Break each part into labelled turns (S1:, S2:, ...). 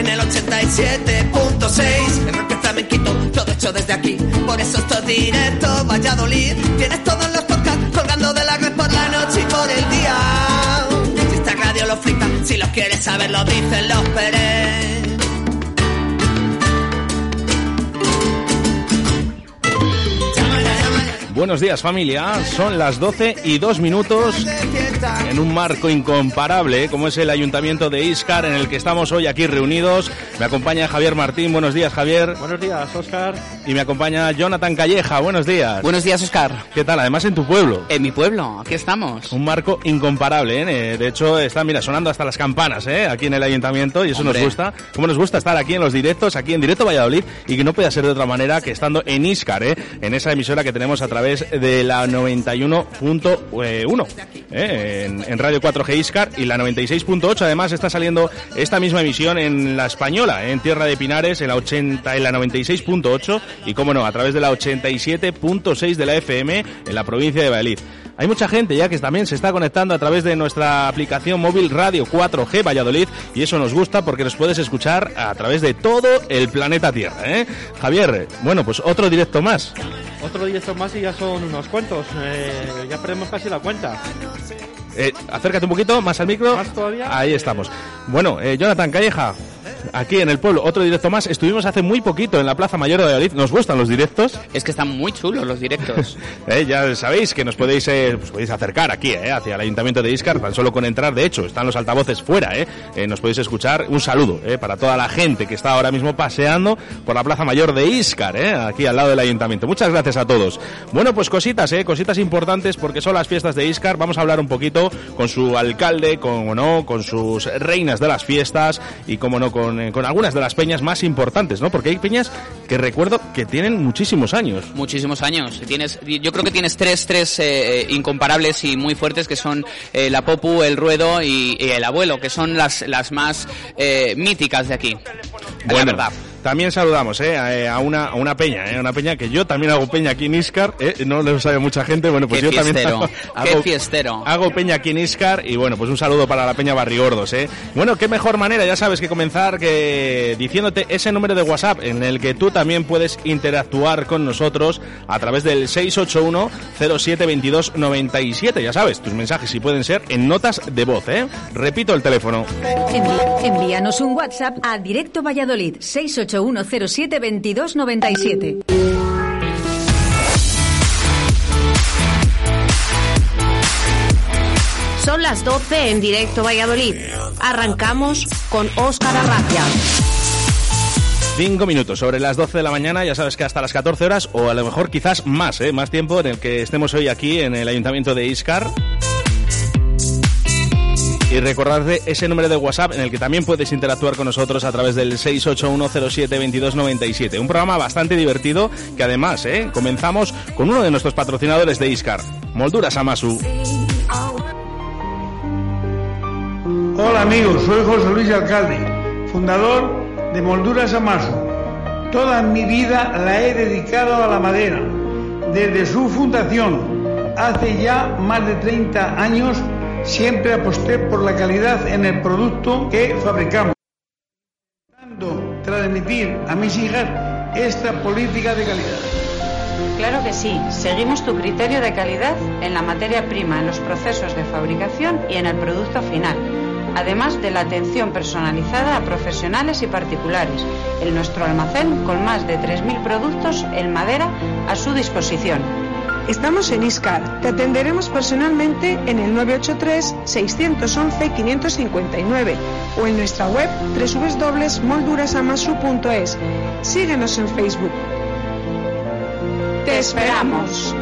S1: en el 87.6. El rock flamenquito, todo hecho desde aquí. Por eso esto es directo, Valladolid. Tienes todos los podcasts colgando de la red por la noche y por el día. Si esta radio lo flipa, si los quieres saber, lo dicen los Pérez.
S2: Buenos días familia, son las 12 y 2 minutos en un marco incomparable como es el Ayuntamiento de Iscar en el que estamos hoy aquí reunidos. Me acompaña Javier Martín, buenos días Javier.
S3: Buenos días Oscar.
S2: Y me acompaña Jonathan Calleja, buenos días.
S4: Buenos días Oscar.
S2: ¿Qué tal? Además en tu pueblo.
S4: En mi pueblo, aquí estamos.
S2: Un marco incomparable, ¿eh? De hecho está, mira, sonando hasta las campanas, ¿eh? Aquí en el Ayuntamiento y eso nos gusta. Como nos gusta estar aquí en los directos, aquí en directo Valladolid y que no pueda ser de otra manera que estando en Iscar, ¿eh? En esa emisora que tenemos a través de la 91.1 ¿eh? en, en, Radio 4G Iscar y la 96.8 además está saliendo esta misma emisión en la española, en Tierra de Pinares, en la 80 en la 96.8 y como no, a través de la 87.6 de la FM en la provincia de Valladolid. Hay mucha gente ya que también se está conectando a través de nuestra aplicación móvil Radio 4G Valladolid y eso nos gusta porque nos puedes escuchar a través de todo el planeta Tierra. ¿eh? Javier, bueno, pues otro directo más.
S3: Otro directo más y ya son unos cuantos. Eh, ya perdemos casi la cuenta.
S2: Eh, acércate un poquito más al micro.
S3: ¿Más todavía?
S2: Ahí estamos. Bueno, eh, Jonathan Calleja, aquí en el pueblo, otro directo más. Estuvimos hace muy poquito en la Plaza Mayor de Valladolid. ¿Nos gustan los directos?
S4: Es que están muy chulos los directos.
S2: eh, ya sabéis que nos podéis, eh, pues podéis acercar aquí, eh, hacia el Ayuntamiento de Iscar, tan solo con entrar. De hecho, están los altavoces fuera, eh. nos podéis escuchar. Un saludo eh, para toda la gente que está ahora mismo paseando por la Plaza Mayor de Iscar, eh, aquí al lado del Ayuntamiento. Muchas gracias a todos. Bueno, pues cositas, eh, cositas importantes porque son las fiestas de Iscar. Vamos a hablar un poquito con su alcalde, con, no, con sus reinas de las fiestas y, como no, con, eh, con algunas de las peñas más importantes, ¿no? Porque hay peñas que recuerdo que tienen muchísimos años.
S4: Muchísimos años. Tienes, yo creo que tienes tres, tres eh, incomparables y muy fuertes que son eh, la Popu, el Ruedo y, y, el Abuelo, que son las, las más eh, míticas de aquí.
S2: Bueno,
S4: la verdad.
S2: También saludamos eh, a, una, a una peña, eh, una peña que yo también hago peña aquí en Iscar, eh, no lo sabe mucha gente, bueno, pues
S4: Qué
S2: yo también
S4: fiestero,
S2: hago,
S4: qué
S2: hago-
S4: fiestero.
S2: hago peña aquí en Iscar y bueno, pues un saludo para la peña Barrigordos, eh. Bueno, qué mejor manera, ya sabes, que comenzar que diciéndote ese número de WhatsApp en el que tú también puedes interactuar con nosotros a través del 681 07 22 97, ya sabes, tus mensajes si pueden ser en notas de voz, eh. Repito el teléfono.
S5: Envi- envíanos un WhatsApp a Directo Valladolid 681072297.
S6: Son las 12 en directo Valladolid. Arrancamos con Óscar Arracia.
S2: Cinco minutos sobre las 12 de la mañana, ya sabes que hasta las 14 horas, o a lo mejor quizás más, ¿eh? más tiempo en el que estemos hoy aquí en el Ayuntamiento de Iscar. Y recordarte ese número de WhatsApp en el que también puedes interactuar con nosotros a través del 681072297. Un programa bastante divertido que además ¿eh? comenzamos con uno de nuestros patrocinadores de Iscar, Molduras Amasu.
S7: Hola amigos, soy José Luis Alcalde, fundador de Molduras Amaso. Toda mi vida la he dedicado a la madera. Desde su fundación, hace ya más de 30 años, siempre aposté por la calidad en el producto que fabricamos. Intentando transmitir a mis hijas esta política de calidad.
S8: Claro que sí, seguimos tu criterio de calidad en la materia prima, en los procesos de fabricación y en el producto final, además de la atención personalizada a profesionales y particulares, en nuestro almacén con más de 3.000 productos en madera a su disposición.
S9: Estamos en Iscar. Te atenderemos personalmente en el 983-611-559 o en nuestra web www.moldurasamasu.es. Síguenos en Facebook.
S8: ¡Te esperamos!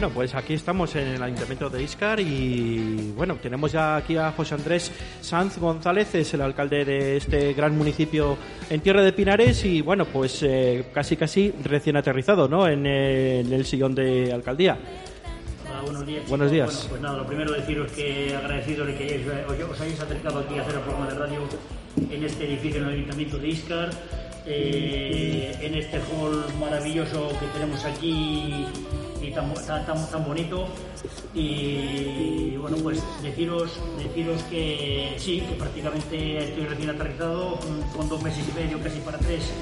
S3: Bueno, pues aquí estamos en el Ayuntamiento de Iscar y bueno, tenemos ya aquí a José Andrés Sanz González, es el alcalde de este gran municipio en Tierra de Pinares y bueno, pues eh, casi casi recién aterrizado, ¿no? En, eh, en el sillón de alcaldía.
S10: buenos días.
S3: Buenos días.
S10: Bueno, pues nada, lo primero deciros que agradecido de que hayáis, os, os hayáis acercado aquí a hacer el programa de radio en este edificio en el Ayuntamiento de Iscar, eh, en este hall maravilloso que tenemos aquí y tan, tan, tan, bonito. Y bueno, pues deciros, deciros que sí, que prácticamente estoy recién aterrizado, con, con dos meses y medio, casi para tres.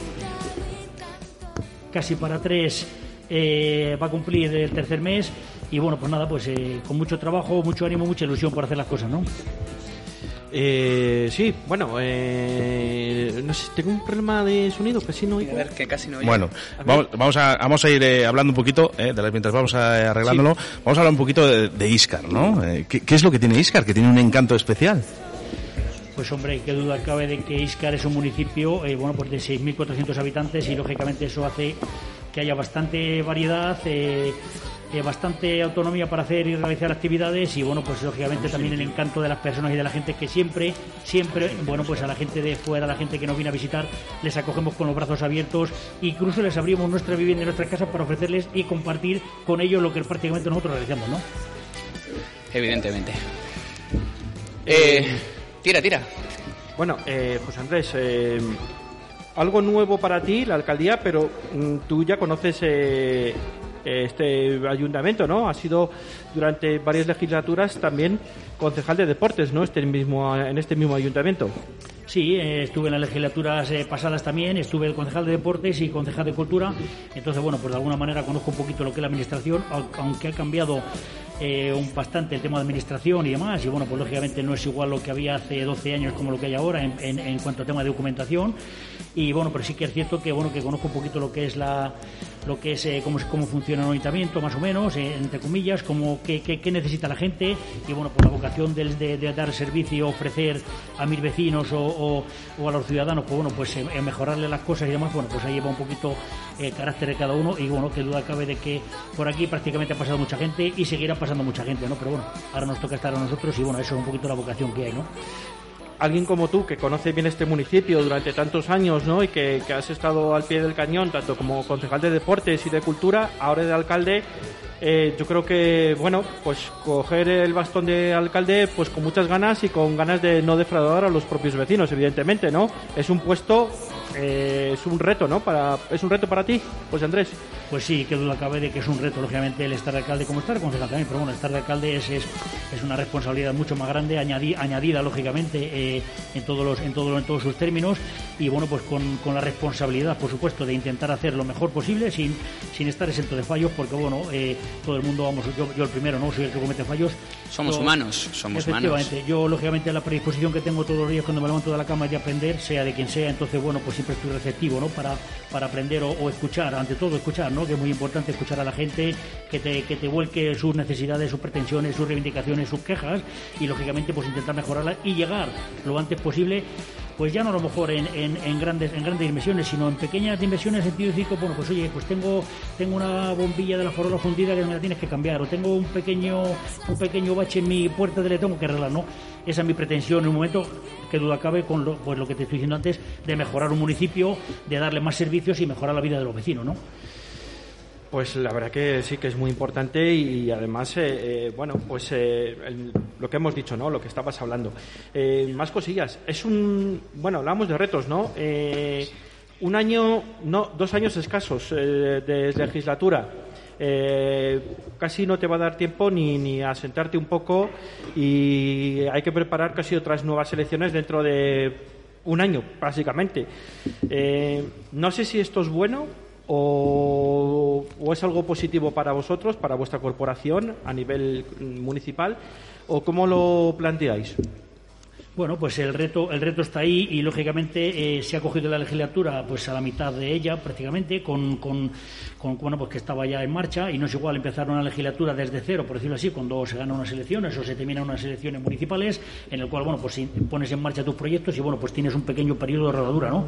S10: Casi para tres eh, va a cumplir el tercer mes y bueno, pues nada, pues eh, con mucho trabajo, mucho ánimo, mucha ilusión por hacer las cosas, ¿no?
S3: Eh, sí, bueno, eh, no sé, tengo un problema de sonido, casi no oigo.
S4: A ver, que casi no oigo.
S2: Bueno, vamos, vamos, a, vamos a ir eh, hablando un poquito, eh, de las, mientras vamos a, arreglándolo, vamos a hablar un poquito de, de Iscar, ¿no? Eh, ¿qué, ¿Qué es lo que tiene Iscar? Que tiene un encanto especial.
S10: Pues hombre, qué duda cabe de que Iscar es un municipio, eh, bueno, pues de 6.400 habitantes y lógicamente eso hace que haya bastante variedad, eh, eh, bastante autonomía para hacer y realizar actividades y bueno, pues lógicamente también el encanto de las personas y de la gente que siempre, siempre, bueno, pues a la gente de fuera, a la gente que nos viene a visitar, les acogemos con los brazos abiertos, incluso les abrimos nuestra vivienda y nuestra casa para ofrecerles y compartir con ellos lo que prácticamente nosotros realizamos, ¿no?
S4: Evidentemente. Eh, tira, tira.
S3: Bueno, eh, José Andrés, eh, algo nuevo para ti, la alcaldía, pero mm, tú ya conoces eh, este ayuntamiento, ¿no? Has sido durante varias legislaturas también concejal de deportes, ¿no? Este mismo, en este mismo ayuntamiento.
S10: Sí, eh, estuve en las legislaturas eh, pasadas también, estuve el concejal de deportes y concejal de cultura, entonces bueno, pues de alguna manera conozco un poquito lo que es la administración, au- aunque ha cambiado eh, un bastante el tema de administración y demás, y bueno, pues lógicamente no es igual lo que había hace 12 años como lo que hay ahora en, cuanto a tema de documentación, y bueno, pero sí que es cierto que bueno que conozco un poquito lo que es la lo que es eh, cómo, cómo funciona el ayuntamiento, más o menos, eh, entre comillas, cómo, qué, qué- necesita la gente, y bueno, pues la vocación de, de dar servicio, ofrecer a mis vecinos o, o- a los ciudadanos, pues bueno, pues mejorarle las cosas y demás, bueno, pues ahí lleva un poquito el carácter de cada uno, y bueno, que duda cabe de que por aquí prácticamente ha pasado mucha gente y seguirá pasando mucha gente, ¿no? Pero bueno, ahora nos toca estar a nosotros y bueno, eso es un poquito la vocación que hay, ¿no?
S3: Alguien como tú, que conoce bien este municipio durante tantos años, ¿no? Y que, que has estado al pie del cañón, tanto como concejal de deportes y de cultura, ahora de alcalde, eh, yo creo que, bueno, pues coger el bastón de alcalde, pues con muchas ganas y con ganas de no defraudar a los propios vecinos, evidentemente, ¿no? Es un puesto, eh, es un reto, ¿no? Para, es un reto para ti, José Andrés.
S10: Pues sí, que duda cabe de que es un reto, lógicamente, el estar de alcalde como estar de concejal también, pero bueno, estar de alcalde es, es, es una responsabilidad mucho más grande, añadi- añadida, lógicamente, eh, en, todos los, en, todos los- en todos sus términos, y bueno, pues con, con la responsabilidad, por supuesto, de intentar hacer lo mejor posible sin, sin estar exento de fallos, porque bueno, eh, todo el mundo, vamos, yo, yo el primero, ¿no? Soy el que comete fallos.
S4: Somos
S10: Yo-
S4: humanos, somos
S10: Efectivamente,
S4: humanos.
S10: yo lógicamente la predisposición que tengo todos los días cuando me levanto de la cama es de aprender, sea de quien sea, entonces bueno, pues siempre estoy receptivo, ¿no? Para, para aprender o, o escuchar, ante todo escuchar, ¿no? Que es muy importante escuchar a la gente, que te, que te vuelque sus necesidades, sus pretensiones, sus reivindicaciones, sus quejas y lógicamente pues intentar mejorarlas y llegar lo antes posible pues ya no a lo mejor en, grandes en grandes dimensiones, sino en pequeñas dimensiones en sentido de decir, bueno, pues oye, pues tengo tengo una bombilla de la farola fundida que me la tienes que cambiar, o tengo un pequeño un pequeño bache en mi puerta que le tengo que arreglar, ¿no? Esa es mi pretensión en un momento que duda cabe con lo, pues lo que te estoy diciendo antes, de mejorar un municipio, de darle más servicios y mejorar la vida de los vecinos, ¿no?
S3: Pues la verdad que sí que es muy importante y además, eh, eh, bueno, pues eh, el- lo que hemos dicho, ¿no? Lo que estabas hablando. Eh, más cosillas. Es un, bueno, hablamos de retos, ¿no? Eh, un año, no, dos años escasos de legislatura. Eh, casi no te va a dar tiempo ni, ni a sentarte un poco y hay que preparar casi otras nuevas elecciones dentro de un año, básicamente. No sé si esto es bueno o, o es algo positivo para vosotros, para vuestra corporación a nivel mm, municipal, o cómo lo planteáis.
S10: Bueno, pues el reto, el reto está ahí y lógicamente eh, se ha cogido la legislatura pues a la mitad de ella prácticamente con, con, con- bueno pues que estaba ya en marcha y no es igual empezar una legislatura desde cero, por decirlo así, cuando se ganan unas elecciones o se terminan unas elecciones municipales, en el cual bueno pues pones en marcha tus proyectos y bueno pues tienes un pequeño periodo de rodadura, ¿no?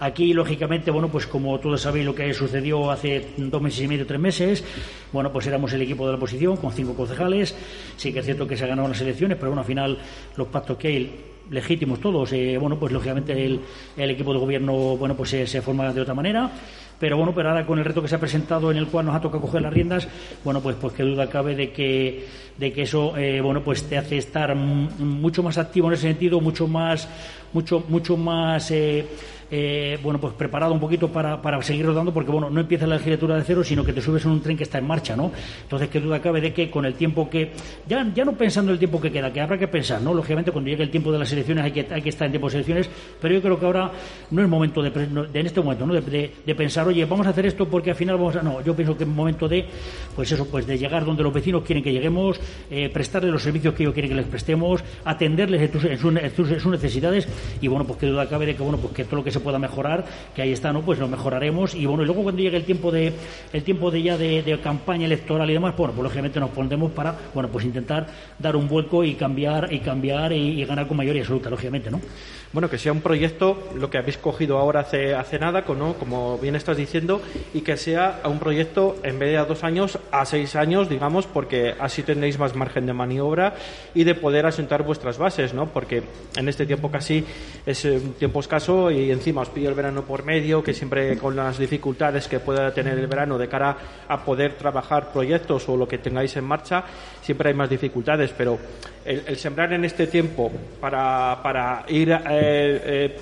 S10: Aquí, lógicamente, bueno, pues como todos sabéis lo que sucedió hace dos meses y medio, tres meses, bueno, pues éramos el equipo de la oposición con cinco concejales. Sí que es cierto que se ganaron las elecciones, pero bueno, al final los pactos que hay legítimos todos, eh, bueno, pues lógicamente el, el equipo de gobierno, bueno, pues se, se forma de otra manera. Pero bueno, pero ahora con el reto que se ha presentado en el cual nos ha tocado coger las riendas, bueno, pues, pues qué duda cabe de que, de que eso, eh, bueno, pues te hace estar mucho más activo en ese sentido, mucho más, mucho, mucho más, eh, eh, bueno, pues preparado un poquito para, para, seguir rodando, porque bueno, no empieza la legislatura de cero, sino que te subes en un tren que está en marcha, ¿no? Entonces, qué duda cabe de que con el tiempo que, ya, ya no pensando el tiempo que queda, que habrá que pensar, ¿no? Lógicamente, cuando llegue el tiempo de las elecciones hay que, hay que estar en tiempo de elecciones, pero yo creo que ahora no es momento de, en este momento, ¿no? De, de, pensar, oye, vamos a hacer esto porque al final vamos a. No, yo pienso que es momento de, pues eso, pues de llegar donde los vecinos quieren que lleguemos, eh, prestarles los servicios que ellos quieren que les prestemos, atenderles en sus, necesidades y bueno, pues qué duda cabe de que bueno, pues que todo lo que se pueda mejorar, que ahí está, ¿no? Pues lo mejoraremos y bueno, y luego cuando llegue el tiempo de el tiempo de ya de, campaña electoral y demás, bueno, pues lógicamente nos pondremos para, bueno, pues intentar dar un vuelco y cambiar y cambiar y, ganar con mayoría absoluta, lógicamente, ¿no?
S3: bueno, que sea un proyecto, lo que habéis cogido ahora hace, hace nada, como bien estás diciendo, y que sea un proyecto en vez de a dos años, a seis años, digamos, porque así tendréis más margen de maniobra y de poder asentar vuestras bases, ¿no? Porque en este tiempo casi es un tiempo escaso y encima os pido el verano por medio, que siempre con las dificultades que pueda tener el verano de cara a poder trabajar proyectos o lo que tengáis en marcha, siempre hay más dificultades, pero el, sembrar en este tiempo para, para ir eh, eh,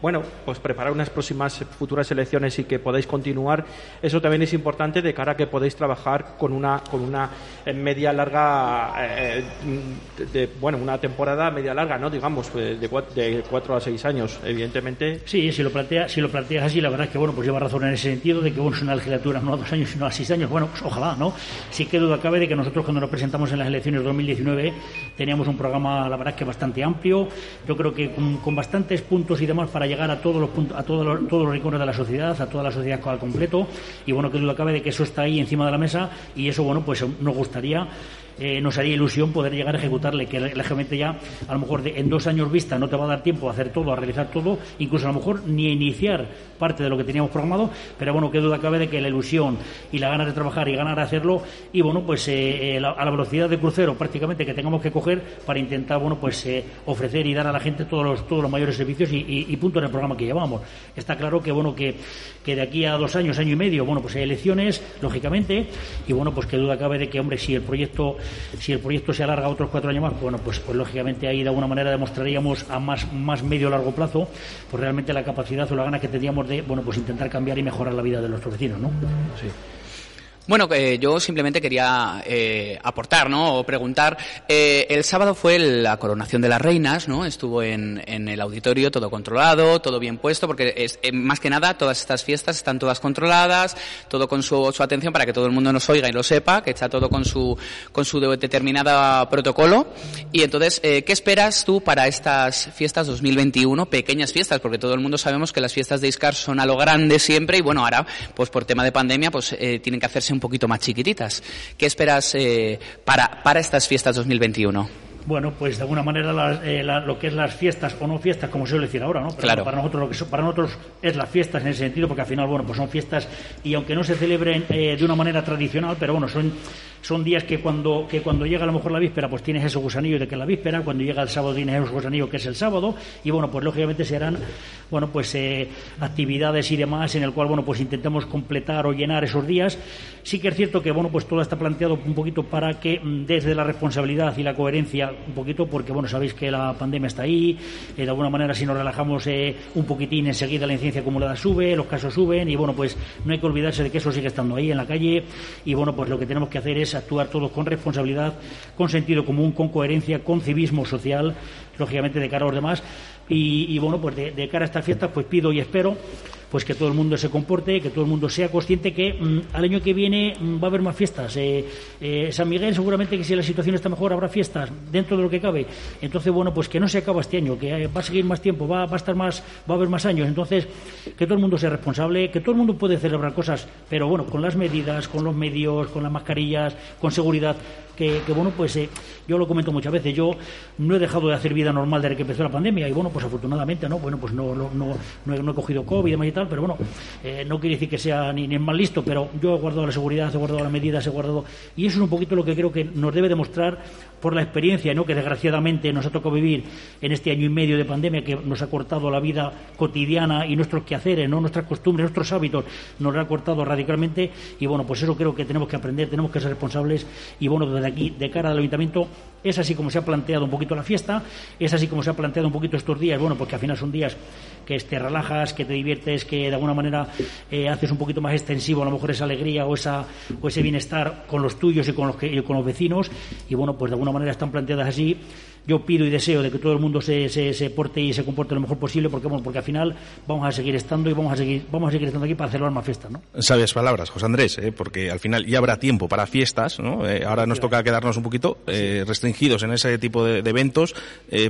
S3: bueno, pues preparar unas próximas futuras elecciones y que podáis continuar, eso también es importante de cara a que podéis trabajar con una con una media larga, eh, de, bueno, una temporada media larga, ¿no? Digamos, de, de, cuatro a seis años, evidentemente.
S10: Sí, si lo planteas si lo planteas así, la verdad es que bueno, pues lleva razón en ese sentido de que bueno es una legislatura no a dos años sino a seis años. Bueno, pues ojalá, ¿no? Sí que duda cabe de que nosotros cuando nos presentamos en las elecciones de 2019 teníamos un programa, la verdad es que bastante amplio. Yo creo que con bastantes puntos y demás para llegar a todos los puntos, a todos los, todos los rincones de la sociedad, a toda la sociedad al completo. Y bueno, que duda cabe de que eso está ahí encima de la mesa y eso, bueno, pues nos gustaría eh, nos haría ilusión poder llegar a ejecutarle, que lógicamente ya a lo mejor en dos años vista no te va a dar tiempo a hacer todo, a realizar todo, incluso a lo mejor ni a iniciar parte de lo que teníamos programado, pero bueno, qué duda cabe de que la ilusión y la ganas de trabajar y ganar de hacerlo, y bueno, pues eh, eh, a la velocidad de crucero prácticamente que tengamos que coger para intentar, bueno, pues ofrecer y dar a la gente todos los, todos los mayores servicios y, y, puntos en el programa que llevamos. Está claro que, bueno, que, que de aquí a dos años, año y medio, bueno, pues hay elecciones, lógicamente, y bueno, pues qué duda cabe de que, hombre, si el proyecto si el proyecto se alarga otros cuatro años más, bueno, pues, pues lógicamente ahí de alguna manera demostraríamos a más, medio largo plazo, pues realmente la capacidad o la gana que tendríamos de, bueno, pues intentar cambiar y mejorar la vida de nuestros vecinos, ¿no?
S3: Sí.
S4: Bueno, eh, yo simplemente quería eh, aportar, ¿no? O preguntar. Eh, el sábado fue la coronación de las reinas, ¿no? Estuvo en, en el auditorio todo controlado, todo bien puesto, porque es, eh, más que nada todas estas fiestas están todas controladas, todo con su, su, atención para que todo el mundo nos oiga y lo sepa, que está todo con su con su determinada protocolo. Y entonces, eh, ¿qué esperas tú para estas fiestas 2021? Pequeñas fiestas, porque todo el mundo sabemos que las fiestas de Iscar son a lo grande siempre y bueno, ahora, pues por tema de pandemia, pues eh, tienen que hacerse un poquito más chiquititas. ¿Qué esperas eh, para, para estas fiestas 2021?
S10: Bueno, pues de alguna manera eh, lo que es las fiestas o no fiestas, como se suele decir ahora, ¿no?
S4: claro.
S10: Para nosotros lo que para nosotros es las fiestas en ese sentido, porque al final, bueno, pues son fiestas y aunque no se celebren eh, de una manera tradicional, pero bueno, son son días que cuando, que cuando llega a lo mejor la víspera, pues tienes ese gusanillo de que es la víspera, cuando llega el sábado tienes ese gusanillo que es el sábado, y bueno, pues lógicamente serán, bueno, pues eh, actividades y demás en el cual, bueno, pues intentemos completar o llenar esos días. Sí que es cierto que, bueno, pues todo está planteado un poquito para que mm, desde la responsabilidad y la coherencia, un poquito, porque, bueno, sabéis que la pandemia está ahí, eh, de alguna manera si nos relajamos eh, un poquitín, enseguida la incidencia acumulada sube, los casos suben, y bueno, pues no hay que olvidarse de que eso sigue estando ahí en la calle, y bueno, pues lo que tenemos que hacer es actuar todos con responsabilidad, con sentido común, con coherencia, con civismo social, lógicamente de cara a los demás. Y, bueno, pues de, cara a estas fiestas, pues pido y espero pues que todo el mundo se comporte, que todo el mundo sea consciente que mm, al año que viene mm, va a haber más fiestas. Eh, eh, San Miguel seguramente que si la situación está mejor habrá fiestas dentro de lo que cabe. Entonces, bueno, pues que no se acaba este año, que va a seguir más tiempo, va, va a estar más, va a haber más años. Entonces, que todo el mundo sea responsable, que todo el mundo puede celebrar cosas, pero bueno, con las medidas, con los medios, con las mascarillas, con seguridad que, bueno, pues eh, yo lo comento muchas veces, yo no he dejado de hacer vida normal desde que empezó la pandemia y bueno, pues afortunadamente, ¿no? Bueno, pues no, no, no, no he, cogido COVID y y tal, pero bueno, eh, no quiere decir que sea ni, ni mal listo, pero yo he guardado la seguridad, he guardado las medidas, he guardado... Y eso es un poquito lo que creo que nos debe demostrar por la experiencia ¿no? que desgraciadamente nos ha tocado vivir en este año y medio de pandemia que nos ha cortado la vida cotidiana y nuestros quehaceres, ¿no? nuestras costumbres, nuestros hábitos, nos lo ha cortado radicalmente y bueno, pues eso creo que tenemos que aprender, tenemos que ser responsables y bueno, desde aquí, de cara al ayuntamiento, es así como se ha planteado un poquito la fiesta, es así como se ha planteado un poquito estos días, bueno, porque al final son días que te relajas, que te diviertes, que de alguna manera eh, haces un poquito más extensivo a lo mejor esa alegría o, esa, o ese bienestar con los tuyos y con los, que, y con los vecinos y bueno, pues de alguna manera están planteadas así yo pido y deseo de que todo el mundo se, se, porte y se comporte lo mejor posible porque bueno, porque al final vamos a seguir estando y vamos a seguir vamos a seguir estando aquí para celebrar más fiestas ¿no?
S2: sabias palabras José Andrés ¿eh? porque al final ya habrá tiempo para fiestas ¿no? Eh, ahora nos toca quedarnos un poquito eh, restringidos en ese tipo de, eventos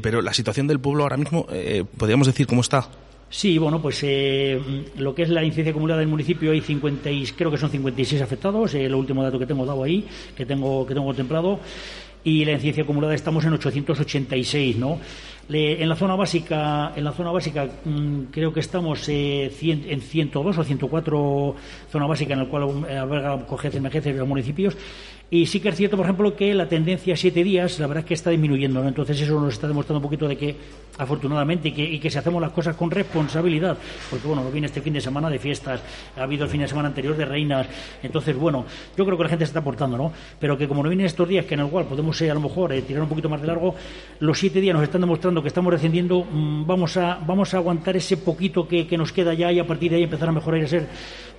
S2: pero la situación del pueblo ahora mismo podríamos decir cómo está
S10: Sí, bueno, pues lo que es la incidencia acumulada del municipio hay 50 creo que son 56 afectados, el último dato que tengo dado ahí, que tengo que tengo contemplado y la incidencia acumulada estamos en 886, ¿no? En la zona básica, en la zona básica mm, creo que estamos eh, en 102 o 104 zona básica en la cual eh, alberga acoge emergencias de los municipios y sí que es cierto, por ejemplo, que la tendencia a siete días, la verdad es que está disminuyendo. ¿no? Entonces eso nos está demostrando un poquito de que, afortunadamente, y que, y que si hacemos las cosas con responsabilidad, porque bueno, viene este fin de semana de fiestas, ha habido el fin de semana anterior de reinas, entonces bueno, yo creo que la gente se está aportando, ¿no? Pero que como no vienen estos días, que en el cual podemos eh, a lo mejor eh, tirar un poquito más de largo, los siete días nos están demostrando que estamos descendiendo, mm, vamos, a, vamos a aguantar ese poquito que, que nos queda ya y a partir de ahí empezar a mejorar y a ser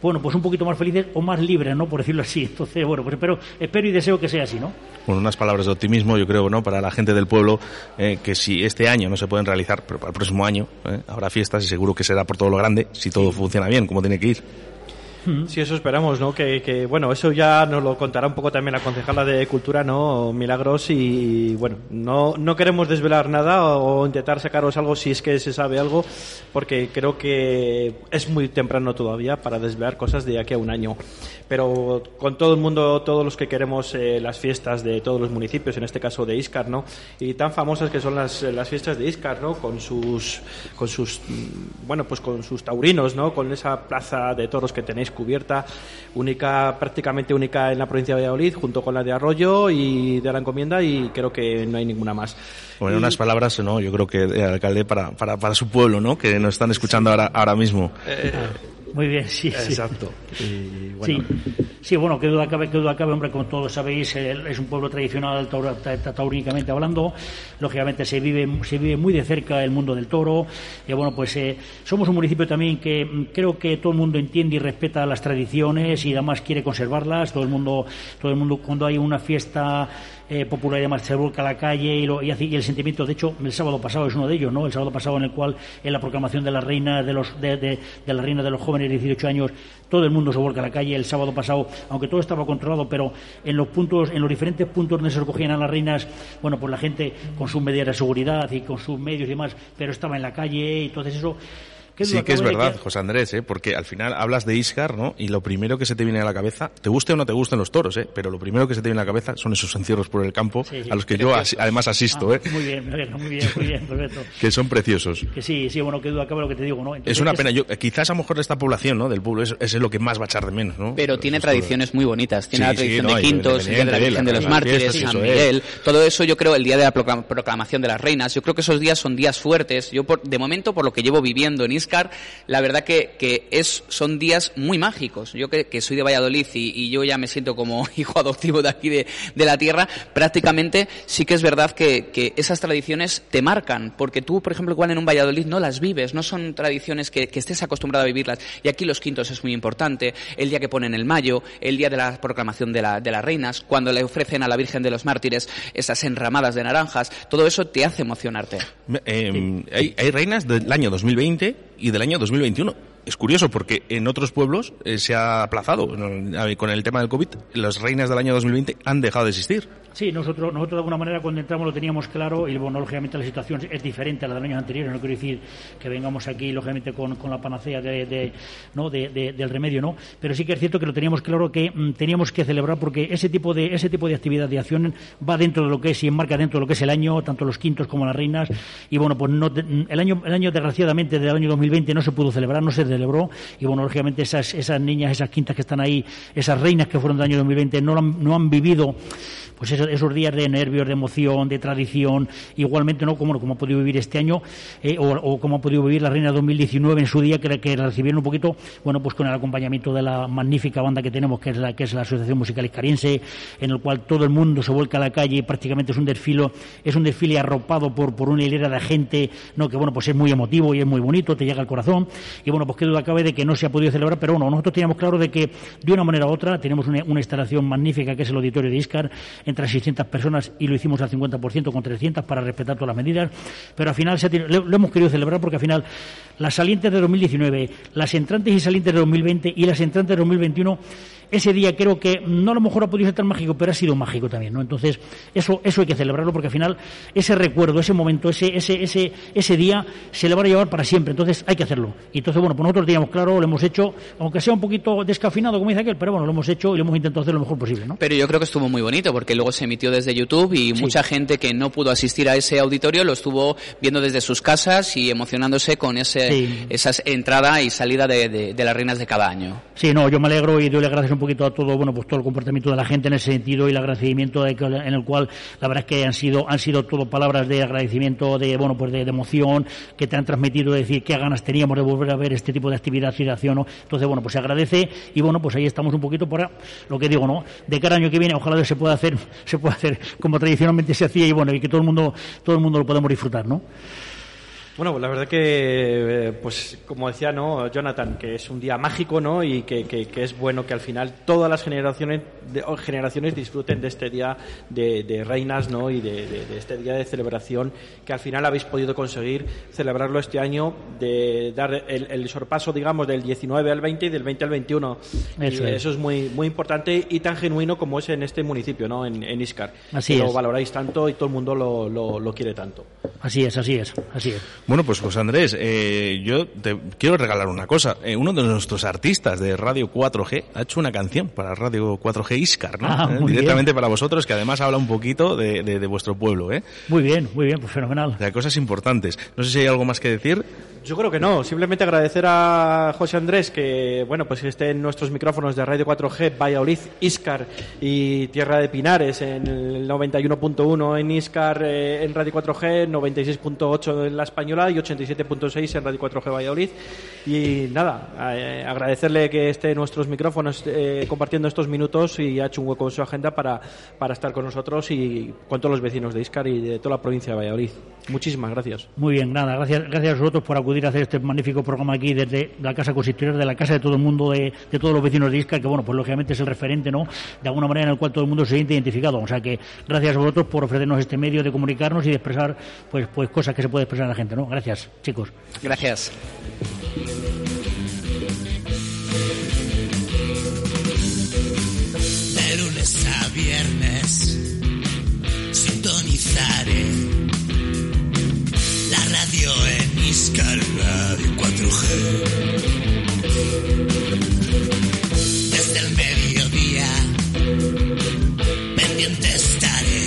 S10: bueno, pues un poquito más felices o más libres, ¿no? Por decirlo así. Entonces, bueno, pues espero, espero y deseo que sea así, ¿no?
S2: Bueno, unas palabras de optimismo, yo creo, ¿no? Para la gente del pueblo, eh, que si este año no se pueden realizar, pero para el próximo año eh, habrá fiestas y seguro que será por todo lo grande, si todo funciona bien, como tiene que ir.
S3: Sí, eso esperamos, ¿no? Que, bueno, eso ya nos lo contará un poco también la concejala de Cultura, ¿no? Milagros y, bueno, no, no queremos desvelar nada o, intentar sacaros algo si es que se sabe algo, porque creo que es muy temprano todavía para desvelar cosas de aquí a un año. Pero con todo el mundo, todos los que queremos eh, las fiestas de todos los municipios, en este caso de Iscar, ¿no? Y tan famosas que son las, las fiestas de Iscar, ¿no? Con sus, con sus, bueno, pues con sus taurinos, ¿no? Con esa plaza de toros que tenéis cubierta, única, prácticamente única en la provincia de Valladolid, junto con la de Arroyo y de la Encomienda, y creo que no hay ninguna más.
S2: Bueno, unas palabras, ¿no? Yo creo que el alcalde para, para, para su pueblo, ¿no? Que nos están escuchando ahora, ahora mismo.
S10: Eh, muy bien, sí.
S3: Exacto.
S10: Sí. bueno. Sí. bueno, que duda cabe, que duda cabe, hombre, como todos sabéis, es un pueblo tradicional taurínicamente hablando. Lógicamente se vive, se vive muy de cerca el mundo del toro. Y bueno, pues eh, somos un municipio también que mm, creo que todo el mundo entiende y respeta las tradiciones y además quiere conservarlas. Todo el mundo, todo el mundo cuando hay una fiesta eh, popular de se a la calle y, lo, y, el sentimiento, de hecho, el sábado pasado es uno de ellos, ¿no? El sábado pasado en el cual, en la proclamación de la reina de los, de, de, la reina de los jóvenes de 18 años, todo el mundo se vuelca a la calle. El sábado pasado, aunque todo estaba controlado, pero en los puntos, en los diferentes puntos donde se recogían a las reinas, bueno, pues la gente con sus medidas de seguridad y con sus medios y demás, pero estaba en la calle y entonces eso
S2: Sí que es verdad, José Andrés, ¿eh? porque al final hablas de Iscar, ¿no? Y lo primero que se te viene a la cabeza, te guste o no te gusten los toros, ¿eh? Pero lo primero que se te viene a la cabeza son esos encierros por el campo, a los que yo además asisto, ¿eh?
S10: Muy bien, muy bien, muy bien, perfecto.
S2: que son preciosos.
S10: Que sí, sí, bueno, que duda cabe lo que te digo, ¿no?
S2: es una pena, yo, quizás a lo mejor esta población, ¿no? Del pueblo, es, es lo que más va a echar de menos, ¿no?
S4: Pero tiene tradiciones muy bonitas, tiene la tradición de Quintos, de la Virgen de los Mártires, San Miguel, todo eso yo creo, el día de la proclamación de las reinas, yo creo que esos días son días fuertes, yo por, de momento, por lo que llevo viviendo en Iscar, la verdad que, que es, son días muy mágicos. Yo que, soy de Valladolid y, yo ya me siento como hijo adoptivo de aquí de, de la tierra, prácticamente sí que es verdad que, que, esas tradiciones te marcan, porque tú, por ejemplo, igual en un Valladolid no las vives, no son tradiciones que, que estés acostumbrado a vivirlas. Y aquí los quintos es muy importante, el día que ponen el mayo, el día de la proclamación de, la, de las reinas, cuando le ofrecen a la Virgen de los Mártires esas enramadas de naranjas, todo eso te hace emocionarte.
S2: Hay, hay reinas del año 2020 y del año 2021. Es curioso porque en otros pueblos eh, se ha aplazado. Con el tema del COVID, las reinas del año 2020 han dejado de existir.
S10: Sí, nosotros, nosotros de alguna manera cuando entramos lo teníamos claro y bueno, lógicamente la situación es diferente a la de los años anteriores. No quiero decir que vengamos aquí, lógicamente, con, la panacea de, ¿no? De, del remedio, ¿no? Pero sí que es cierto que lo teníamos claro que mm, teníamos que celebrar porque ese tipo de ese tipo de actividad de acción va dentro de lo que es y enmarca dentro de lo que es el año, tanto los quintos como las reinas. Y bueno, pues no, el año el año desgraciadamente del año 2020 no se pudo celebrar, no se celebró. Y bueno, lógicamente esas esas niñas, esas quintas que están ahí, esas reinas que fueron del año 2020 no no han vivido pues esos, días de nervios, de emoción, de tradición, igualmente no como, como ha podido vivir este año eh, o, como ha podido vivir la Reina 2019 en su día, que, que recibieron un poquito, bueno, pues con el acompañamiento de la magnífica banda que tenemos, que es la, que es la Asociación Musical Iscariense, en el cual todo el mundo se vuelca a la calle prácticamente es un desfile, es un desfile arropado por, por una hilera de gente, no, que bueno, pues es muy emotivo y es muy bonito, te llega al corazón, y bueno, pues qué duda cabe de que no se ha podido celebrar, pero bueno, nosotros teníamos claro de que de una manera u otra tenemos una, instalación magnífica que es el auditorio de Iscar, entre 600 personas y lo hicimos al 50% con 300 para respetar todas las medidas, pero al final lo, hemos querido celebrar porque al final las salientes de 2019, las entrantes y salientes de 2020 y las entrantes de 2021 ese día creo que no a lo mejor ha podido ser tan mágico, pero ha sido mágico también, ¿no? Entonces, eso, eso hay que celebrarlo porque al final ese recuerdo, ese momento, ese, ese, ese, ese día se le va a llevar para siempre, entonces hay que hacerlo. Y entonces, bueno, pues nosotros teníamos claro, lo hemos hecho, aunque sea un poquito descafinado, como dice aquel, pero bueno, lo hemos hecho y lo hemos intentado hacer lo mejor posible, ¿no?
S4: Pero yo creo que estuvo muy bonito porque luego se emitió desde YouTube y mucha gente que no pudo asistir a ese auditorio lo estuvo viendo desde sus casas y emocionándose con ese, esa entrada y salida de, de, las reinas de cada año.
S10: Sí, no, yo me alegro y doy las gracias un poquito a todo, bueno, pues todo el comportamiento de la gente en ese sentido y el agradecimiento en el cual la verdad es que han sido, han sido todo palabras de agradecimiento, de, bueno, pues de, emoción, que te han transmitido de decir qué ganas teníamos de volver a ver este tipo de actividad y de acción, ¿no? Entonces, bueno, pues se agradece y bueno, pues ahí estamos un poquito para lo que digo, ¿no? De cada año que viene, ojalá se pueda hacer, se pueda hacer como tradicionalmente se hacía y bueno, y que todo el mundo, todo el mundo lo podamos disfrutar, ¿no?
S3: Bueno, la verdad que, eh, pues como decía no Jonathan, que es un día mágico ¿no? y que, que, es bueno que al final todas las generaciones, generaciones disfruten de este día de, reinas ¿no? y de, este día de celebración que al final habéis podido conseguir celebrarlo este año, de dar el, sorpaso, digamos, del 19 al 20 y del 20 al 21. Eso, es. eso es muy, muy importante y tan genuino como es en este municipio, ¿no? en, en Iscar.
S10: Así
S3: Lo valoráis tanto y todo el mundo lo, lo, lo quiere tanto.
S10: Así es, así es, así es.
S2: Bueno, pues José Andrés, eh, yo te quiero regalar una cosa. Eh, uno de nuestros artistas de Radio 4G ha hecho una canción para Radio 4G Iscar, ¿no?
S10: Ah,
S2: eh, directamente para vosotros, que además habla un poquito de, de, vuestro pueblo, ¿eh?
S10: Muy bien, muy bien, pues fenomenal.
S2: De cosas importantes. No sé si hay algo más que decir.
S3: Yo creo que no. Simplemente agradecer a José Andrés que, bueno, pues esté en nuestros micrófonos de Radio 4G, Valladolid, Iscar y Tierra de Pinares en el 91.1 en Iscar en Radio 4G, 96.8 en La Española y 87.6 en Radio 4G Valladolid. Y nada, eh, agradecerle que esté en nuestros micrófonos eh, compartiendo estos minutos y ha hecho un hueco en su agenda para, para estar con nosotros y con todos los vecinos de Iscar y de toda la provincia de Valladolid. Muchísimas gracias.
S10: Muy bien, nada, gracias, gracias a vosotros por acudir a hacer este magnífico programa aquí desde la Casa Consistorial, de la casa de todo el mundo, de, todos los vecinos de Iscar, que bueno, pues lógicamente es el referente, ¿no? De alguna manera en el cual todo el mundo se siente identificado. O sea que gracias a vosotros por ofrecernos este medio de comunicarnos y de expresar pues, pues cosas que se puede expresar a la gente, ¿no? Gracias, chicos.
S4: Gracias.
S1: En Iscar Radio 4G. Desde el mediodía pendiente estaré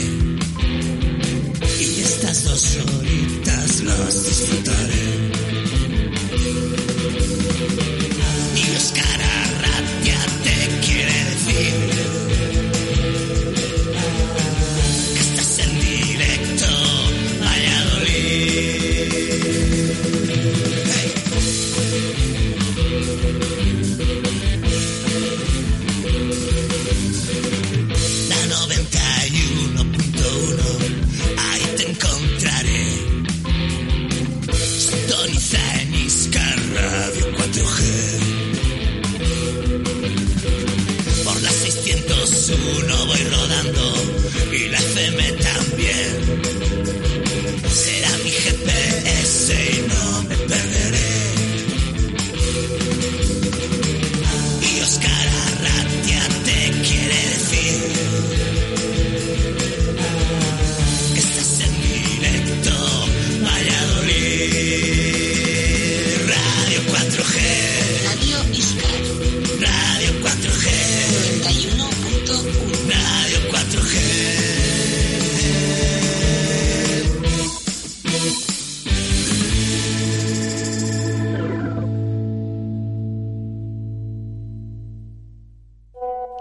S1: y estas dos horitas las disfrutaré. Y Oscar Arratia te quiere decir 601 voy rodando y la FM también. Será mi GPS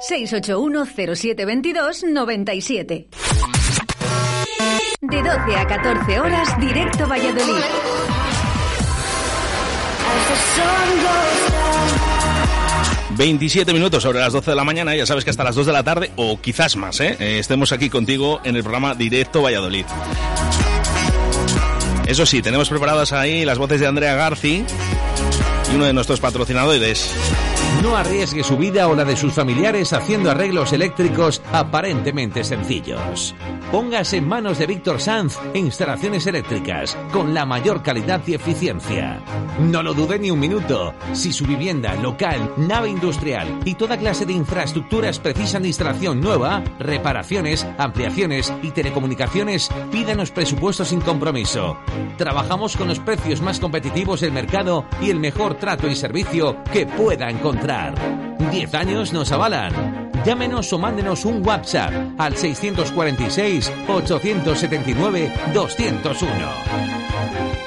S11: 681 0722 97. De 12 a 14 horas, directo Valladolid.
S2: 27 minutos sobre las 12 de la mañana, ya sabes que hasta las 2 de la tarde, o quizás más, ¿eh? Eh, estemos aquí contigo en el programa Directo Valladolid. Eso sí, tenemos preparadas ahí las voces de Andrea Garci y uno de nuestros patrocinadores.
S12: No arriesgue su vida o la de sus familiares haciendo arreglos eléctricos aparentemente sencillos. Póngase en manos de Víctor Sanz instalaciones eléctricas con la mayor calidad y eficiencia. No lo dude ni un minuto. Si su vivienda, local, nave industrial y toda clase de infraestructuras precisan de instalación nueva, reparaciones, ampliaciones y telecomunicaciones, pídanos presupuestos sin compromiso. Trabajamos con los precios más competitivos del mercado y el mejor trato y servicio que pueda encontrar. 10 años nos avalan. Llámenos o mándenos un WhatsApp al 646-879-201.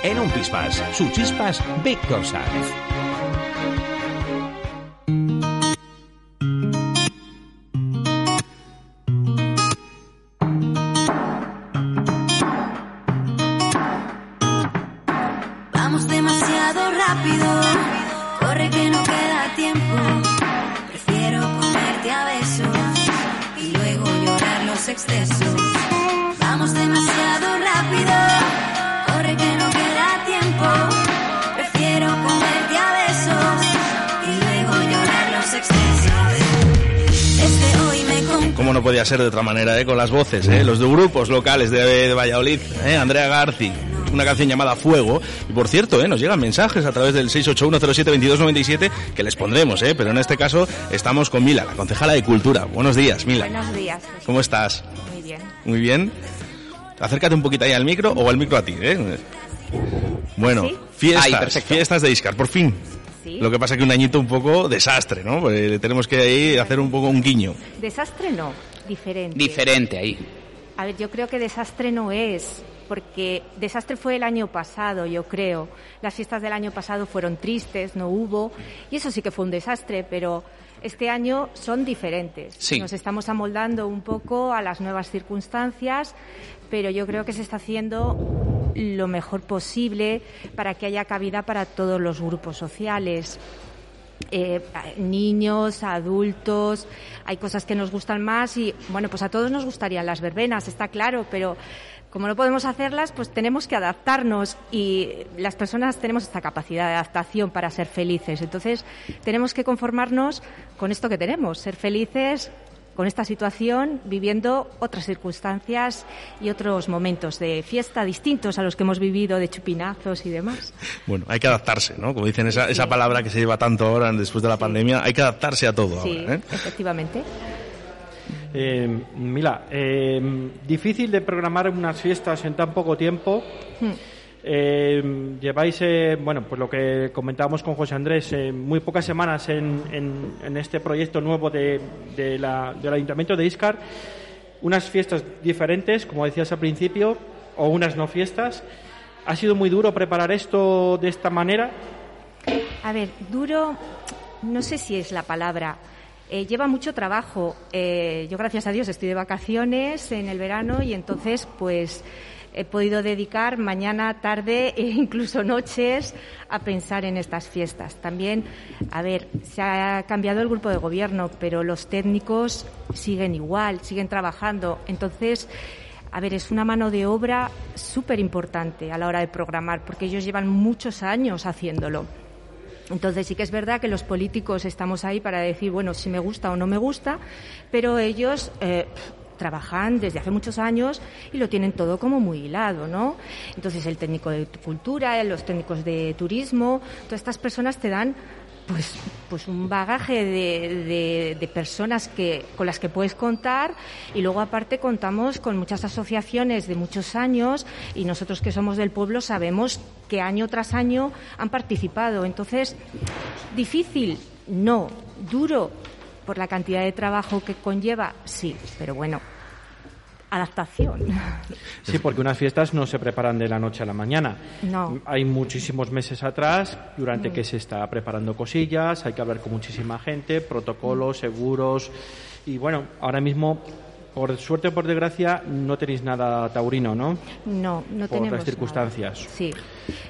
S12: En un Pispas, su chispas Víctor Sanz.
S13: No
S2: Como no podía ser de otra manera, ¿eh? con las voces, ¿eh? los de grupos locales de, de Valladolid, ¿eh? Andrea Garci, una canción llamada Fuego. Y por cierto, ¿eh? nos llegan mensajes a través del 681072297 que les pondremos, ¿eh? pero en este caso estamos con Mila, la concejala de Cultura. Buenos días, Mila.
S14: Buenos días.
S2: ¿Cómo estás?
S14: Muy bien.
S2: Muy bien. Acércate un poquito ahí al micro o al micro a ti. ¿eh? Bueno,
S14: ¿Sí?
S2: fiestas, fiestas de Iscar, por fin.
S14: Sí.
S2: Lo que pasa que un añito un poco desastre, ¿no? Porque tenemos que ahí hacer un poco un guiño.
S14: Desastre no, diferente.
S4: Diferente ahí.
S14: A ver, yo creo que desastre no es, porque desastre fue el año pasado, yo creo. Las fiestas del año pasado fueron tristes, no hubo, y eso sí que fue un desastre, pero este año son diferentes.
S4: Sí.
S14: Nos estamos amoldando un poco a las nuevas circunstancias, pero yo creo que se está haciendo lo mejor posible para que haya cabida para todos los grupos sociales. eh, niños, adultos, hay cosas que nos gustan más y bueno, pues a todos nos gustarían las verbenas, está claro, pero como no podemos hacerlas, pues tenemos que adaptarnos y las personas tenemos esta capacidad de adaptación para ser felices. Entonces, tenemos que conformarnos con esto que tenemos, ser felices con esta situación, viviendo otras circunstancias y otros momentos de fiesta distintos a los que hemos vivido, de chupinazos y demás.
S2: Bueno, hay que adaptarse, ¿no? Como dicen esa, esa palabra que se lleva tanto ahora después de la pandemia, hay que adaptarse a todo
S14: Sí,
S2: ahora, ¿eh?
S14: efectivamente.
S3: Eh, Mila, eh, difícil de programar unas fiestas en tan poco tiempo.
S14: Hmm.
S3: Eh, lleváis, eh, bueno, pues lo que comentábamos con José Andrés, eh, muy pocas semanas en, en- en este proyecto nuevo de, de la- del Ayuntamiento de Iscar. Unas fiestas diferentes, como decías al principio, o unas no fiestas. ¿Ha sido muy duro preparar esto de esta manera?
S14: A ver, duro, no sé si es la palabra. Eh, lleva mucho trabajo. Eh, yo, gracias a Dios, estoy de vacaciones en el verano y entonces, pues, he podido dedicar mañana, tarde e incluso noches a pensar en estas fiestas. También, a ver, se ha cambiado el grupo de gobierno, pero los técnicos siguen igual, siguen trabajando. Entonces, a ver, es una mano de obra súper importante a la hora de programar, porque ellos llevan muchos años haciéndolo. Entonces sí que es verdad que los políticos estamos ahí para decir, bueno, si me gusta o no me gusta, pero ellos eh, trabajan desde hace muchos años y lo tienen todo como muy hilado, ¿no? Entonces el técnico de cultura, los técnicos de turismo, todas estas personas te dan pues, pues un bagaje de, de- personas que, con las que puedes contar y luego aparte contamos con muchas asociaciones de muchos años y nosotros que somos del pueblo sabemos que año tras año han participado. Entonces, difícil, no, duro por la cantidad de trabajo que conlleva, sí, pero bueno, adaptación.
S3: Sí, porque unas fiestas no se preparan de la noche a la mañana.
S14: No.
S3: Hay muchísimos meses atrás durante que se está preparando cosillas, hay que hablar con muchísima gente, protocolos, seguros Y bueno, ahora mismo por suerte o por desgracia, no tenéis nada taurino, ¿no?
S14: No, no
S3: por
S14: tenemos.
S3: las circunstancias.
S14: nada. Sí,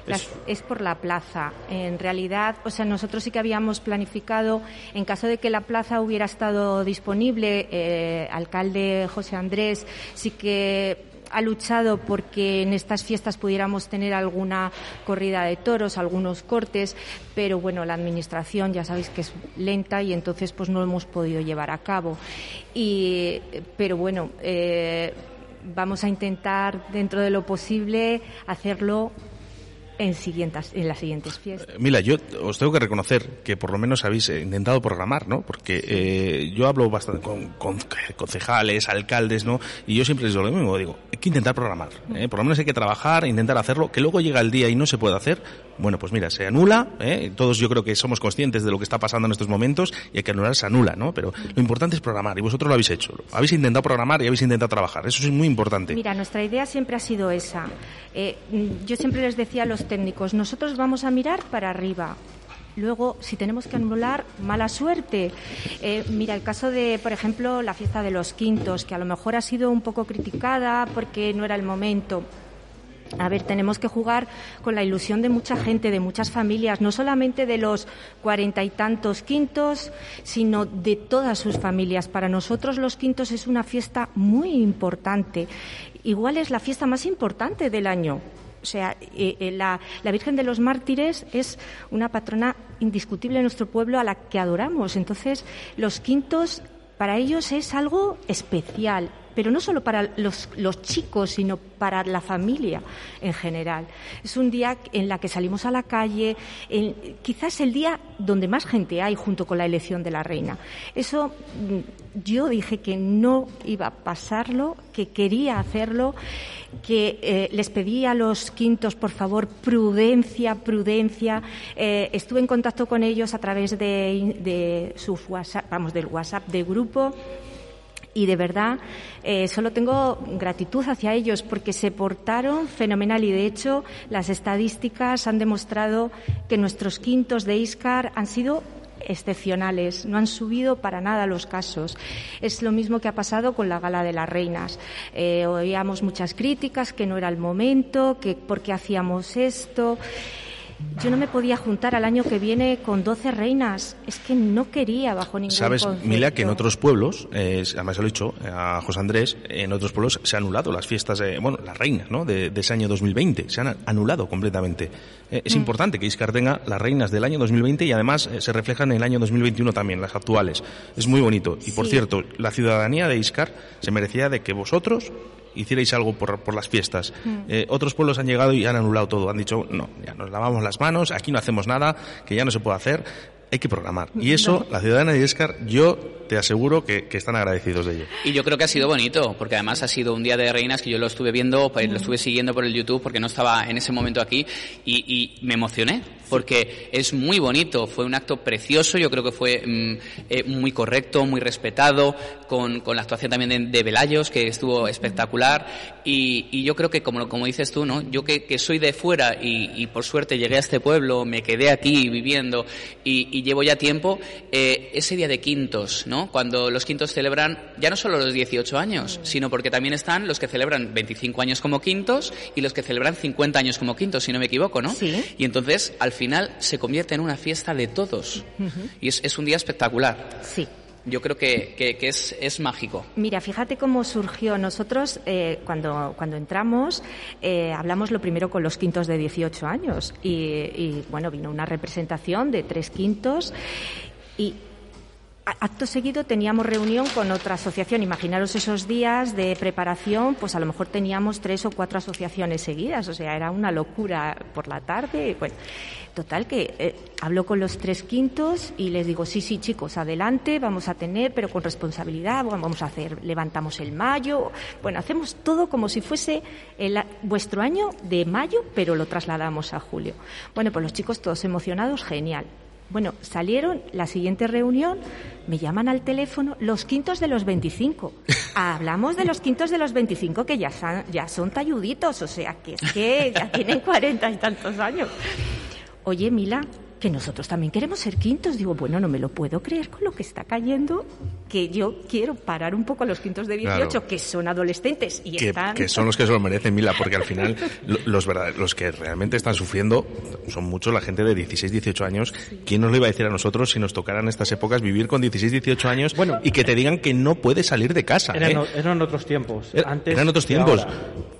S14: Las-
S3: Es-
S14: es por la plaza. En realidad, o sea, nosotros sí que habíamos planificado, en caso de que la plaza hubiera estado disponible, eh, alcalde José Andrés sí que ha luchado porque en estas fiestas pudiéramos tener alguna corrida de toros, algunos cortes, pero bueno, la administración ya sabéis que es lenta y entonces pues no hemos podido llevar a cabo. Y, pero bueno, eh, vamos a intentar dentro de lo posible hacerlo en, siguientes, en las siguientes fiestas.
S2: Mira, yo os tengo que reconocer que por lo menos habéis eh, intentado programar, ¿no? Porque eh, yo hablo bastante con, con concejales, alcaldes, ¿no? Y yo siempre les digo lo mismo, digo, hay que intentar programar, ¿eh? Por lo menos hay que trabajar, intentar hacerlo, que luego llega el día y no se puede hacer, bueno, pues mira, se anula, ¿eh? Todos yo creo que somos conscientes de lo que está pasando en estos momentos y hay que anular, se anula, ¿no? Pero lo importante es programar y vosotros lo habéis hecho, habéis intentado programar y habéis intentado trabajar, eso es muy importante.
S14: Mira, nuestra idea siempre ha sido esa. Eh, yo siempre les decía a los técnicos, nosotros vamos a mirar para arriba. Luego, si tenemos que anular, mala suerte. Eh, mira, el caso de, por ejemplo, la fiesta de los quintos, que a lo mejor ha sido un poco criticada porque no era el momento. A ver, tenemos que jugar con la ilusión de mucha gente, de muchas familias, no solamente de los cuarenta y tantos quintos, sino de todas sus familias. Para nosotros los quintos es una fiesta muy importante. Igual es la fiesta más importante del año. O sea, eh, eh, la, la Virgen de los Mártires es una patrona indiscutible de nuestro pueblo a la que adoramos. Entonces, los quintos para ellos es algo especial, pero no solo para los, los chicos, sino para la familia en general. Es un día en la que salimos a la calle, en- quizás el día donde más gente hay junto con la elección de la reina. Eso mm, yo dije que no iba a pasarlo, que quería hacerlo, que eh, les pedí a los quintos, por favor, prudencia, prudencia. Eh, estuve en contacto con ellos a través de, de su WhatsApp, vamos, del WhatsApp de grupo. Y de verdad, eh, solo tengo gratitud hacia ellos porque se portaron fenomenal y de hecho las estadísticas han demostrado que nuestros quintos de ISCAR han sido excepcionales, no han subido para nada los casos. Es lo mismo que ha pasado con la Gala de las Reinas. Eh, oíamos muchas críticas, que no era el momento, que por qué hacíamos esto. Yo no me podía juntar al año que viene con 12 reinas. Es que no quería bajo ningún
S2: Sabes,
S14: concepto.
S2: Mila, que en otros pueblos, eh, además se lo he dicho a José Andrés, en otros pueblos se han anulado las fiestas, de, bueno, las reinas, ¿no? De, de ese año 2020, se han anulado completamente. Eh, es
S15: Mm.
S2: importante que Iscar tenga las reinas del año 2020 y además eh, se reflejan en el año 2021 también, las actuales. Es muy bonito. Y por
S15: Sí.
S2: cierto, la ciudadanía de Iscar se merecía de que vosotros hicierais algo por, por las fiestas.
S15: Mm.
S2: Eh, otros pueblos han llegado y han anulado todo. Han dicho, no, ya nos lavamos las manos, aquí no hacemos nada, que ya no se puede hacer. Hay que programar. Y eso, la ciudadana de Iscar, yo te aseguro que, que están agradecidos de ello.
S4: Y yo creo que ha sido bonito, porque además ha sido un día de reinas que yo lo estuve viendo, pues, lo estuve siguiendo por el YouTube porque no estaba en ese momento aquí y, y me emocioné, porque es muy bonito, fue un acto precioso, yo creo que fue mm, eh, muy correcto, muy respetado, con, con la actuación también de, de Velayos, que estuvo espectacular, y, y yo creo que como, como dices tú, ¿no? yo que, que soy de fuera y, y por suerte llegué a este pueblo, me quedé aquí viviendo y, y llevo ya tiempo, eh, ese día de quintos, ¿no? Cuando los quintos celebran ya no solo los 18 años, sino porque también están los que celebran 25 años como quintos y los que celebran 50 años como quintos, si no me equivoco, ¿no?
S14: Sí.
S4: Y entonces, al final, se convierte en una fiesta de todos. Y es, es un día espectacular.
S14: Sí.
S4: Yo creo que, es, es mágico.
S14: Mira, fíjate cómo surgió. Nosotros, eh, cuando, cuando entramos, eh, hablamos lo primero con los quintos de 18 años. Y, y, bueno, vino una representación de tres quintos. Y acto seguido teníamos reunión con otra asociación. Imaginaros esos días de preparación, pues a lo mejor teníamos tres o cuatro asociaciones seguidas. O sea, era una locura por la tarde. Bueno, total que eh, hablo con los tres quintos y les digo, sí, sí, chicos, adelante, vamos a tener, pero con responsabilidad, vamos a hacer, levantamos el mayo. Bueno, hacemos todo como si fuese el vuestro año de mayo, pero lo trasladamos a julio. Bueno, pues los chicos todos emocionados, genial. Bueno, salieron la siguiente reunión, me llaman al teléfono los quintos de los 25. Hablamos de los quintos de los 25 que ya son, ya son talluditos, o sea, que es que ya tienen cuarenta y tantos años. Oye, Mila, que nosotros también queremos ser quintos. Digo, bueno, no me lo puedo creer con lo que está cayendo, que yo quiero parar un poco a los quintos de 18,
S2: Claro.
S14: que son adolescentes y
S2: que,
S14: están...
S2: que son los que se lo merecen, Mila, porque al final lo- los, verdad- los que realmente están sufriendo son muchos la gente de 16, 18 años. ¿Quién nos lo iba a decir a nosotros si nos tocaran estas épocas vivir con 16, 18 años y que te digan que no puedes salir de casa?
S3: Eran,
S2: ¿eh?
S3: eran otros tiempos.
S2: Era-
S3: Antes
S2: eran otros tiempos.
S3: ahora.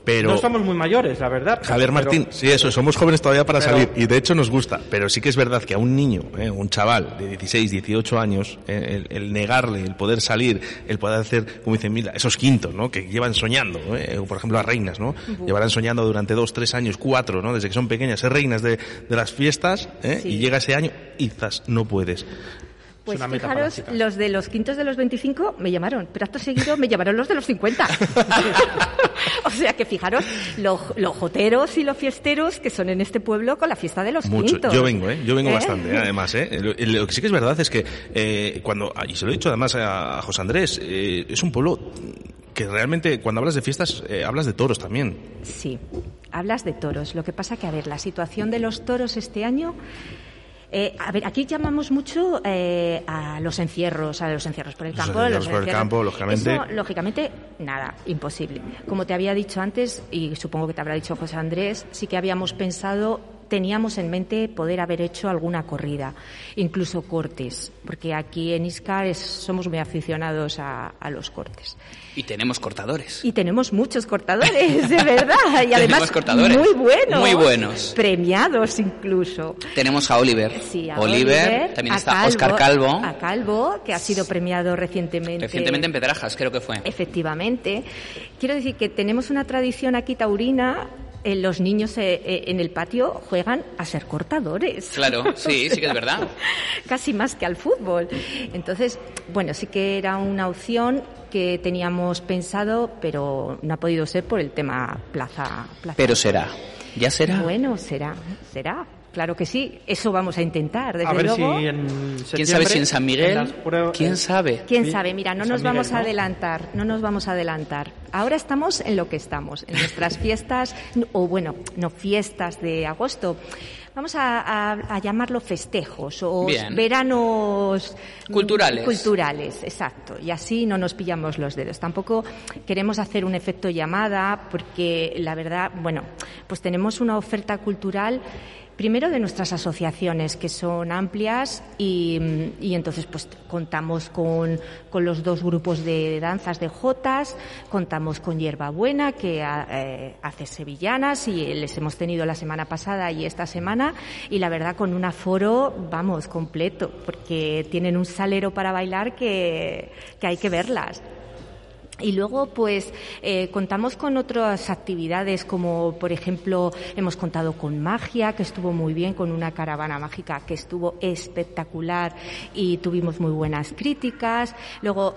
S2: Pero
S3: No estamos muy mayores, la verdad.
S2: Javier
S3: pero-
S2: Martín, sí, eso, somos jóvenes todavía para
S3: Pero-
S2: salir y de hecho nos gusta, pero sí que es verdad que a un niño, eh, un chaval de 16, 18 años, eh, el, el negarle, el poder salir, el poder hacer, como dice Mila, esos quintos, ¿no? Que llevan soñando, eh, o por ejemplo las reinas, ¿no?
S14: Ujú.
S2: Llevarán soñando durante dos, tres años, cuatro, ¿no? Desde que son pequeñas, ser reinas de, de las fiestas, ¿eh?
S14: Sí.
S2: Y llega ese año y zas, no puedes.
S14: Pues
S2: una meta para
S14: fijaros, los de los quintos de los 25 me llamaron, pero acto seguido me llamaron los de los 50. o sea que fijaros, los, los joteros y los fiesteros que son en este pueblo con la fiesta de los
S2: Mucho.
S14: quintos.
S2: Yo vengo, ¿eh? Yo vengo
S14: ¿Eh?
S2: bastante, ¿eh? además, ¿eh? Lo, lo que sí que es verdad es que eh, cuando, y se lo he dicho además a, a José Andrés, eh, es un pueblo que realmente cuando hablas de fiestas eh, hablas de toros también.
S14: Sí, hablas de toros. Lo que pasa que, a ver, la situación de los toros este año... eh, a ver, aquí llamamos mucho eh, a los encierros, a los encierros por el
S2: Los
S14: campo.
S2: encierros por el campo, lógicamente.
S14: Eso, lógicamente, nada, imposible. Como te había dicho antes, y supongo que te habrá dicho José Andrés, sí que habíamos pensado, teníamos en mente poder haber hecho alguna corrida, incluso cortes, porque aquí en Iscar es- somos muy aficionados a, a los cortes.
S4: Y tenemos cortadores.
S14: Y tenemos muchos cortadores, de verdad. Y además
S4: cortadores.
S14: muy buenos.
S4: Muy buenos.
S14: Premiados incluso.
S4: Tenemos a Oliver.
S14: Sí, a
S4: Oliver, también
S14: a
S4: está Oscar Calvo.
S14: A Calvo, que ha sido premiado recientemente.
S4: Recientemente en Pedrajas, creo que fue.
S14: Efectivamente. Quiero decir que tenemos una tradición aquí taurina. Eh, los niños eh, eh, en el patio juegan a ser cortadores.
S4: Claro, sí, sí que es verdad.
S14: Casi más que al fútbol. Entonces, bueno, sí que era una opción que teníamos pensado, pero no ha podido ser por el tema plaza. plaza.
S4: Pero será. ¿Ya será?
S14: Bueno, será, será. Claro que sí, eso vamos a intentar, desde
S3: A ver
S14: luego.
S3: si en
S4: ¿Quién sabe si en San Miguel? ¿Quién sabe?
S14: ¿Quién sabe? Mira, no
S3: San
S14: nos
S3: Miguel,
S14: vamos a
S3: ¿no?
S14: adelantar, no nos vamos a adelantar. Ahora estamos en lo que estamos, en nuestras fiestas, o bueno, no fiestas de agosto. Vamos a, a- a llamarlo festejos o
S4: Bien.
S14: veranos
S4: Culturales.
S14: Culturales, exacto. Y así no nos pillamos los dedos. Tampoco queremos hacer un efecto llamada porque la verdad, bueno, pues tenemos una oferta cultural Primero de nuestras asociaciones, que son amplias y, entonces pues contamos con, con los dos grupos de danzas de Jotas, contamos con Hierbabuena, que eh, hace sevillanas y les hemos tenido la semana pasada y esta semana y la verdad con un aforo, vamos, completo, porque tienen un salero para bailar que, que hay que verlas. Y luego, pues, eh, contamos con otras actividades, como por ejemplo, hemos contado con magia, que estuvo muy bien, con una caravana mágica que estuvo espectacular y tuvimos muy buenas críticas. Luego,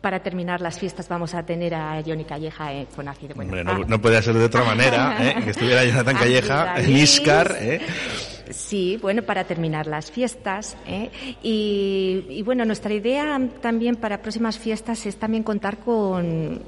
S14: para terminar las fiestas, vamos a tener a Johnny Calleja eh, con ácido. Bueno,
S2: Hombre, no,
S14: ah,
S2: no podía ser de otra manera, ¿eh? que estuviera Jonathan Calleja en Iscar. ¿eh?
S14: Sí, bueno, para terminar las fiestas. ¿eh? Y, y, bueno, nuestra idea también para próximas fiestas es también contar con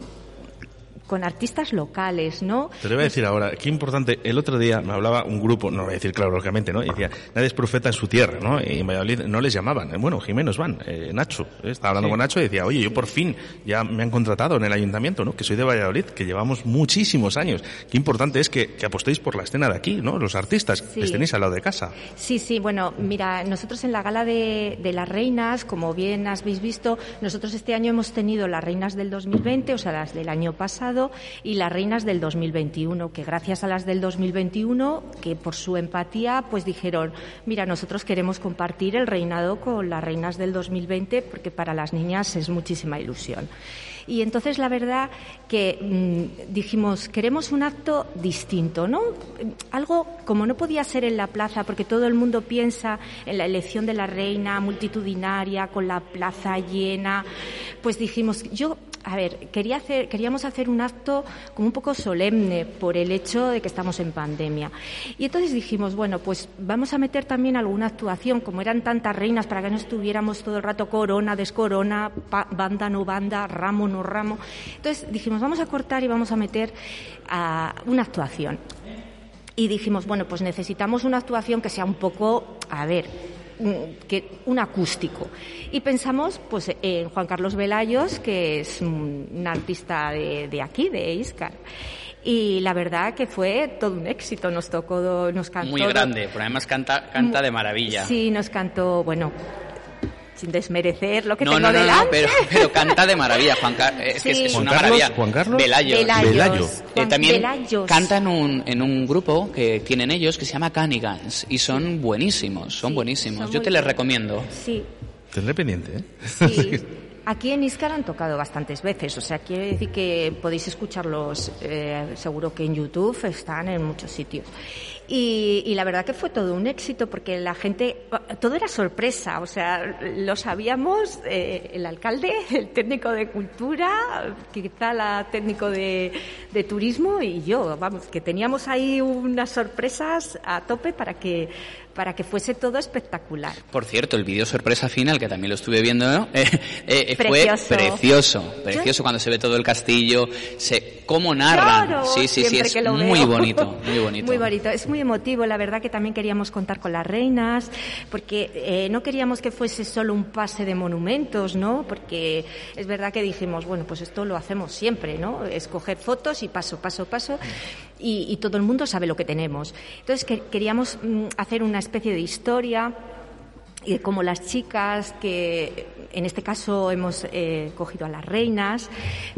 S14: con artistas locales, ¿no?
S2: Te lo voy a decir ahora, qué importante. El otro día me hablaba un grupo, no lo voy a decir claro, lógicamente, ¿no? Y decía, nadie es profeta en su tierra, ¿no? Y en Valladolid no les llamaban. Eh, Bueno, Jiménez van, eh, Nacho. eh, Estaba hablando
S3: Sí.
S2: con Nacho y decía, oye, yo por fin ya me han contratado en el ayuntamiento, ¿no? Que soy de Valladolid, que llevamos muchísimos años. Qué importante es que, que apostéis por la escena de aquí, ¿no? Los artistas,
S14: Sí.
S2: les tenéis al lado de casa.
S14: Sí, sí, bueno, mira, nosotros en la gala de, de las reinas, como bien habéis visto, nosotros este año hemos tenido las reinas del 2020, o sea, las del año pasado, y las reinas del 2021, que gracias a las del 2021, que por su empatía, pues dijeron, mira, nosotros queremos compartir el reinado con las reinas del 2020, porque para las niñas es muchísima ilusión. Y entonces la verdad que mm, dijimos, queremos un acto distinto, ¿no? Algo como no podía ser en la plaza, porque todo el mundo piensa en la elección de la reina multitudinaria, con la plaza llena. Pues dijimos, yo, a ver, quería hacer, queríamos hacer un acto como un poco solemne por el hecho de que estamos en pandemia. Y entonces dijimos, bueno, pues vamos a meter también alguna actuación, como eran tantas reinas, para que no estuviéramos todo el rato corona, descorona, banda, no banda, ramo, no ramo. Entonces dijimos, vamos a cortar y vamos a meter ah, una actuación. y dijimos, bueno, pues necesitamos una actuación que sea un poco, a ver, que un acústico. Y pensamos pues en Juan Carlos Velayos, que es un, artista de, de aquí, de Iscar. Y la verdad que fue todo un éxito, nos tocó, nos cantó.
S4: Muy grande, pero además canta, canta de maravilla.
S14: Sí, nos cantó, bueno, sin desmerecer lo que
S4: no,
S14: tengo
S4: no, no, no, pero, pero canta de maravilla, Juan Carlos. Es que es-
S2: Juan
S4: una
S2: Carlos,
S4: maravilla.
S2: Juan Carlos.
S4: Velayos.
S14: Velayos.
S2: Velayo.
S4: Eh,
S14: Juan
S4: también
S14: Velayos.
S4: canta en un, en un grupo que tienen ellos que se llama Canigans y son buenísimos, son buenísimos.
S14: son
S4: Yo te les recomiendo.
S14: Sí,
S2: Tendré pendiente, ¿eh?
S14: Sí. Aquí en Iscar han tocado bastantes veces, o sea, quiere decir que podéis escucharlos, eh, seguro que en YouTube están en muchos sitios. Y, y la verdad que fue todo un éxito porque la gente, todo era sorpresa, o sea, lo sabíamos eh, el alcalde, el técnico de cultura, quizá la técnico de, de turismo y yo, vamos, que teníamos ahí unas sorpresas a tope para que, para que fuese todo espectacular.
S4: Por cierto, el vídeo sorpresa final, que también lo estuve viendo, ¿no? Eh, eh, fue
S14: Precioso.
S4: precioso, precioso cuando se ve todo el castillo, se cómo narran.
S14: Lloro
S4: sí, sí, sí, es muy bonito, muy bonito.
S14: Muy bonito, es muy emotivo. La verdad que también queríamos contar con las reinas, porque eh, no queríamos que fuese solo un pase de monumentos, ¿no? Porque es verdad que dijimos, bueno, pues esto lo hacemos siempre, ¿no? Escoger fotos y paso, paso, paso, y, y todo el mundo sabe lo que tenemos. Entonces que- queríamos mm, hacer una especie de historia y de cómo las chicas que en este caso hemos eh, cogido a las reinas,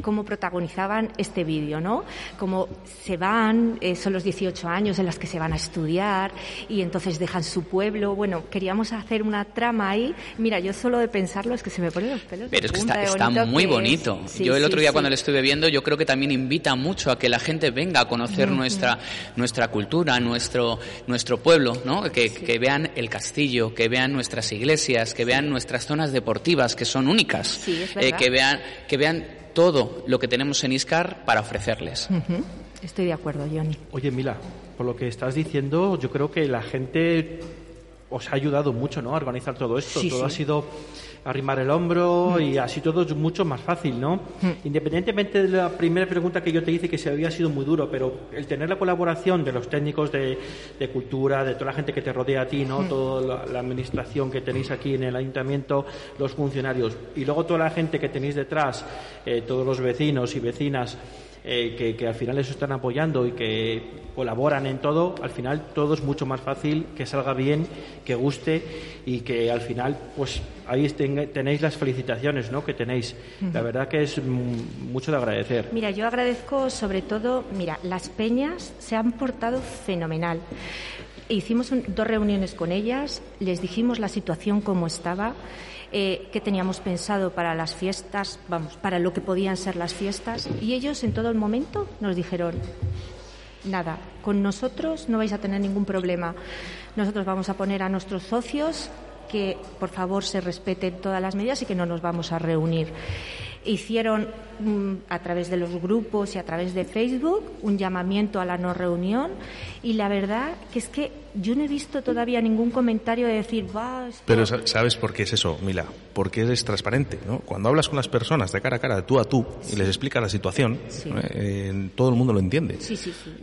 S14: cómo protagonizaban este vídeo, ¿no? Cómo se van, eh, son los 18 años en las que se van a estudiar y entonces dejan su pueblo. Bueno, queríamos hacer una trama ahí. Mira, yo solo de pensarlo es que se me ponen los pelos. de
S4: Pero es que está, está muy
S14: que
S4: bonito.
S14: Sí,
S4: yo el otro
S14: sí,
S4: día
S14: sí.
S4: cuando lo estuve viendo, yo creo que también invita mucho a que la gente venga a conocer nuestra nuestra cultura, nuestro nuestro pueblo, ¿no? Que, que vean el castillo, que vean nuestras iglesias, que vean nuestras zonas deportivas que son únicas,
S14: Sí, es
S4: eh, que vean que vean todo lo que tenemos en Iscar para ofrecerles.
S14: Estoy de acuerdo, Johnny.
S3: Oye, Mila, por lo que estás diciendo, yo creo que la gente os ha ayudado mucho, ¿no? A organizar todo esto.
S14: Sí,
S3: todo
S14: sí.
S3: ha sido arrimar el hombro y así todo es mucho más fácil, ¿no? Independientemente de la primera pregunta que yo te hice, que se había sido muy duro, pero el tener la colaboración de los técnicos de, de cultura, de toda la gente que te rodea a ti, ¿no?
S14: Mm.
S3: Toda la, la administración que tenéis aquí en el ayuntamiento, los funcionarios y luego toda la gente que tenéis detrás, eh, todos los vecinos y vecinas eh, que, que al final eso están apoyando y que colaboran en todo, al final todo es mucho más fácil, que salga bien, que guste y que al final, pues ahí ten- tenéis las felicitaciones ¿no? que tenéis. La verdad que es mucho de agradecer.
S14: Mira, yo agradezco sobre todo, mira, las peñas se han portado fenomenal. Hicimos un- dos reuniones con ellas, les dijimos la situación como estaba, eh, qué teníamos pensado para las fiestas, vamos, para lo que podían ser las fiestas, y ellos en todo el momento nos dijeron, nada, con nosotros no vais a tener ningún problema. Nosotros vamos a poner a nuestros socios que por favor se respeten todas las medidas y que no nos vamos a reunir. Hicieron mm, a través de los grupos y a través de Facebook un llamamiento a la no reunión y la verdad que es que yo no he visto todavía ningún comentario de decir, va, esto-
S2: Pero sa- ¿sabes por qué es eso, Mila? Porque eres transparente, ¿no? Cuando hablas con las personas de cara a cara, de tú a tú, y les explicas la situación,
S14: Sí.
S2: Eh, todo el mundo lo entiende.
S14: Sí,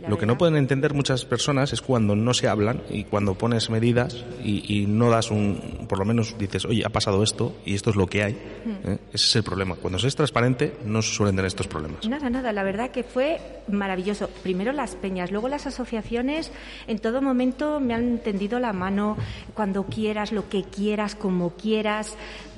S2: Lo que no pueden entender muchas personas es cuando no se hablan y cuando pones medidas y, y no das un, por lo menos dices, oye, ha pasado esto y esto es lo que hay.
S14: Mm.
S2: ¿eh? Ese es el problema. Cuando se es transparente no se suelen tener estos problemas.
S14: Nada, nada, la verdad que fue maravilloso. Primero las peñas, luego las asociaciones, en todo momento me han tendido la mano cuando quieras, lo que quieras, como quieras.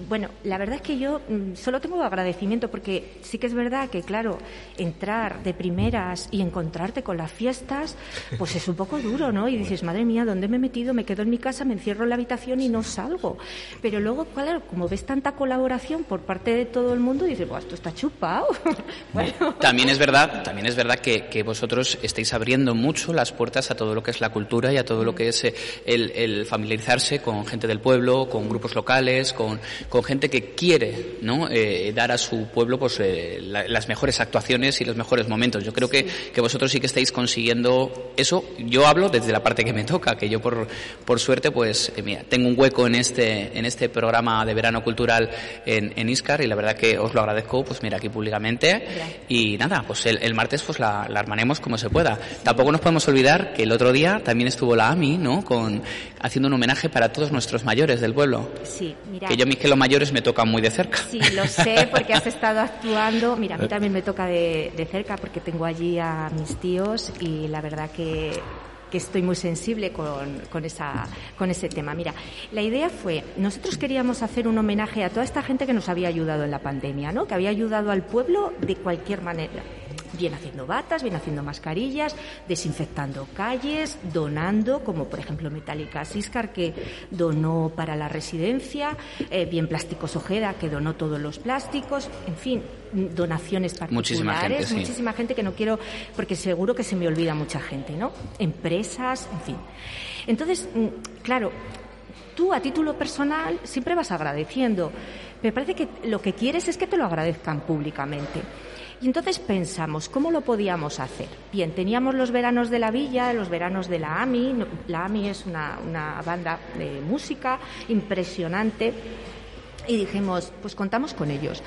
S14: Bueno, la verdad es que yo mm, solo tengo agradecimiento porque sí que es verdad que, claro, entrar de primeras y encontrarte con las fiestas, pues es un poco duro, ¿no? Y dices, madre mía, ¿dónde me he metido? Me quedo en mi casa, me encierro en la habitación y no salgo. Pero luego, claro, como ves tanta colaboración por parte de todo el mundo, dices, "Buah, esto está chupado. bueno,
S4: También es verdad, también es verdad que, que vosotros estáis abriendo mucho las puertas a todo lo que es la cultura y a todo lo que es eh, el, el familiarizarse con gente del pueblo, con grupos locales, con, con gente que quiere ¿no? Eh, dar a su pueblo pues, eh, la- las mejores actuaciones y los mejores momentos. Yo creo que, que vosotros sí que estáis consiguiendo eso. Yo hablo desde la parte que me toca, que yo por, por suerte pues eh, mira, tengo un hueco en este, en este programa de verano cultural en, en Iscar y la verdad que os lo agradezco pues mira aquí públicamente y nada, pues el, el martes pues la, la armaremos como se pueda. Tampoco nos podemos olvidar que el otro día también estuvo la AMI, ¿no? Con, haciendo un homenaje para todos nuestros mayores del pueblo.
S14: Sí, mira.
S4: Que yo a mí que los mayores me tocan muy de cerca.
S14: Sí, lo sé porque has estado actuando. Mira, a mí también me toca de, de cerca porque tengo allí a mis tíos y la verdad que, que estoy muy sensible con, con, esa, con ese tema. Mira, la idea fue, nosotros queríamos hacer un homenaje a toda esta gente que nos había ayudado en la pandemia, ¿no? Que había ayudado al pueblo de cualquier manera. Bien haciendo batas, bien haciendo mascarillas, desinfectando calles, donando, como por ejemplo Metallica Siscar, que donó para la residencia, eh, bien Plásticos Ojeda, que donó todos los plásticos, en fin, donaciones particulares,
S4: Muchísima gente, sí.
S14: muchísima gente que no quiero, porque seguro que se me olvida mucha gente, ¿no? Empresas, en fin. Entonces, mm, claro, tú a título personal siempre vas agradeciendo. Me parece que lo que quieres es que te lo agradezcan públicamente. Y entonces pensamos, ¿cómo lo podíamos hacer? Bien, teníamos los veranos de la villa, los veranos de la AMI. La AMI es una, banda de música impresionante. Y dijimos, pues contamos con ellos.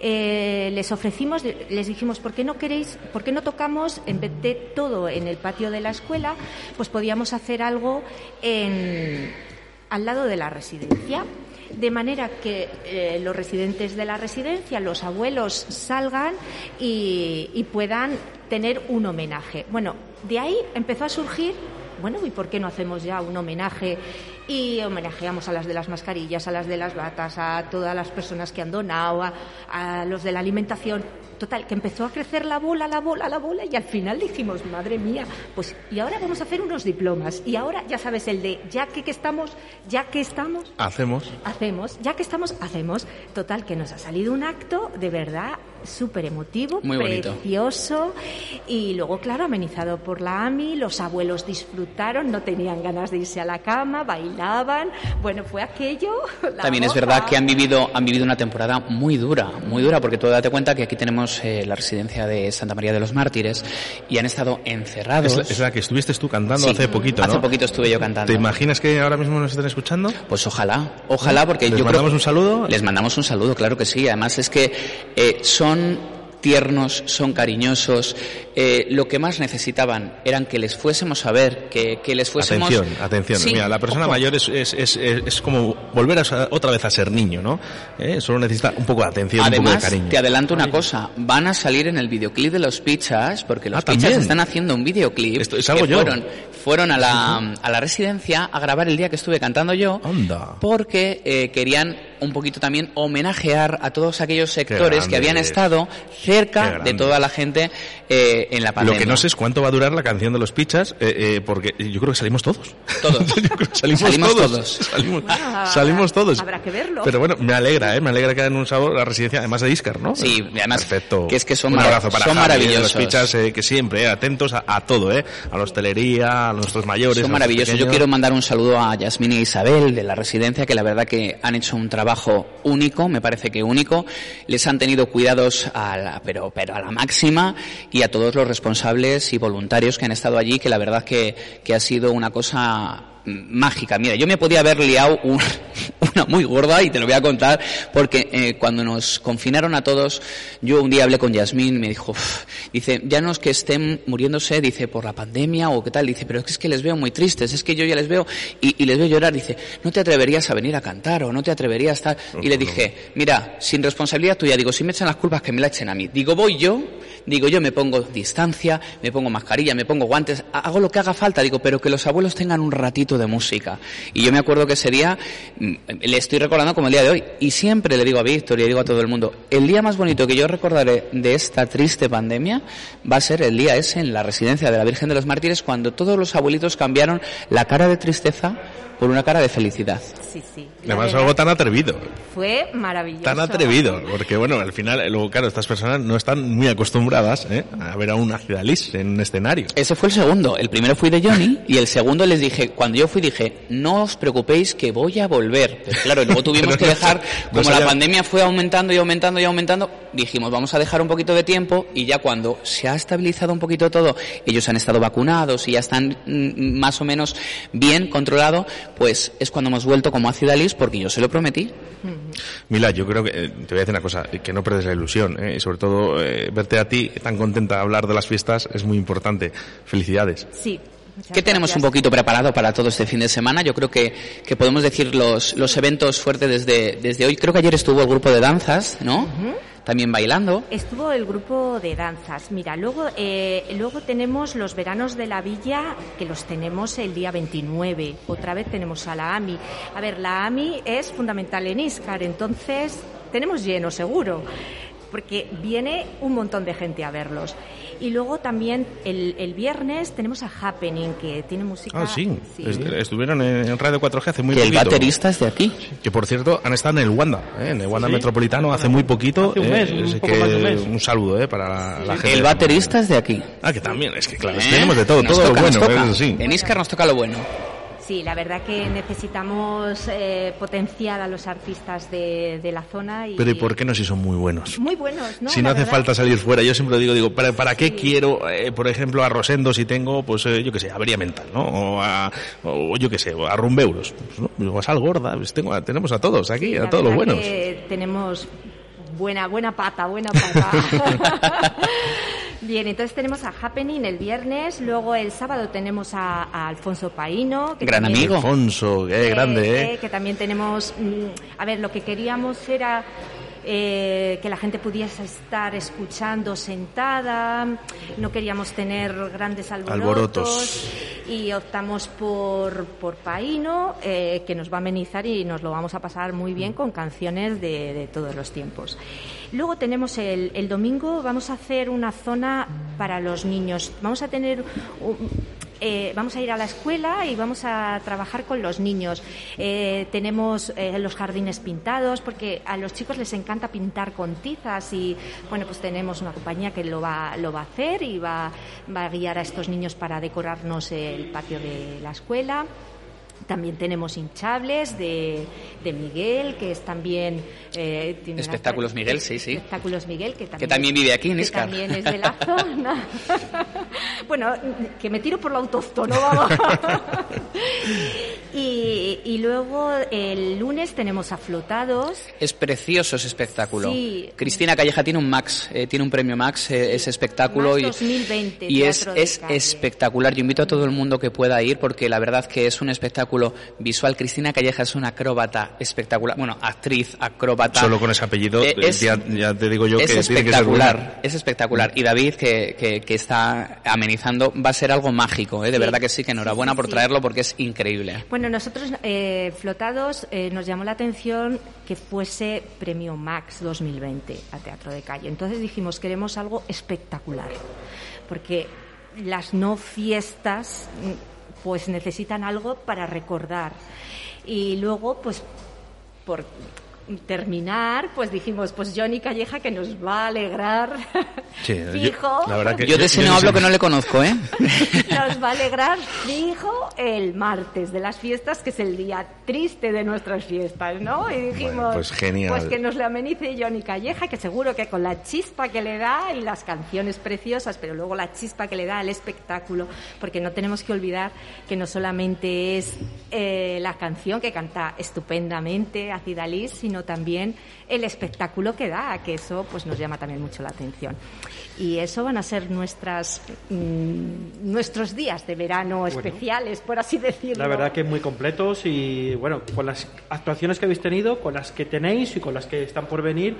S14: Eh, les ofrecimos, les dijimos, ¿por qué no queréis, por qué no tocamos, en vez de todo en el patio de la escuela, pues podíamos hacer algo al lado de la residencia? De manera que eh, los residentes de la residencia, los abuelos, salgan y, puedan tener un homenaje. Bueno, de ahí empezó a surgir bueno, ¿y por qué no hacemos ya un homenaje y homenajeamos a las de las mascarillas, a las de las batas, a todas las personas que han donado, a los de la alimentación? Total, que empezó a crecer la bola, la bola, la bola y al final dijimos, madre mía, pues y ahora vamos a hacer unos diplomas y ahora ya sabes el de ya que, que estamos, ya que estamos,
S2: Hacemos.
S14: hacemos, ya que estamos, hacemos. Total, que nos ha salido un acto de verdad súper emotivo,
S4: Muy
S14: precioso y luego, claro, amenizado por la AMI, los abuelos disfrutaron, no tenían ganas de irse a la cama, bailaban, bueno, fue aquello. la
S4: También es verdad que han vivido, han vivido una temporada muy dura, muy dura, porque tú date cuenta que aquí tenemos eh, la residencia de Santa María de los Mártires y han estado encerrados.
S2: Es la, es la que estuviste tú cantando
S4: Sí,
S2: hace poquito, ¿no?
S4: Hace poquito estuve yo cantando.
S2: ¿Te imaginas que ahora mismo nos estén escuchando?
S4: Pues ojalá, ojalá, porque
S2: ¿Les
S4: yo
S2: mandamos
S4: creo...
S2: un saludo?
S4: Les mandamos un saludo, claro que sí. Además es que eh, son tiernos, son cariñosos. Eh, lo que más necesitaban eran que les fuésemos a ver, que, que les fuésemos...
S2: Atención, atención.
S4: Sí,
S2: Mira, la persona
S4: ojo.
S2: mayor es, es, es, es- como volver a, otra vez a ser niño, ¿no? ¿Eh? Solo necesita un poco de atención, un poco de
S4: Además,
S2: cariño.
S4: te adelanto una cosa, van a salir en el videoclip de los Pichas, porque los
S2: Ah,
S4: Pichas
S2: ¿también?
S4: están haciendo un videoclip
S2: Esto es algo
S4: que
S2: yo.
S4: fueron, fueron a la, a la residencia a grabar el día que estuve cantando yo,
S2: Anda.
S4: porque eh, querían un poquito también homenajear a todos aquellos sectores que habían estado
S2: Qué
S4: cerca de toda la gente eh, en la
S2: Lo
S4: pandemia.
S2: que no sé es cuánto va a durar la canción de los pichas, eh, eh, porque yo creo que salimos todos.
S4: Todos.
S2: Yo creo que salimos,
S4: Salimos
S2: todos.
S4: todos.
S2: Salimos,
S14: Bueno,
S2: salimos todos.
S14: Habrá que verlo.
S2: Pero bueno, me alegra, ¿eh? Me alegra que hayan un sabor la residencia, además de Iscar, ¿no?
S4: Sí, y además
S2: Perfecto.
S4: que es que son
S2: un abrazo para
S4: son
S2: Javi,
S4: maravillosos.
S2: los pichas, eh, que siempre, eh, atentos a, a todo, ¿eh? A la hostelería, a nuestros mayores.
S4: Son
S2: los
S4: maravillosos. Yo quiero mandar un saludo a Yasmín e Isabel de la residencia, que la verdad que han hecho un trabajo único, me parece que único. Les han tenido cuidados a pero, pero a la máxima y a todos los responsables y voluntarios que han estado allí, que la verdad que, que ha sido una cosa mágica. Mira, yo me podía haber liado un- una muy gorda y te lo voy a contar porque eh, cuando nos confinaron a todos, yo un día hablé con Yasmín y me dijo, dice, ya no es que estén muriéndose, dice, por la pandemia o qué tal, dice, pero es que, es que les veo muy tristes, es que yo ya les veo y, y les veo llorar, dice, no te atreverías a venir a cantar o no te atreverías a estar. Y le dije, mira, sin responsabilidad tuya, digo, si me echan las culpas que me la echen a mí. Digo, voy yo, digo, yo me pongo distancia, me pongo mascarilla, me pongo guantes, hago lo que haga falta, digo, pero que los abuelos tengan un ratito de música. Y yo me acuerdo que ese día, mm, le estoy recordando como el día de hoy, y siempre le digo a Víctor y le digo a todo el mundo, el día más bonito que yo recordaré de esta triste pandemia va a ser el día ese en la residencia de la Virgen de los Mártires, cuando todos los abuelitos cambiaron la cara de tristeza por una cara de felicidad.
S14: Sí, sí.
S2: Además, algo tan atrevido.
S14: Fue maravilloso.
S2: Tan atrevido, porque bueno, al final, eh, luego, claro, estas personas no están muy acostumbradas ¿eh? a ver a un Acidalis en un escenario.
S4: Ese fue el segundo. El primero fui de Johnny y el segundo les dije, cuando yo fui dije, no os preocupéis que voy a volver. Pero claro, luego tuvimos que dejar,
S2: no
S4: como la pandemia fue aumentando y aumentando y aumentando, dijimos, vamos a dejar un poquito de tiempo y ya cuando se ha estabilizado un poquito todo, ellos han estado vacunados y ya están mm, más o menos bien controlado, pues es cuando hemos vuelto como Acidalis porque yo se lo prometí.
S2: Mila, yo creo que eh, te voy a decir una cosa, que no perdes la ilusión, ¿eh? y sobre todo eh, verte a ti tan contenta de hablar de las fiestas es muy importante. Felicidades.
S14: Sí. muchas
S4: ¿Qué tenemos un poquito preparado para todo este fin de semana? Yo creo que, que podemos decir los, los eventos fuertes desde, desde hoy. Creo que ayer estuvo el grupo de danzas, ¿no? También bailando.
S14: Estuvo el grupo de danzas. Mira, luego, eh, luego tenemos los veranos de la villa, que los tenemos el día 29. Otra vez tenemos a la AMI. A ver, la AMI es fundamental en Iscar, entonces tenemos lleno seguro, porque viene un montón de gente a verlos. Y luego también el, el viernes tenemos a Happening, que tiene música.
S2: Ah, sí. Est- Estuvieron en en Radio 4G hace muy
S4: Que el
S2: poquito.
S4: baterista es de aquí.
S2: Que por cierto han estado en el Wanda, ¿eh? en el Wanda
S4: Sí.
S2: Metropolitano hace muy poquito.
S4: Hace un
S2: ¿eh?
S4: mes, un
S2: Así
S4: poco
S2: que
S4: más de un mes.
S2: un saludo ¿eh? para la, la gente.
S4: El baterista es de aquí.
S2: Ah, que también, es que claro,
S4: ¿Eh?
S2: tenemos de todo,
S4: Nos
S2: todo
S4: toca,
S2: lo
S4: nos
S2: bueno, eso sí.
S4: En Iscar nos toca lo bueno.
S14: Sí, la verdad que necesitamos eh, potenciar a los artistas de, de la zona y
S2: Pero ¿y por qué no si son muy buenos?
S14: muy buenos, ¿no?
S2: si no
S14: La
S2: hace
S14: verdad.
S2: falta salir fuera, yo siempre digo, digo, ¿para, para qué quiero, eh, por ejemplo, a Rosendo si tengo, pues eh, yo qué sé, avería mental, ¿no? O, a, o yo qué sé, o a rumbeuros, pues, ¿no? o a sal gorda, pues tengo, a- tenemos a todos aquí, a todos los buenos.
S14: que tenemos buena buena pata, buena pata. Bien, entonces tenemos a Happening el viernes, luego el sábado tenemos a, a Alfonso Paino.
S2: Gran amigo. Alfonso, qué grande, ¿eh?
S14: Que también tenemos, mm, a ver, lo que queríamos era eh, que la gente pudiese estar escuchando sentada, no queríamos tener grandes alborotos,
S2: Alborotos.
S14: y optamos por, por Paino, eh, que nos va a amenizar y nos lo vamos a pasar muy bien con canciones de, de todos los tiempos. Luego tenemos el, el domingo, vamos a hacer una zona para los niños. Vamos a tener un- eh, vamos a ir a la escuela y vamos a trabajar con los niños. Eh, tenemos eh, los jardines pintados porque a los chicos les encanta pintar con tizas y bueno pues tenemos una compañía que lo va lo va a hacer y va, va a guiar a estos niños para decorarnos el patio de la escuela. También tenemos hinchables de, de Miguel, que es también... eh, tiene una-
S4: Espectáculos Miguel, sí, sí.
S14: Espectáculos Miguel, que también,
S4: también vive aquí en
S14: que
S4: Iscar.
S14: también es de la zona. bueno, que me tiro por lo autóctono, vamos. y, y luego el lunes tenemos a Flotados.
S4: Es precioso ese espectáculo.
S14: Sí.
S4: Cristina Calleja tiene un Max, eh, tiene un premio Max, eh, ese espectáculo.
S14: Más
S4: y
S14: 2020,
S4: y es, es
S14: Calle.
S4: espectacular. Yo invito a todo el mundo que pueda ir porque la verdad que es un espectáculo visual. Cristina Calleja es una acróbata espectacular. Bueno, actriz, acróbata.
S2: Solo con ese apellido,
S4: Eh, es-
S2: ya, ya te digo yo
S4: es
S2: que tiene que ser buena.
S4: espectacular, es espectacular. Y David, que, que, que está amenizando, va a ser algo mágico, ¿eh? de
S14: Sí.
S4: verdad que sí, que enhorabuena
S14: sí,
S4: por traerlo porque es increíble.
S14: Bueno, nosotros, eh, Flotados, eh, nos llamó la atención que fuese Premio Max 2020 a Teatro de Calle. Entonces dijimos, queremos algo espectacular, porque las no fiestas mm, pues necesitan algo para recordar. Y luego, pues, por terminar, pues dijimos, pues Johnny Calleja que nos va a alegrar,
S2: Sí, yo-
S14: fijo,
S2: la verdad que
S4: Yo de ese no hablo que no le conozco, ¿eh?
S14: nos va a alegrar fijo el martes de las fiestas, que es el día triste de nuestras fiestas, ¿no? Y dijimos,
S2: Bueno, pues genial.
S14: pues que nos le amenice Johnny Calleja, que seguro que con la chispa que le da y las canciones preciosas, pero luego la chispa que le da al espectáculo, porque no tenemos que olvidar que no solamente es eh, la canción que canta estupendamente Acidalis, sino también el espectáculo que da, que eso pues nos llama también mucho la atención. Y eso van a ser nuestras mm, nuestros días de verano especiales, por así decirlo.
S3: La verdad que muy completos y bueno, con las actuaciones que habéis tenido, con las que tenéis y con las que están por venir,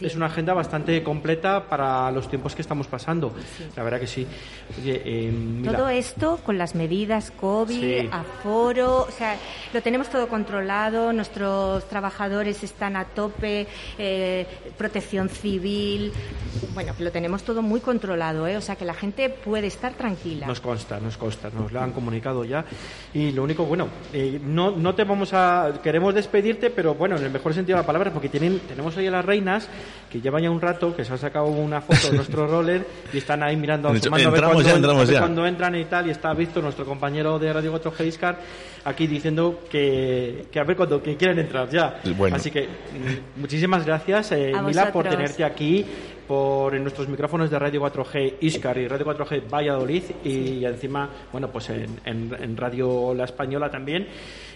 S3: es una agenda bastante completa para los tiempos que estamos pasando. La verdad que sí. Oye, eh,
S14: Todo esto con las medidas COVID, aforo, o sea, lo tenemos todo controlado, nuestros trabajadores están a tope, eh, protección civil, bueno, lo tenemos todo muy controlado, ¿eh? o sea que la gente puede estar tranquila.
S3: Nos consta, nos consta, nos lo han comunicado ya. Y lo único, bueno, eh, no, no te vamos a. Queremos despedirte, pero bueno, en el mejor sentido de la palabra, porque tienen, tenemos ahí a las reinas que llevan ya un rato, que se han sacado una foto de nuestro roller y están ahí mirando,
S2: hecho,
S3: asomando a ver
S2: entramos
S3: cuando,
S2: ya,
S3: en-
S2: entramos
S3: a ver
S2: ya.
S3: cuando entran y tal, y está Víctor, nuestro compañero de Radio 4G Iscar, aquí diciendo que, que a ver cuando que quieren entrar ya.
S2: Bueno.
S3: Así que mm, muchísimas gracias, eh, Mila, por tenerte aquí por en nuestros micrófonos de Radio 4G Iscar y Radio 4G Valladolid y encima, bueno, pues en, en- en Radio La Española también.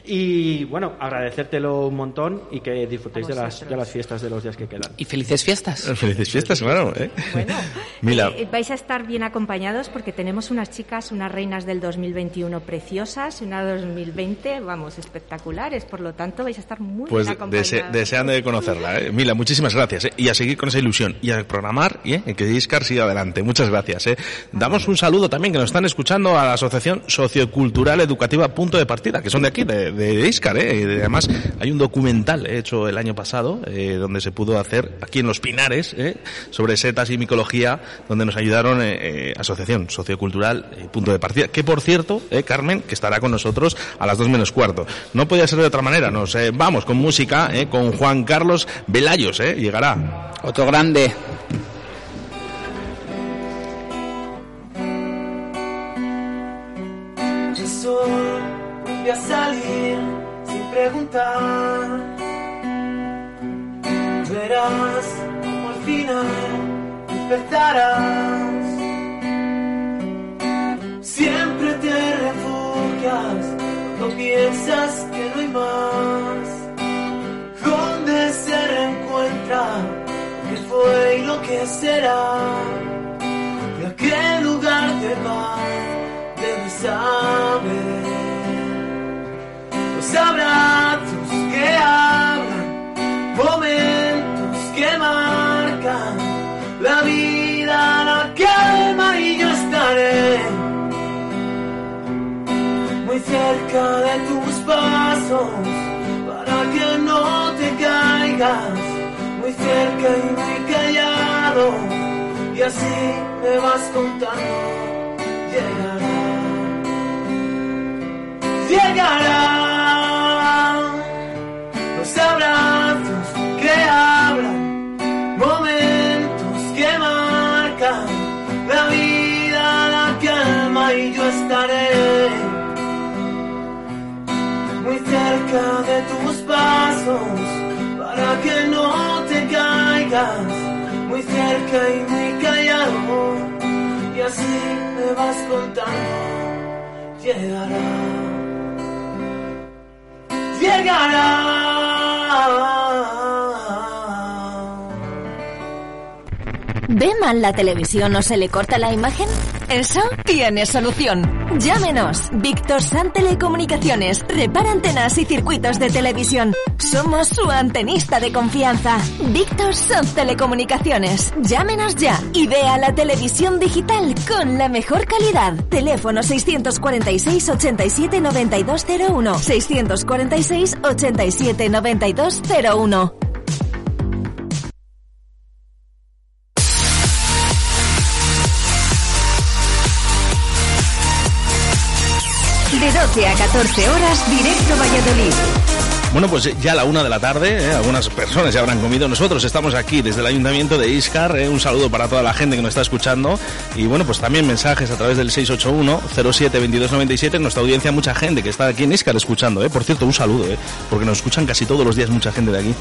S3: Y bueno, agradecértelo un montón y que disfrutéis de las, de las fiestas de los días que quedan.
S4: Y felices fiestas.
S2: Felices fiestas, claro. ¿eh? Mila,
S14: Eh, vais a estar bien acompañados porque tenemos unas chicas, unas reinas del 2021 preciosas y una 2020, vamos, espectaculares. Por lo tanto, vais a estar muy
S2: pues
S14: bien acompañados.
S2: dese- deseando de conocerla. ¿eh? Mila, muchísimas gracias. ¿eh? Y a seguir con esa ilusión. Y a programar y ¿eh? que Iscar siga adelante. Muchas gracias. ¿eh? Damos un saludo también que nos están escuchando a la Asociación Sociocultural Educativa Punto de Partida, que son de aquí, de, de Iscar. ¿eh? Y además, hay un documental eh, hecho el año pasado eh, donde se pudo hacer aquí en Los Pinares ¿eh? sobre setas y micología, donde nos ayudaron eh, eh, Asociación Sociocultural eh, Punto de Partida, que por cierto, eh, Carmen, que estará con nosotros a las dos menos cuarto. No podía ser de otra manera, nos eh, vamos con música, eh, con Juan Carlos Velayos, eh, llegará.
S4: Otro grande.
S15: El sol vuelve a salir sin preguntar. Verás como al final despertarás. Siempre te refugias cuando piensas que no hay más. Donde se reencuentra lo que fue y lo que será. De aquel lugar de paz debes saber los muy cerca de tus pasos para que no te caigas, muy cerca y muy callado y así me vas contando llegará. Llegará de tus pasos para que no te caigas, muy cerca y muy callado y así me vas contando llegará llegará.
S5: ¿Ve mal la televisión o se le corta la imagen? Eso tiene solución. Llámenos. Víctor San Telecomunicaciones. Repara antenas y circuitos de televisión. Somos su antenista de confianza. Víctor San Telecomunicaciones. Llámenos ya y vea la televisión digital con la mejor calidad. Teléfono 646 87 9201. 646 87 9201.
S11: De 12 a 14 horas, directo Valladolid.
S2: Bueno, pues ya a la una de la tarde, ¿eh? algunas personas ya habrán comido. Nosotros estamos aquí desde el Ayuntamiento de Iscar. ¿eh? Un saludo para toda la gente que nos está escuchando. Y bueno, pues también mensajes a través del 681-07-2297. En nuestra audiencia, mucha gente que está aquí en Iscar escuchando. ¿eh? Por cierto, un saludo, ¿eh? porque nos escuchan casi todos los días mucha gente de aquí.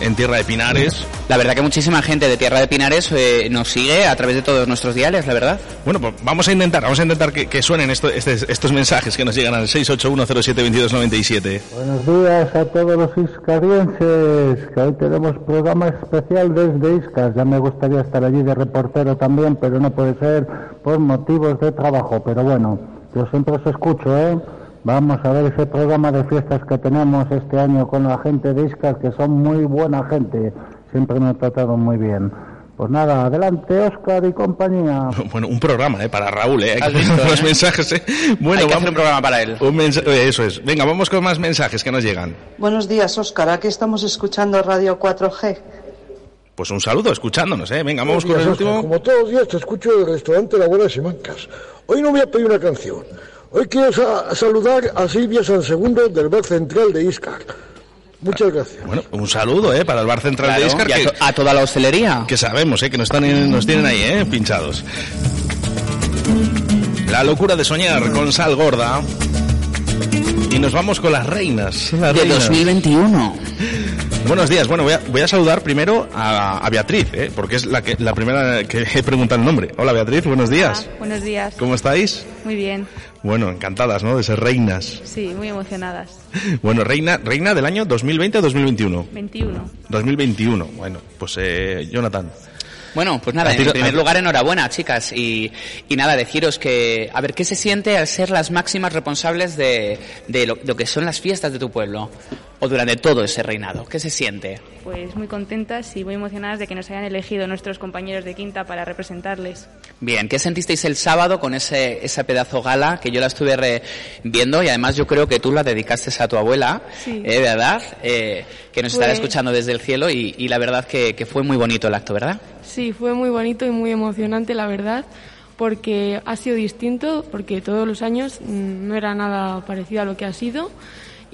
S2: En Tierra de Pinares.
S4: La verdad que muchísima gente de Tierra de Pinares eh, nos sigue a través de todos nuestros diales, la verdad.
S2: Bueno, pues vamos a intentar, vamos a intentar que, que suenen esto- este- estos mensajes que nos llegan al 681-07-2297.
S16: Buenos días a todos los iscarienses, que hoy tenemos programa especial desde Iscas. Ya me gustaría estar allí de reportero también, pero no puede ser por motivos de trabajo. Pero bueno, yo siempre os escucho, ¿eh? Vamos a ver ese programa de fiestas que tenemos este año con la gente de Iscas, que son muy buena gente. Siempre me han tratado muy bien. Pues nada, adelante Oscar y compañía.
S2: Bueno, un programa, ¿eh? Para Raúl, ¿eh? Hay que
S4: visto,
S2: los
S4: ¿eh?
S2: mensajes, ¿eh? Bueno,
S4: Hay que
S2: vamos-
S4: hacer un programa para él.
S2: un eh, Eso es. Venga, vamos con más mensajes que nos llegan.
S17: Buenos días, Óscar. Aquí estamos escuchando Radio 4G.
S2: Pues un saludo, escuchándonos, ¿eh? Venga, vamos con el
S18: días, Óscar.
S2: último.
S18: Como todos los días te escucho del restaurante La Buena Simancas. Hoy no voy a pedir una canción. Hoy quiero sa- saludar a Silvia San Segundo del Bar Central de Iscar. Muchas gracias.
S2: Bueno, un saludo, ¿eh? Para el bar central
S4: Claro,
S2: de Iscar.
S4: y a
S2: que-
S4: to- a toda la hostelería.
S2: Que sabemos, ¿eh? Que nos, están en- nos tienen ahí, ¿eh? Pinchados. La locura de soñar con sal gorda. Y nos vamos con las reinas. las
S4: De
S2: reinas.
S4: 2021.
S2: Buenos días. Bueno, voy a, voy a saludar primero a, a Beatriz, ¿eh? porque es la, que, la primera que he preguntado el nombre. Hola Beatriz, buenos días.
S19: Buenos días.
S2: ¿Cómo estáis?
S19: Muy bien.
S2: Bueno, encantadas, ¿no? De ser reinas.
S19: Sí, muy emocionadas.
S2: Bueno, reina, reina del año 2020 o 2021.
S19: 21.
S2: 2021. Bueno, pues eh, Jonathan.
S4: Bueno, pues nada, en primer lugar, enhorabuena, chicas. Y, y nada, deciros que, a ver, ¿qué se siente al ser las máximas responsables de, de lo, lo que son las fiestas de tu pueblo? O durante todo ese reinado. ¿Qué se siente?
S19: Pues muy contentas y muy emocionadas de que nos hayan elegido nuestros compañeros de quinta para representarles.
S4: Bien, ¿qué sentisteis el sábado con ese, esa pedazo gala que yo la estuve re- viendo y además yo creo que tú la dedicaste a tu abuela,
S20: Sí.
S4: ¿eh? ¿verdad? Eh, que nos estará
S20: Pues-
S4: escuchando desde el cielo y, y la verdad que, que fue muy bonito el acto, ¿verdad?
S20: Sí, fue muy bonito y muy emocionante, la verdad, porque ha sido distinto, porque todos los años mm, no era nada parecido a lo que ha sido.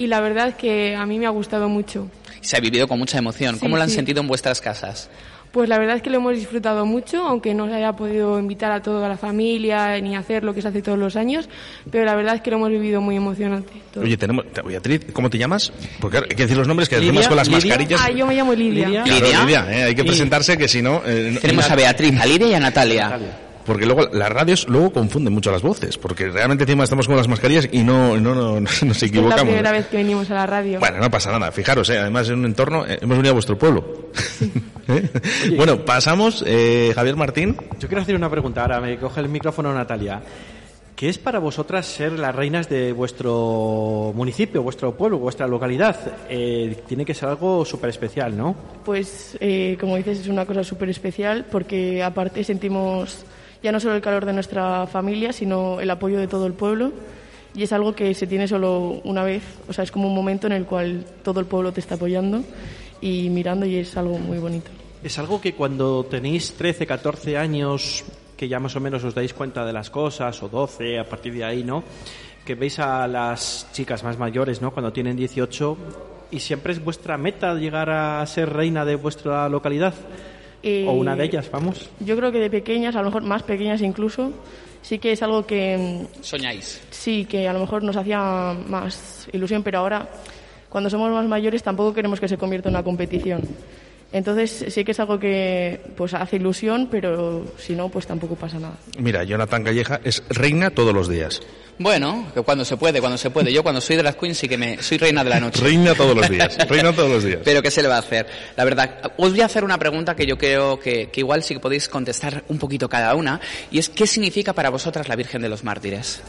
S20: Y la verdad que a mí me ha gustado mucho.
S4: Se ha vivido con mucha emoción.
S20: Sí,
S4: ¿Cómo lo han
S20: sí.
S4: sentido en vuestras casas?
S20: Pues la verdad es que lo hemos disfrutado mucho, aunque no se haya podido invitar a toda la familia ni hacer lo que se hace todos los años, pero la verdad es que lo hemos vivido muy emocionante. todo.
S2: Oye, tenemos. Beatriz, ¿cómo te llamas? Porque hay que decir los nombres que
S20: Lidia,
S2: decimos con las
S20: Lidia.
S2: mascarillas.
S20: Ah, yo me llamo Lidia.
S2: Claro,
S4: Lidia.
S2: Lidia, ¿eh? hay que
S4: Y-
S2: presentarse que si no... eh,
S4: Tenemos a Beatriz, a Lidia y a Natalia.
S2: Porque luego las radios luego confunden mucho las voces, porque realmente encima estamos con las mascarillas y no, no, no, nos
S20: Es la
S2: equivocamos.
S20: primera vez que venimos a la radio.
S2: Bueno, no pasa nada, fijaros, ¿eh? además en un entorno, eh, hemos venido a vuestro pueblo. ¿Eh? Bueno, pasamos, eh, Javier Martín.
S3: Yo quiero hacer una pregunta, ahora me coge el micrófono Natalia. ¿Qué es para vosotras ser las reinas de vuestro municipio, vuestro pueblo, vuestra localidad? Eh, tiene que ser algo súper especial, ¿no?
S20: Pues, eh, como dices, es una cosa súper especial porque aparte sentimos ya no solo el calor de nuestra familia, sino el apoyo de todo el pueblo. Y es algo que se tiene solo una vez, o sea, es como un momento en el cual todo el pueblo te está apoyando y mirando y es algo muy bonito.
S3: Es algo que cuando tenéis 13, 14 años, que ya más o menos os dais cuenta de las cosas, o 12, a partir de ahí, ¿no? Que veis a las chicas más mayores, ¿no? Cuando tienen 18, y siempre es vuestra meta llegar a ser reina de vuestra localidad.
S20: Eh,
S3: O una de ellas, vamos.
S20: Yo creo que de pequeñas, a lo mejor más pequeñas incluso, sí que es algo que mm,
S4: Soñáis.
S20: sí, que a lo mejor nos hacía más ilusión, pero ahora, cuando somos más mayores, tampoco queremos que se convierta en una competición. Entonces sí que es algo que pues hace ilusión, pero si no, pues tampoco pasa nada.
S2: Mira, Jonathan Calleja es reina todos los días.
S4: Bueno, que cuando se puede, cuando se puede. Yo cuando soy de las Queens sí que me soy reina de la noche.
S2: Reina todos los días, reina todos los días.
S4: Pero ¿qué se le va a hacer? La verdad, os voy a hacer una pregunta que yo creo que, que igual sí que podéis contestar un poquito cada una, y es ¿qué significa para vosotras la Virgen de los Mártires?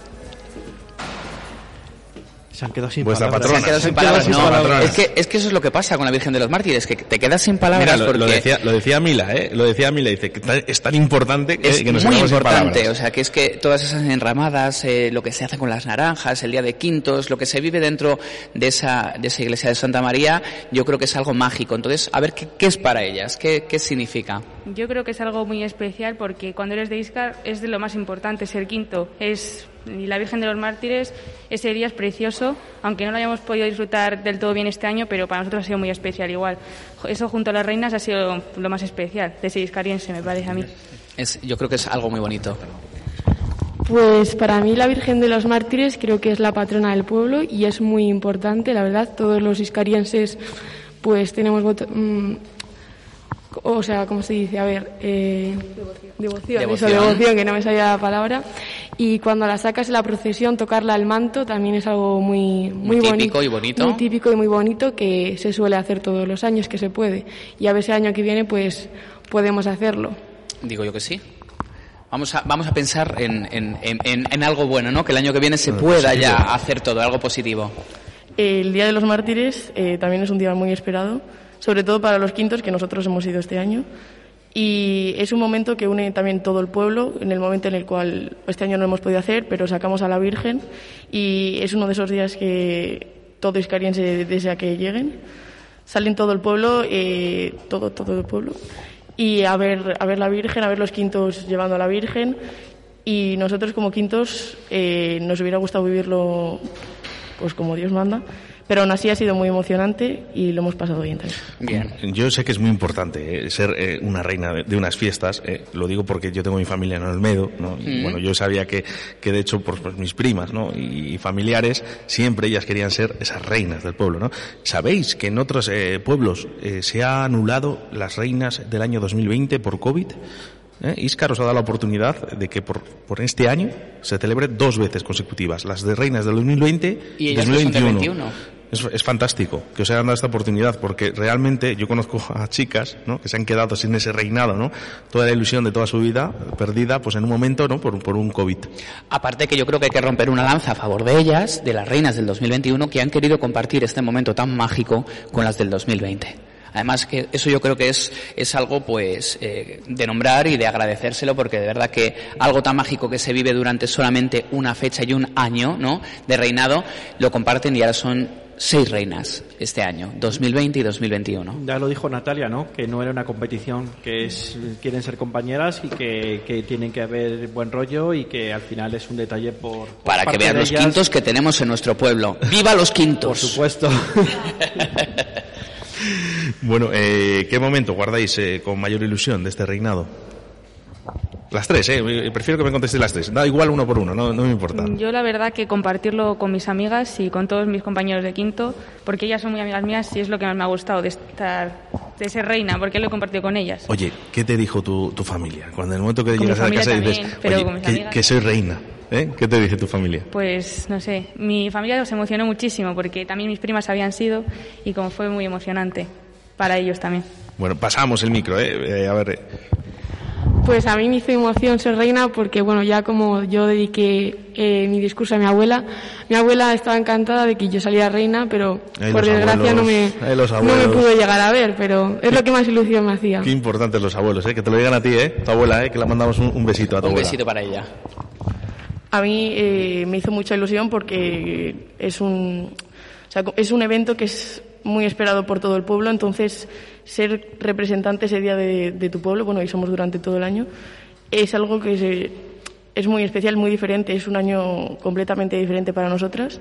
S3: Se han quedado sin
S2: Vuestra
S3: palabras.
S2: patrona.
S4: Se han quedado sin
S2: Se han quedado
S4: palabras.
S2: sin
S4: No,
S2: palabras.
S4: es que, es que eso es lo que pasa con la Virgen de los Mártires, que te quedas sin palabras
S2: Mira, lo,
S4: porque
S2: lo decía, lo decía Mila, ¿eh? Lo decía Mila, dice que es tan importante que,
S4: es
S2: que nos
S4: muy
S2: quedamos sin
S4: importante,
S2: palabras.
S4: o sea, que es que todas esas enramadas, eh, lo que se hace con las naranjas, el día de quintos, lo que se vive dentro de esa, de esa iglesia de Santa María, yo creo que es algo mágico. Entonces, a ver, ¿qué, qué es para ellas? ¿Qué, qué significa?
S19: Yo creo que es algo muy especial porque cuando eres de Iscar es de lo más importante ser quinto. Es y la Virgen de los Mártires, ese día es precioso, aunque no lo hayamos podido disfrutar del todo bien este año, pero para nosotros ha sido muy especial igual. Eso junto a las reinas ha sido lo más especial de ese iscariense, me parece a mí.
S4: Es, yo creo que es algo muy bonito.
S20: Pues para mí la Virgen de los Mártires creo que es la patrona del pueblo y es muy importante, la verdad. Todos los iscarienses pues tenemos voto- mm, o sea, ¿cómo se dice? A ver, eh, devoción, eso,
S4: Devoción.
S20: devoción, que no me salía la palabra. Y cuando la sacas en la procesión, tocarla al manto también es algo muy, muy,
S4: Muy típico y bonito.
S20: Muy típico y muy bonito que se suele hacer todos los años que se puede. Y a ver si el año que viene pues podemos hacerlo.
S4: Digo yo que sí. Vamos a, vamos a pensar en, en, en, en- en algo bueno, ¿no? Que el año que viene se pueda
S20: positivo.
S4: ya hacer todo, algo positivo.
S20: El Día de los Mártires eh, también es un día muy esperado, sobre todo para los quintos que nosotros hemos ido este año. Y es un momento que une también todo el pueblo, en el momento en el cual este año no hemos podido hacer, pero sacamos a la Virgen y es uno de esos días que todo iscariense desea que lleguen. Salen todo el pueblo, eh, todo, todo el pueblo, y a ver, a ver la Virgen, a ver los quintos llevando a la Virgen. Y nosotros como quintos eh, nos hubiera gustado vivirlo pues como Dios manda. Pero aún así ha sido muy emocionante y lo hemos pasado bien también.
S2: Bien. Yo sé que es muy importante eh, ser eh, una reina de, de unas fiestas. eh, lo digo porque yo tengo mi familia en Olmedo, ¿no? Y,
S4: Mm.
S2: bueno, yo sabía que, que de hecho, por, por mis primas, ¿no? Y, y familiares, siempre ellas querían ser esas reinas del pueblo, ¿no? ¿Sabéis que en otros eh, pueblos eh, se ha anulado las reinas del año 2020 por COVID? ¿Eh? Íscar os ha dado la oportunidad de que por, por este año se celebre dos veces consecutivas, las de reinas del 2020
S4: Y ellas que son del
S2: 2021.
S4: 21.
S2: Es, es fantástico que os hayan dado esta oportunidad porque realmente yo conozco a chicas ¿no? que se han quedado sin ese reinado, ¿no? Toda la ilusión de toda su vida perdida pues en un momento ¿no? por, por un COVID.
S4: Aparte que yo creo que hay que romper una lanza a favor de ellas, de las reinas del 2021, que han querido compartir este momento tan mágico con las del 2020. Además que eso yo creo que es, es algo pues eh, de nombrar y de agradecérselo porque de verdad que algo tan mágico que se vive durante solamente una fecha y un año ¿no? de reinado lo comparten y ahora son seis reinas este año, 2020 y 2021.
S3: Ya lo dijo Natalia, ¿no? Que no era una competición, que es, quieren ser compañeras y que, que tienen que haber buen rollo y que al final es un detalle por. por
S4: Para que vean los
S3: ellas.
S4: quintos que tenemos en nuestro pueblo. ¡Viva los quintos!
S3: Por supuesto.
S2: Bueno, eh, ¿qué momento guardáis eh, con mayor ilusión de este reinado? Las tres, eh. Prefiero que me contestéis las tres. Da igual uno por uno, no, no me importa.
S19: Yo la verdad que compartirlo con mis amigas y con todos mis compañeros de quinto, porque ellas son muy amigas mías y es lo que más me ha gustado de estar, de ser reina, porque lo he compartido con ellas.
S2: Oye, ¿qué te dijo tu, tu familia? Cuando en el momento que
S19: Con
S2: llegas a la casa y dices,
S19: también, pero
S2: oye,
S19: con mis
S2: que,
S19: amigas.
S2: que soy reina, ¿eh? ¿Qué te dice tu familia?
S19: Pues no sé, mi familia se emocionó muchísimo porque también mis primas habían sido y como fue muy emocionante para ellos también.
S2: Bueno, pasamos el micro, ¿eh? Eh, a ver, eh,
S21: Pues a mí me hizo emoción ser reina porque, bueno, ya como yo dediqué eh, mi discurso a mi abuela, mi abuela estaba encantada de que yo saliera reina, pero
S2: Ay,
S21: por desgracia no me,
S2: abuelos, ay, los
S21: no me pudo llegar a ver, pero es lo que más ilusión me hacía.
S2: qué importantes los abuelos, ¿eh? Que te lo digan a ti, ¿eh? Tu abuela, ¿eh? Que le mandamos un, un besito a tu
S4: Un
S2: abuela.
S4: besito para ella.
S20: A mí eh, me hizo mucha ilusión porque es un, o sea, es un evento que es muy esperado por todo el pueblo, entonces ser representante ese día de, tu pueblo, bueno, y somos durante todo el año, es algo que se- es muy especial, muy diferente, es un año completamente diferente para nosotras.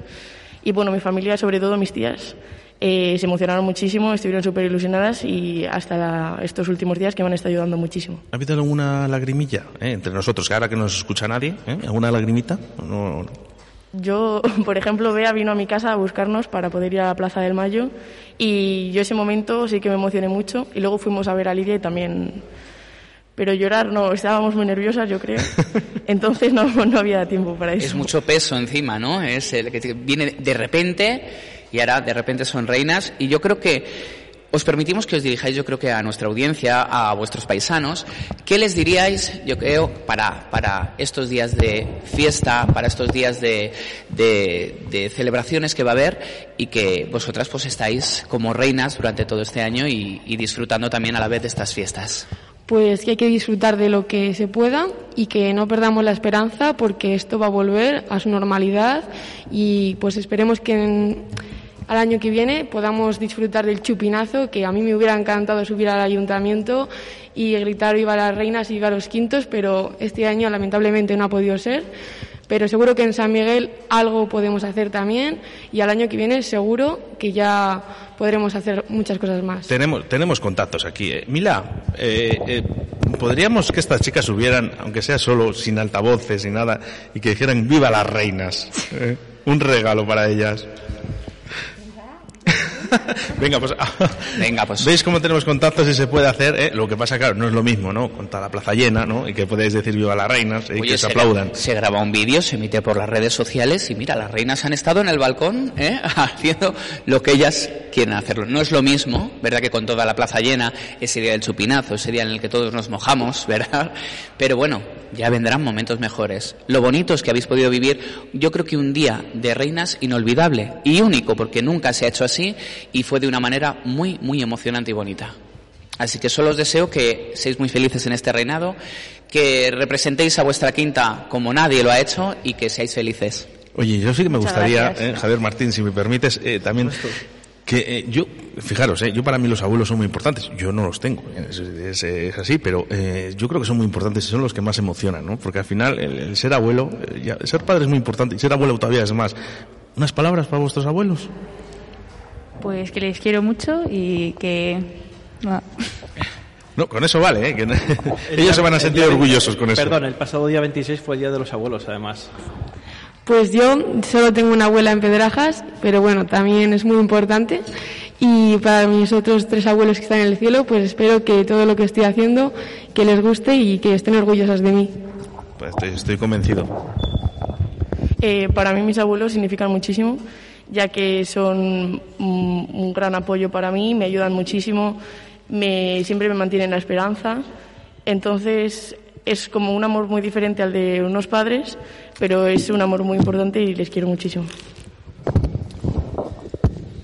S20: Y bueno, mi familia, sobre todo mis tías, eh, se emocionaron muchísimo, estuvieron súper ilusionadas y hasta estos últimos días que me han estado ayudando muchísimo.
S2: ¿Ha habido alguna lagrimilla eh, entre nosotros, que ahora que no nos escucha nadie? ¿eh? ¿Alguna lagrimita?
S20: Yo, por ejemplo, Bea vino a mi casa a buscarnos para poder ir a la Plaza del Mayo y yo ese momento sí que me emocioné mucho y luego fuimos a ver a Lidia y también... Pero llorar no, estábamos muy nerviosas yo creo, entonces no, no había tiempo para eso.
S4: Es mucho peso encima, ¿no? Es el que viene de repente y ahora de repente son reinas. Y yo creo que os permitimos que os dirijáis, yo creo que a nuestra audiencia, a vuestros paisanos. ¿Qué les diríais, yo creo, para, para estos días de fiesta, para estos días de, de, de celebraciones que va a haber y que vosotras pues estáis como reinas durante todo este año y, y disfrutando también a la vez de estas fiestas?
S21: Pues que hay que disfrutar de lo que se pueda y que no perdamos la esperanza porque esto va a volver a su normalidad y pues esperemos que en- al año que viene podamos disfrutar del chupinazo que a mí me hubiera encantado subir al ayuntamiento y gritar viva las reinas y viva los quintos pero este año lamentablemente no ha podido ser pero seguro que en San Miguel algo podemos hacer también y al año que viene seguro que ya podremos hacer muchas cosas más.
S2: Tenemos, tenemos contactos aquí. eh. Mila, eh, eh, ¿podríamos que estas chicas subieran, aunque sea solo, sin altavoces y nada, y que dijeran viva las reinas? Un regalo para ellas. Venga, pues,
S4: Venga, pues.
S2: ¿Veis cómo tenemos contactos y se puede hacer? eh? Lo que pasa, claro, no es lo mismo, ¿no? Con toda la plaza llena, ¿no? Y que podéis decir viva las reinas y
S4: Oye,
S2: que se aplaudan.
S4: Se graba un vídeo, se emite por las redes sociales y mira, las reinas han estado en el balcón ¿eh? haciendo lo que ellas quieren hacerlo. No es lo mismo, ¿verdad? Que con toda la plaza llena, ese día del chupinazo, ese día en el que todos nos mojamos, ¿verdad? Pero bueno, ya vendrán momentos mejores. Lo bonito es que habéis podido vivir, yo creo que un día de reinas inolvidable y único, porque nunca se ha hecho así y fue de una manera muy, muy emocionante y bonita. Así que solo os deseo que seáis muy felices en este reinado, que representéis a vuestra quinta como nadie lo ha hecho y que seáis felices.
S2: Oye, yo sí que me
S4: Muchas
S2: gustaría, eh, Javier Martín, si me permites, eh, también que eh, yo, fijaros, eh, yo para mí los abuelos son muy importantes. Yo no los tengo, eh, es, es- es así, pero eh, yo creo que son muy importantes y son los que más emocionan, ¿no? Porque al final el, el ser abuelo, eh, ya, ser padre es muy importante y ser abuelo todavía es más. ¿Unas palabras para vuestros abuelos?
S22: Pues que les quiero mucho y que...
S2: No, con eso vale, ¿eh? Que ellos se van a sentir orgullosos con eso.
S3: Perdón, el pasado día 26 fue el Día de los Abuelos, además.
S23: Pues yo solo tengo una abuela en Pedrajas, pero bueno, también es muy importante. Y para mis otros tres abuelos que están en el cielo, pues espero que todo lo que estoy haciendo, que les guste y que estén orgullosos de mí.
S2: Pues estoy, estoy convencido.
S20: Eh, para mí mis abuelos significan muchísimo, ya que son un, gran apoyo para mí, me ayudan muchísimo, me, siempre me mantienen la esperanza. Entonces es como un amor muy diferente al de unos padres, pero es un amor muy importante y les quiero muchísimo.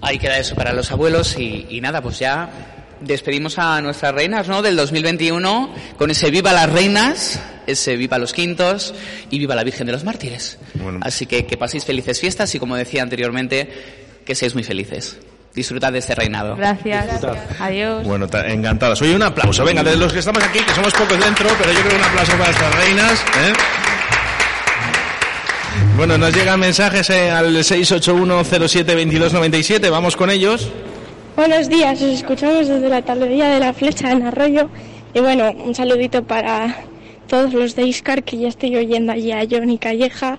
S4: Ahí queda eso para los abuelos y, y nada, pues ya despedimos a nuestras reinas, ¿no? Del 2021 con ese viva las reinas, ese viva los quintos y viva la Virgen de los Mártires. Así que que paséis felices fiestas y como decía anteriormente, que seáis muy felices. Disfrutad de este reinado.
S22: Gracias. Adiós.
S2: Bueno, ta- encantadas. Oye, un aplauso. Venga, de los que estamos aquí, que somos pocos dentro, pero yo creo que un aplauso para estas reinas. ¿eh? Bueno, nos llegan mensajes eh, al 681072297. Vamos con ellos.
S24: Buenos días, os escuchamos desde la tablería de la flecha en Arroyo. Y bueno, un saludito para todos los de Iscar, que ya estoy oyendo allí a Johnny Calleja,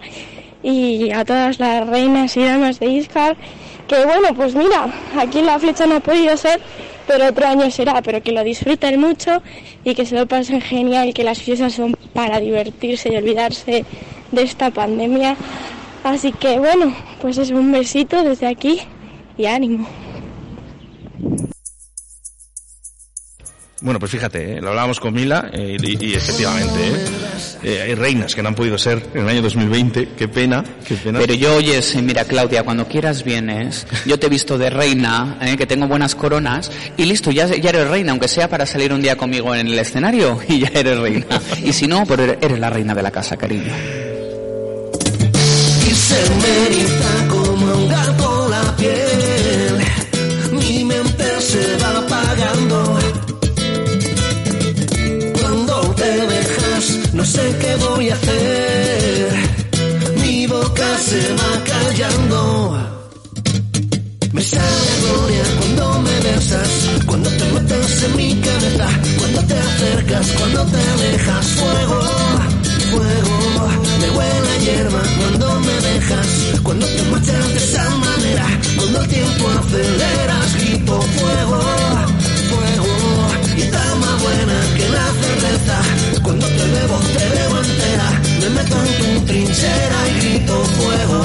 S24: y a todas las reinas y damas de Iscar. Que bueno, pues mira, aquí la flecha no ha podido ser, pero otro año será, pero que lo disfruten mucho y que se lo pasen genial, que las fiestas son para divertirse y olvidarse de esta pandemia. Así que bueno, pues es un besito desde aquí y ánimo.
S2: Bueno, pues fíjate, ¿eh? lo hablábamos con Mila eh, y, y efectivamente, ¿eh? Eh, hay reinas que no han podido ser en el año 2020. Qué pena, qué pena.
S4: Pero yo, oyes, mira, Claudia, cuando quieras vienes. Yo te he visto de reina, eh, que tengo buenas coronas, y listo, ya, ya eres reina, aunque sea para salir un día conmigo en el escenario, y ya eres reina. Y si no, pues eres- eres la reina de la casa, cariño.
S25: Sé qué voy a hacer. Mi boca se va callando. Me sale gloria cuando me besas, cuando te metes en mi cabeza, cuando te acercas, cuando te alejas, fuego, fuego, me huele hierba cuando me dejas, cuando te marchas de esa manera, cuando el tiempo aceleras, grito fuego, fuego, y está más buena que la cerveza, cuando te bebo, te bebo entera, me meto en tu trinchera y grito fuego.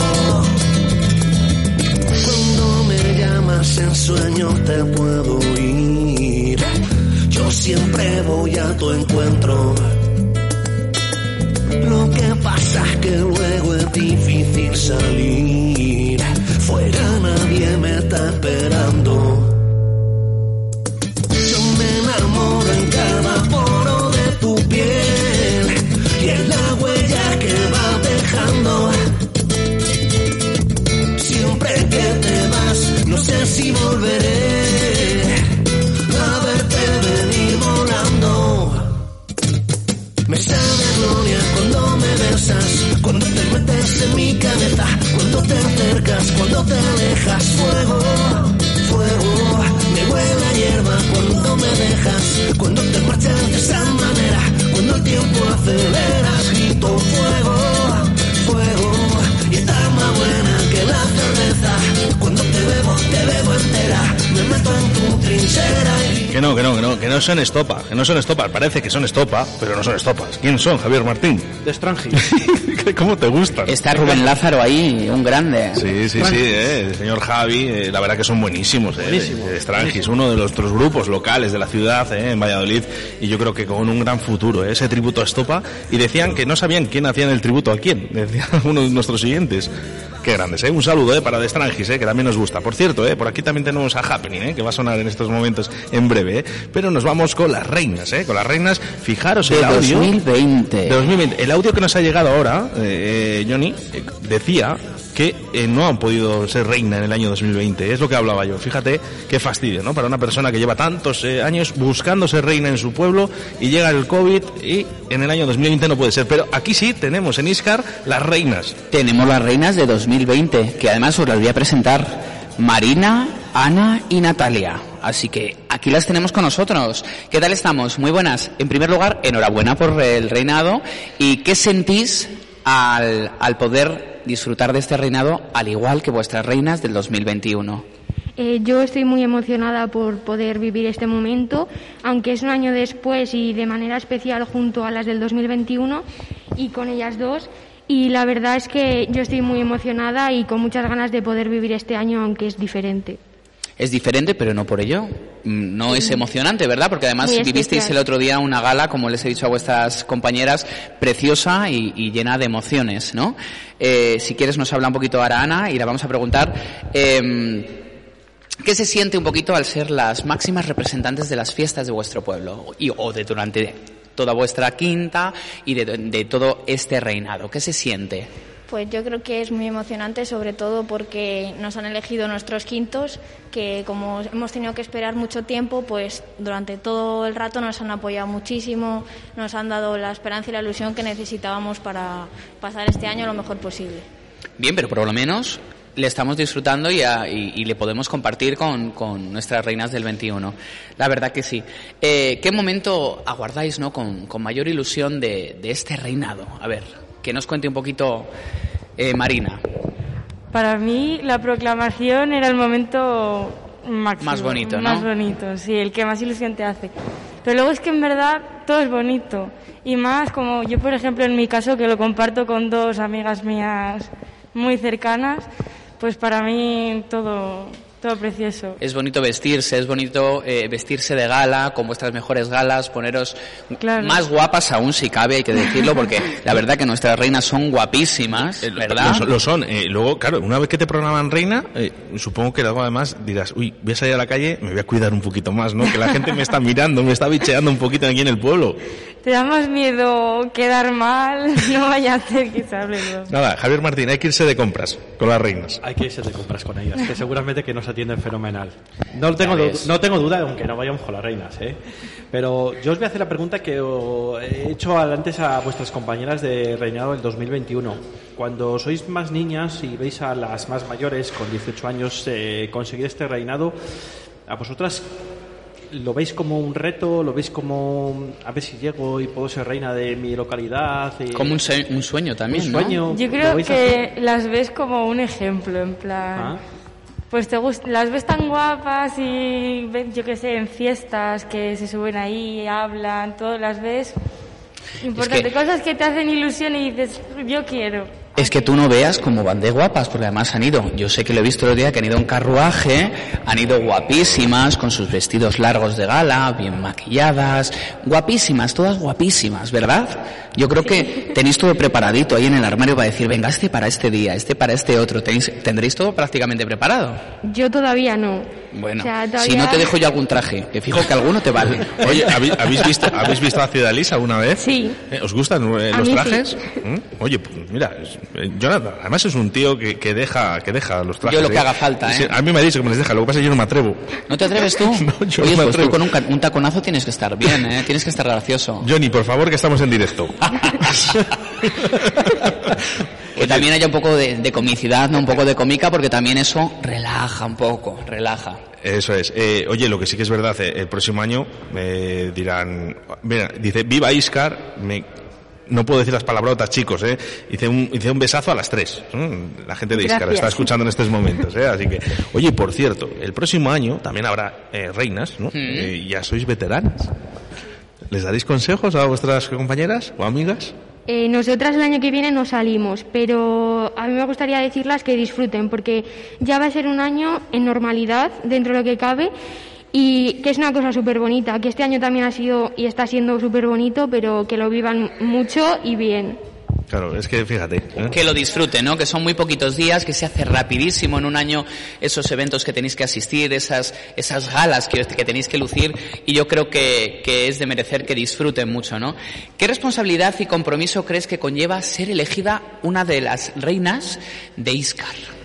S25: Cuando me llamas en sueño te puedo oír. Yo siempre voy a tu encuentro. Lo que pasa es que luego es difícil salir. Fuera nadie me está esperando. Yo me enamoro en cada cuando te alejas, fuego, fuego, me huele a hierba cuando me dejas, cuando te marchas de esa manera, cuando el tiempo aceleras, grito fuego, fuego, y está más buena que la cerveza, te bebo, te bebo entera, me meto en tu trinchera y
S2: Que no, que no, que no, que no son estopa, que no son estopas. Parece que son estopa, pero no son estopas. ¿Quién son, Javier Martín?
S3: De Strange.
S2: ¿Cómo te gustan?
S4: Está Rubén Lázaro ahí, un grande.
S2: Sí, sí, sí, eh, el señor Javi, eh, la verdad que son buenísimos, eh,
S3: Buenísimo,
S2: de- de Strangis, uno de los otros grupos locales de la ciudad, eh, en Valladolid, y yo creo que con un gran futuro, eh, ese tributo a Estopa, y decían que no sabían quién hacían el tributo a quién, decía uno de nuestros siguientes. Qué grandes, ¿eh? Un saludo, ¿eh? Para de Strangis, ¿eh? Que también nos gusta. Por cierto, ¿eh? Por aquí también tenemos a Happening, ¿eh? Que va a sonar en estos momentos en breve, ¿eh? Pero nos vamos con las reinas, ¿eh? Con las reinas, fijaros
S4: De
S2: el audio.
S4: 2020.
S2: De 2020. El audio que nos ha llegado ahora, eh, eh, Johnny, eh, decía que eh, no han podido ser reina en el año 2020. Es lo que hablaba yo. Fíjate qué fastidio, ¿no? Para una persona que lleva tantos eh, años buscando ser reina en su pueblo y llega el COVID y en el año 2020 no puede ser. Pero aquí sí tenemos en Iscar las reinas.
S4: Tenemos las reinas de 2020, que además os las voy a presentar. Marina, Ana y Natalia. Así que aquí las tenemos con nosotros. ¿Qué tal estamos? Muy buenas. En primer lugar, enhorabuena por el reinado. ¿Y qué sentís al, al poder disfrutar de este reinado al igual que vuestras reinas del 2021?
S21: Eh, yo estoy muy emocionada por poder vivir este momento, aunque es un año después y de manera especial junto a las del 2021 y con ellas dos. Y la verdad es que yo estoy muy emocionada y con muchas ganas de poder vivir este año, aunque es diferente.
S4: Es diferente, pero no por ello. Mm, No es emocionante, ¿verdad? Porque además vivisteis el otro día una gala, como les he dicho a vuestras compañeras, preciosa y, y llena de emociones, ¿no? Eh, si quieres nos habla un poquito ahora Ana y la vamos a preguntar. em, ¿Qué se siente un poquito al ser las máximas representantes de las fiestas de vuestro pueblo? Y, o de durante toda vuestra quinta y de, de todo este reinado. ¿Qué se siente?
S26: Pues yo creo que es muy emocionante, sobre todo porque nos han elegido nuestros quintos, que como hemos tenido que esperar mucho tiempo, pues durante todo el rato nos han apoyado muchísimo, nos han dado la esperanza y la ilusión que necesitábamos para pasar este año lo mejor posible.
S4: Bien, pero por lo menos le estamos disfrutando y, a- y- le podemos compartir con, con nuestras reinas del 21. La verdad que sí. Eh, ¿Qué momento aguardáis no, con, con mayor ilusión de, de este reinado? A ver, que nos cuente un poquito eh, Marina.
S22: Para mí la proclamación era el momento máximo.
S4: Más bonito, ¿no?
S22: Más bonito, sí, el que más ilusión te hace. Pero luego es que en verdad todo es bonito. Y más como yo, por ejemplo, en mi caso, que lo comparto con dos amigas mías muy cercanas, pues para mí todo, todo precioso.
S4: Es bonito vestirse, es bonito eh, vestirse de gala, con vuestras mejores galas, poneros
S22: Claro.
S4: más guapas aún si cabe, hay que decirlo, porque la verdad que nuestras reinas son guapísimas, ¿verdad?
S2: Lo, lo son. Eh, luego, claro, una vez que te programan reina, eh, supongo que luego además dirás, uy, voy a salir a la calle, me voy a cuidar un poquito más, ¿no? Que la gente me está mirando, me está bicheando un poquito aquí en el pueblo.
S22: Te da más miedo quedar mal, no vaya a hacer que se hable luego.
S2: Nada, Javier Martín, hay que irse de compras con las reinas.
S3: Hay que irse de compras con ellas, que seguramente que nos atienden fenomenal. No tengo, no tengo duda, aunque no vayamos con las reinas, ¿eh? Pero yo os voy a hacer la pregunta que he hecho antes a vuestras compañeras de reinado del 2021. Cuando sois más niñas y veis a las más mayores con 18 años eh, conseguir este reinado, ¿a vosotras lo veis como un reto? ¿Lo veis como a ver si llego y puedo ser reina de mi localidad? y-
S4: Como un, sue- un sueño también,
S3: Un
S4: ¿no?
S3: sueño.
S22: Yo
S3: ¿Lo
S22: creo que las ves como un ejemplo, en plan.
S3: Ah.
S22: Pues te las ves tan guapas y ves, yo qué sé, en fiestas que se suben ahí, hablan, todo, las ves. Importante,
S4: que-
S22: cosas que te hacen ilusión y dices, yo quiero.
S4: Es que tú no veas cómo van de guapas, porque además han ido, yo sé que lo he visto el otro día, que han ido en carruaje, han ido guapísimas, con sus vestidos largos de gala, bien maquilladas, guapísimas, todas guapísimas, ¿verdad? Yo creo que tenéis todo preparadito ahí en el armario para decir, venga, este para este día, este para este otro, Tenéis- tendréis todo prácticamente preparado.
S21: Yo todavía no.
S4: Bueno,
S21: O sea,
S4: si no te dejo yo algún traje, que fijo que alguno te vale.
S2: Oye, ¿habéis, habéis visto, ¿habéis visto a Ciudad Liz alguna vez?
S21: Sí.
S2: Eh, ¿Os gustan eh, los trajes?
S21: sí.
S2: ¿Mm? Oye, pues mira, es- Jonathan, además es un tío que, que deja que deja los trajes.
S4: Yo lo que
S2: ¿eh?
S4: haga falta, ¿eh?
S2: a mí me ha dicho que me les deja, lo que pasa es que yo no me atrevo.
S4: ¿No te atreves tú?
S2: No, yo
S4: Oye,
S2: no me
S4: pues tú
S2: atrevo.
S4: con un, taconazo tienes que estar bien, ¿eh? Tienes que estar gracioso.
S2: Johnny, por favor, que estamos en directo.
S4: Que también haya un poco de, de comicidad, ¿no? Un poco de cómica, porque también eso relaja un poco, relaja.
S2: Eso es. Eh, oye, lo que sí que es verdad, eh, el próximo año me dirán, mira, dice, viva Iscar, me, no puedo decir las palabrotas, chicos, eh. Hice un, hice un besazo a las tres. ¿eh? La gente de Iscar está escuchando en estos momentos, eh. Así que, oye, por cierto, el próximo año también habrá eh, reinas, ¿no? Eh, ya sois veteranas. ¿Les daréis consejos a vuestras compañeras o amigas?
S21: Eh, nosotras el año que viene no salimos, pero a mí me gustaría decirlas que disfruten, porque ya va a ser un año en normalidad, dentro de lo que cabe, y que es una cosa súper bonita, que este año también ha sido y está siendo súper bonito, pero que lo vivan mucho y bien.
S2: Claro, es que fíjate. ¿eh?
S4: que lo disfruten, ¿no? Que son muy poquitos días, que se hace rapidísimo en un año esos eventos que tenéis que asistir, esas, esas galas que, que tenéis que lucir, y yo creo que, que es de merecer que disfruten mucho, ¿no? ¿Qué responsabilidad y compromiso crees que conlleva ser elegida una de las reinas de Iscar?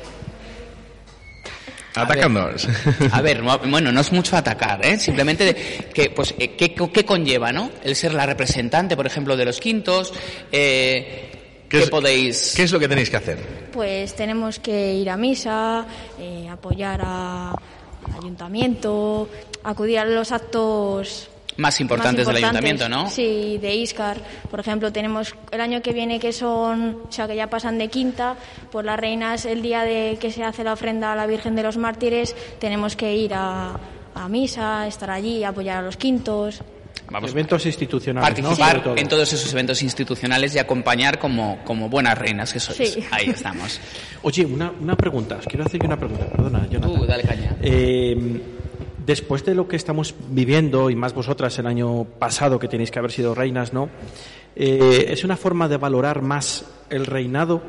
S2: Atacándonos.
S4: A ver, no- bueno, no es mucho atacar, ¿eh? Simplemente de que, pues, eh, ¿qué, qué conlleva, no? El ser la representante, por ejemplo, de los quintos, eh, ¿qué, podéis...?
S2: ¿Qué es lo que tenéis que hacer?
S26: Pues tenemos que ir a misa, eh, apoyar a- al ayuntamiento, acudir a los actos
S4: Más importantes,
S26: más
S4: del ayuntamiento, ¿no?
S26: Sí, de Iscar. Por ejemplo, tenemos el año que viene que son, o sea, que ya pasan de quinta, pues las reinas, el día de que se hace la ofrenda a la Virgen de los Mártires, tenemos que ir a, a misa, estar allí, apoyar a los quintos.
S4: Vamos,
S3: Eventos institucionales,
S4: participar en todos esos eventos institucionales y acompañar como, como buenas reinas que sois.
S26: Sí.
S4: Ahí estamos.
S3: Oye, una, una pregunta. Os quiero hacer una pregunta. Perdona, Jonathan.
S4: Tú, dale caña.
S3: Eh, después de lo que estamos viviendo, y más vosotras el año pasado, que tenéis que haber sido reinas, ¿no? Eh, ¿Es una forma de valorar más el reinado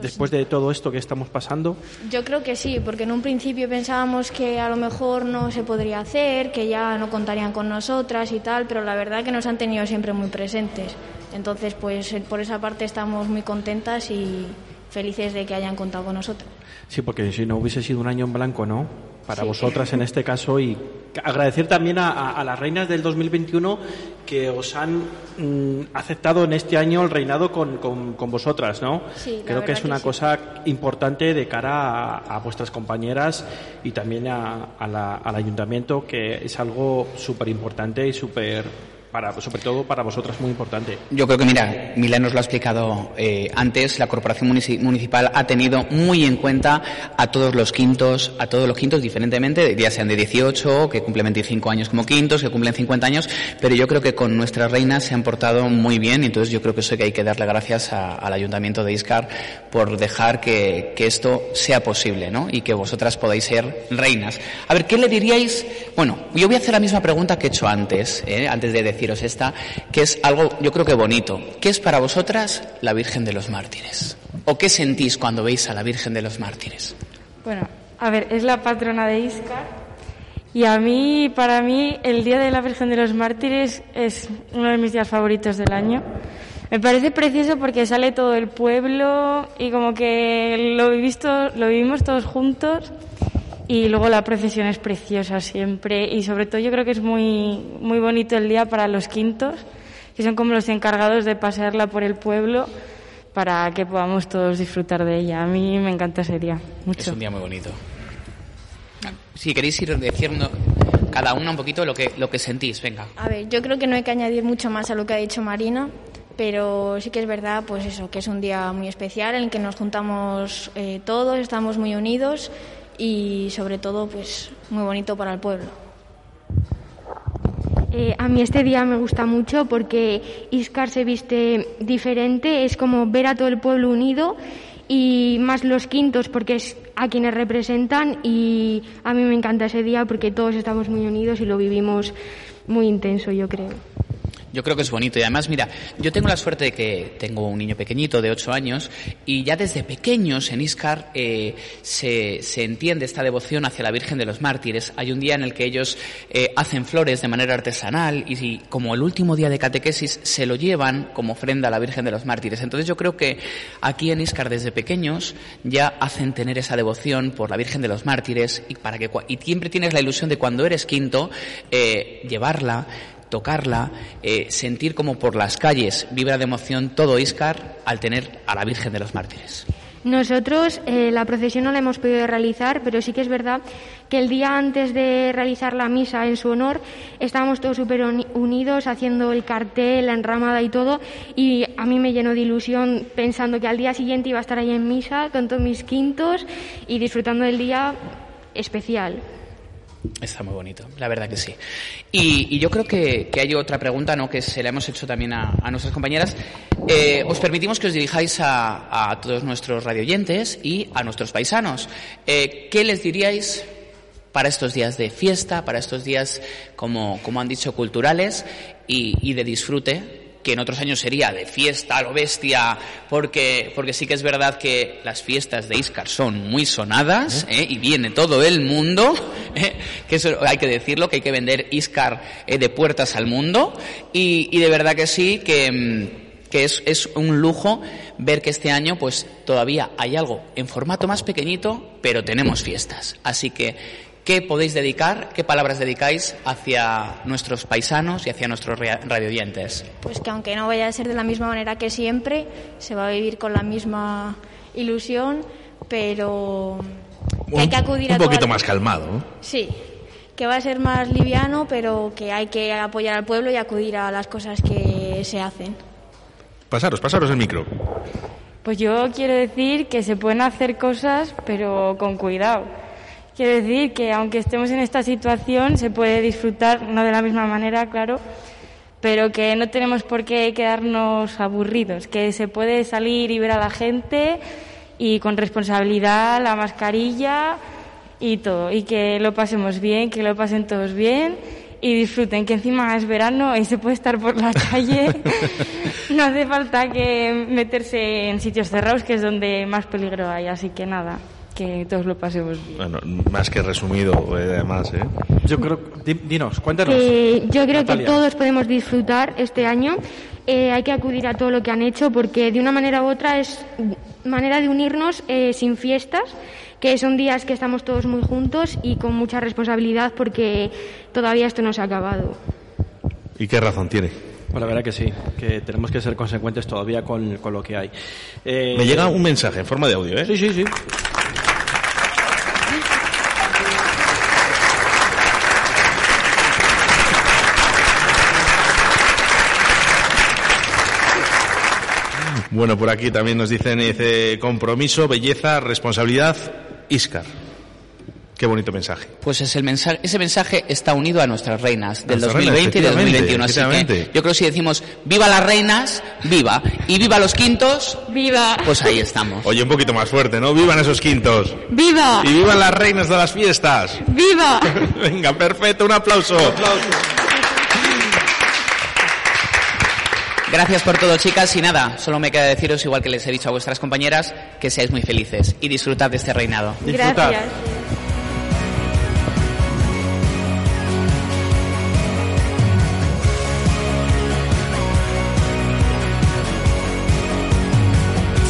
S3: después de todo esto que estamos pasando?
S26: Yo creo que sí, porque en un principio pensábamos que a lo mejor no se podría hacer, que ya no contarían con nosotras y tal, pero la verdad que nos han tenido siempre muy presentes. Entonces, pues eh, por esa parte estamos muy contentas y felices de que hayan contado con nosotros.
S3: Sí, porque si no hubiese sido un año en blanco, ¿no? Para
S26: Sí.
S3: vosotras en este caso y agradecer también a, a- a las reinas del 2021 que os han mm, aceptado en este año el reinado con, con- con vosotras, ¿no?
S26: Sí,
S3: Creo que es una
S26: que sí.
S3: cosa importante de cara a, a vuestras compañeras y también a- a la- al ayuntamiento, que es algo súper importante y súper, para, sobre todo para vosotras, muy importante.
S4: Yo creo que, mira, Milán nos lo ha explicado eh, antes, la Corporación Munici- Municipal ha tenido muy en cuenta a todos los quintos, a todos los quintos diferentemente, ya sean de 18, que cumplen 25 años como quintos, que cumplen 50 años, pero yo creo que con nuestras reinas se han portado muy bien, entonces yo creo que eso que hay que darle gracias a- al Ayuntamiento de Iscar por dejar que, que esto sea posible, ¿no? Y que vosotras podáis ser reinas. A ver, ¿qué le diríais? Bueno, yo voy a hacer la misma pregunta que he hecho antes, ¿eh? antes de deciros esta, que es algo, yo creo que bonito. ¿Qué es para vosotras la Virgen de los Mártires? ¿O qué sentís cuando veis a la Virgen de los Mártires?
S22: Bueno, a ver, es la patrona de Iscar. Y a mí, para mí, el Día de la Virgen de los Mártires es uno de mis días favoritos del año. Me parece precioso porque sale todo el pueblo y como que lo, vivís to- lo vivimos todos juntos y luego la procesión es preciosa siempre y sobre todo yo creo que es muy, muy bonito el día para los quintos, que son como los encargados de pasearla por el pueblo para que podamos todos disfrutar de ella. A mí me encanta ese día, mucho.
S4: Es un día muy bonito. Si queréis ir diciendo cada una un poquito lo que, lo que sentís, venga.
S26: A ver, yo creo que no hay que añadir mucho más a lo que ha dicho Marina, pero sí que es verdad, pues eso, que es un día muy especial en el que nos juntamos eh, todos, estamos muy unidos y sobre todo, pues muy bonito para el pueblo.
S21: Eh, a mí este día me gusta mucho porque Iscar se viste diferente, es como ver a todo el pueblo unido y más los quintos porque es a quienes representan y a mí me encanta ese día porque todos estamos muy unidos y lo vivimos muy intenso, yo creo.
S4: Yo creo que es bonito y además, mira, yo tengo la suerte de que tengo un niño pequeñito de 8 años y ya desde pequeños en Iscar eh, se, se entiende esta devoción hacia la Virgen de los Mártires. Hay un día en el que ellos eh, hacen flores de manera artesanal y, como el último día de catequesis se lo llevan como ofrenda a la Virgen de los Mártires. Entonces yo creo que aquí en Iscar desde pequeños ya hacen tener esa devoción por la Virgen de los Mártires y para que y siempre tienes la ilusión de cuando eres quinto eh, llevarla tocarla, eh, sentir como por las calles vibra de emoción todo Iscar al tener a la Virgen de los Mártires.
S21: Nosotros eh, la procesión no la hemos podido realizar, pero sí que es verdad que el día antes de realizar la misa en su honor estábamos todos súper uni- unidos haciendo el cartel, la enramada y todo y a mí me llenó de ilusión pensando que al día siguiente iba a estar ahí en misa con todos mis quintos y disfrutando del día especial.
S4: Está muy bonito, la verdad que sí. Y, yo creo que, que hay otra pregunta ¿no? que se la hemos hecho también a, a nuestras compañeras. Eh, os permitimos que os dirijáis a, a todos nuestros radioyentes y a nuestros paisanos. Eh, ¿Qué les diríais para estos días de fiesta, para estos días, como, como han dicho, culturales y, y de disfrute? ¿Qué que en otros años sería de fiesta a lo bestia, porque, porque sí que es verdad que las fiestas de Iscar son muy sonadas ¿eh? y viene todo el mundo, ¿eh? que eso hay que decirlo, que hay que vender Iscar eh, de puertas al mundo y, y de verdad que sí, que, mm, que es, es un lujo ver que este año pues todavía hay algo en formato más pequeñito, pero tenemos fiestas. Así que ¿Qué podéis dedicar, qué palabras dedicáis hacia nuestros paisanos y hacia nuestros radioyentes?
S27: Pues que aunque no vaya a ser de la misma manera que siempre, se va a vivir con la misma ilusión, pero que hay que acudir a
S2: Un
S27: todas
S2: poquito más calmado. ¿no?
S27: Sí, que va a ser más liviano, pero que hay que apoyar al pueblo y acudir a las cosas que se hacen.
S2: Pasaros, pasaros el micro.
S22: Pues yo quiero decir que se pueden hacer cosas, pero con cuidado. Quiero decir que aunque estemos en esta situación, se puede disfrutar, no de la misma manera, claro, pero que no tenemos por qué quedarnos aburridos, que se puede salir y ver a la gente y con responsabilidad, la mascarilla y todo, y que lo pasemos bien, que lo pasen todos bien y disfruten, que encima es verano y se puede estar por la calle. No hace falta que meterse en sitios cerrados, que es donde más peligro hay. Así que nada, que todos lo pasemos bien.
S2: Bueno, más que resumido, eh, además, ¿eh?
S3: Yo creo, di- dinos, cuéntanos.
S21: Eh, yo creo
S3: Natalia.
S21: que todos podemos disfrutar este año. Eh, hay que acudir a todo lo que han hecho porque de una manera u otra es manera de unirnos eh, sin fiestas, que son días que estamos todos muy juntos y con mucha responsabilidad porque todavía esto no se ha acabado.
S2: ¿Y qué razón tiene?
S3: Pues la verdad que sí, que tenemos que ser consecuentes todavía con, con lo que hay. Eh,
S2: Me llega un mensaje en forma de audio, ¿eh?
S3: Sí, sí, sí.
S2: Bueno, por aquí también nos dicen dice, compromiso, belleza, responsabilidad, Iscar. Qué bonito mensaje.
S4: Pues es el mensaje, ese mensaje está unido a nuestras reinas del
S2: Nuestras reinas,
S4: 2020 y del
S2: efectivamente,
S4: 2021. Así que yo creo que si decimos viva las reinas, viva. Y viva los quintos,
S22: viva.
S4: Pues ahí estamos.
S2: Oye, un poquito más fuerte, ¿no? ¡Vivan esos quintos!
S22: ¡Viva!
S2: ¡Y vivan las reinas de las fiestas!
S22: ¡Viva!
S2: Venga, perfecto, un aplauso.
S4: Gracias por todo, chicas. Y nada, solo me queda deciros, igual que les he dicho a vuestras compañeras, que seáis muy felices y disfrutad de este reinado.
S22: Gracias.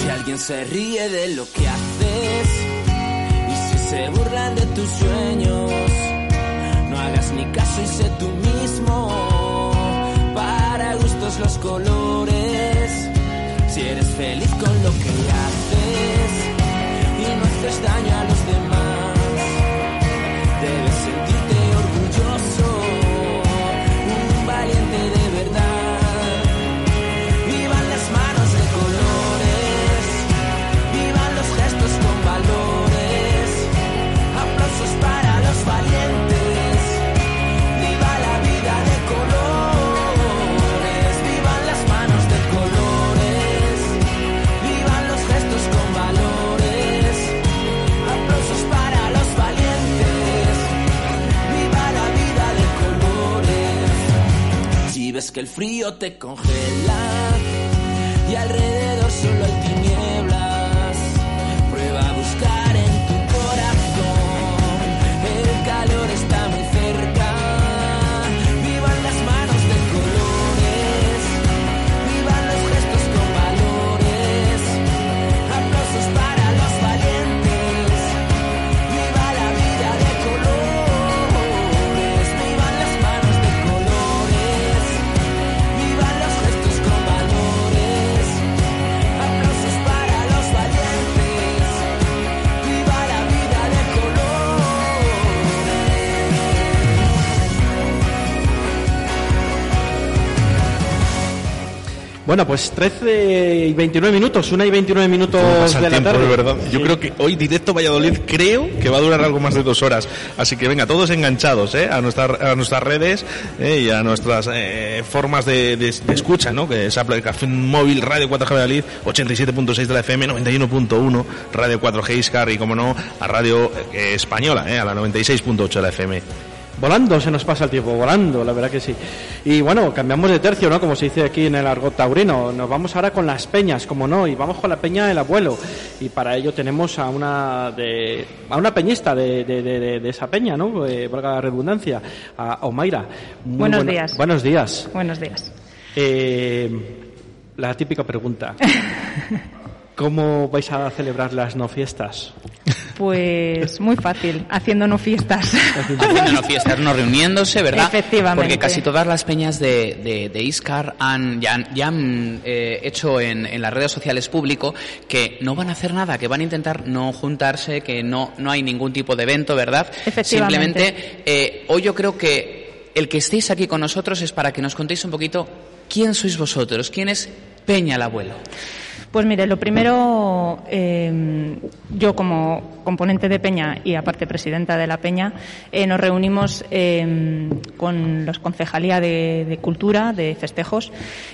S28: Si alguien se ríe de lo que haces colores, si eres feliz con lo que haces y no haces daño ves que el frío te congela y alrededor solo hay
S3: Bueno, pues 13 y 29 minutos, una y 29 minutos
S2: ¿Cómo pasa el
S3: de la
S2: tiempo,
S3: tarde.
S2: de verdad? Yo creo que hoy directo Valladolid creo que va a durar algo más de dos horas. Así que venga, todos enganchados ¿eh? a, nuestra- a nuestras redes ¿eh? y a nuestras eh, formas de, de- de escucha, ¿no? que es aplicación móvil Radio 4G Valladolid, 87.6 de la FM, 91.1 Radio 4G Iscar y como no a Radio eh, Española, ¿eh? a la 96.8 de la FM.
S3: Volando se nos pasa el tiempo, volando, la verdad que sí. Y bueno, cambiamos de tercio, ¿no? Como se dice aquí en el argot taurino. Nos vamos ahora con las peñas, como no, y vamos con la peña del abuelo. Y para ello tenemos a una de a una peñista de, de, de, de esa peña, ¿no? Eh, valga la redundancia, a Omaira. Muy
S29: Buenos
S3: buena-
S29: días.
S3: Buenos días.
S29: Buenos días.
S3: Eh, la típica pregunta. ¿Cómo vais a celebrar las no fiestas?
S29: Pues muy fácil, haciéndonos fiestas.
S4: haciendo fiestas, no reuniéndose, ¿verdad?
S29: Efectivamente.
S4: Porque casi todas las peñas de, de, de Iscar han, ya han, ya han, eh, hecho en, en las redes sociales público que no van a hacer nada, que van a intentar no juntarse, que no, no hay ningún tipo de evento, ¿verdad?
S29: Efectivamente.
S4: Simplemente, eh, hoy yo creo que el que estéis aquí con nosotros es para que nos contéis un poquito quién sois vosotros, quién es Peña el Abuelo.
S29: Pues mire, lo primero, eh, yo como componente de Peña y aparte presidenta de la Peña, eh, nos reunimos eh, con los concejalía de, Cultura, de Festejos,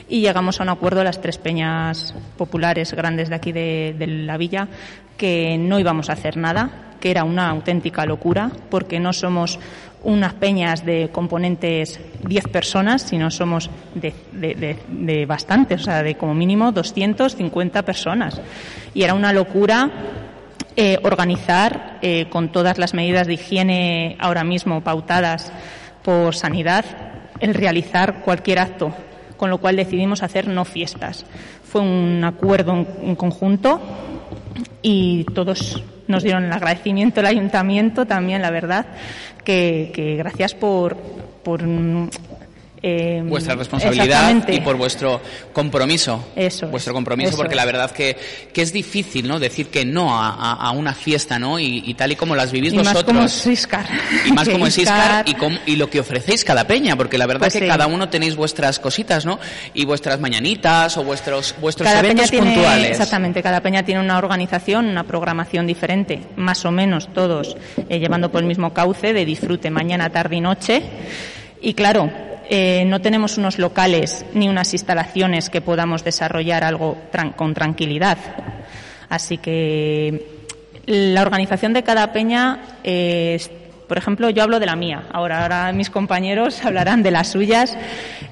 S29: y llegamos a un acuerdo las tres peñas populares grandes de aquí de la villa, que no íbamos a hacer nada, que era una auténtica locura, porque no somos unas peñas de componentes 10 personas, sino somos de, de, de, de bastantes, o sea, de como mínimo 250 personas. Y era una locura eh, organizar eh, con todas las medidas de higiene ahora mismo pautadas por sanidad el realizar cualquier acto, con lo cual decidimos hacer no fiestas. Fue un acuerdo en, conjunto y todos nos dieron el agradecimiento al ayuntamiento también, la verdad, que, que gracias por, por eh,
S4: vuestra responsabilidad y por vuestro compromiso.
S29: Eso es,
S4: vuestro compromiso,
S29: eso
S4: porque
S29: es.
S4: la verdad que, que es difícil, ¿no? Decir que no a, a- a una fiesta, ¿no? Y, y tal y como las vivís
S29: y más
S4: vosotros.
S29: como es Iscar.
S4: y más como es Iscar y, com- y lo que ofrecéis cada peña, porque la verdad
S29: Pues
S4: que
S29: sí.
S4: cada uno tenéis vuestras cositas, ¿no? Y vuestras mañanitas o vuestros vuestros
S29: cada peña
S4: eventos
S29: tiene,
S4: puntuales.
S29: exactamente, cada peña tiene una organización, una programación diferente, más o menos todos eh, llevando por el mismo cauce de disfrute mañana, tarde y noche. Y claro, eh, no tenemos unos locales ni unas instalaciones que podamos desarrollar algo con tranquilidad. Así que la organización de cada peña eh, por ejemplo, yo hablo de la mía. Ahora, ahora mis compañeros hablarán de las suyas.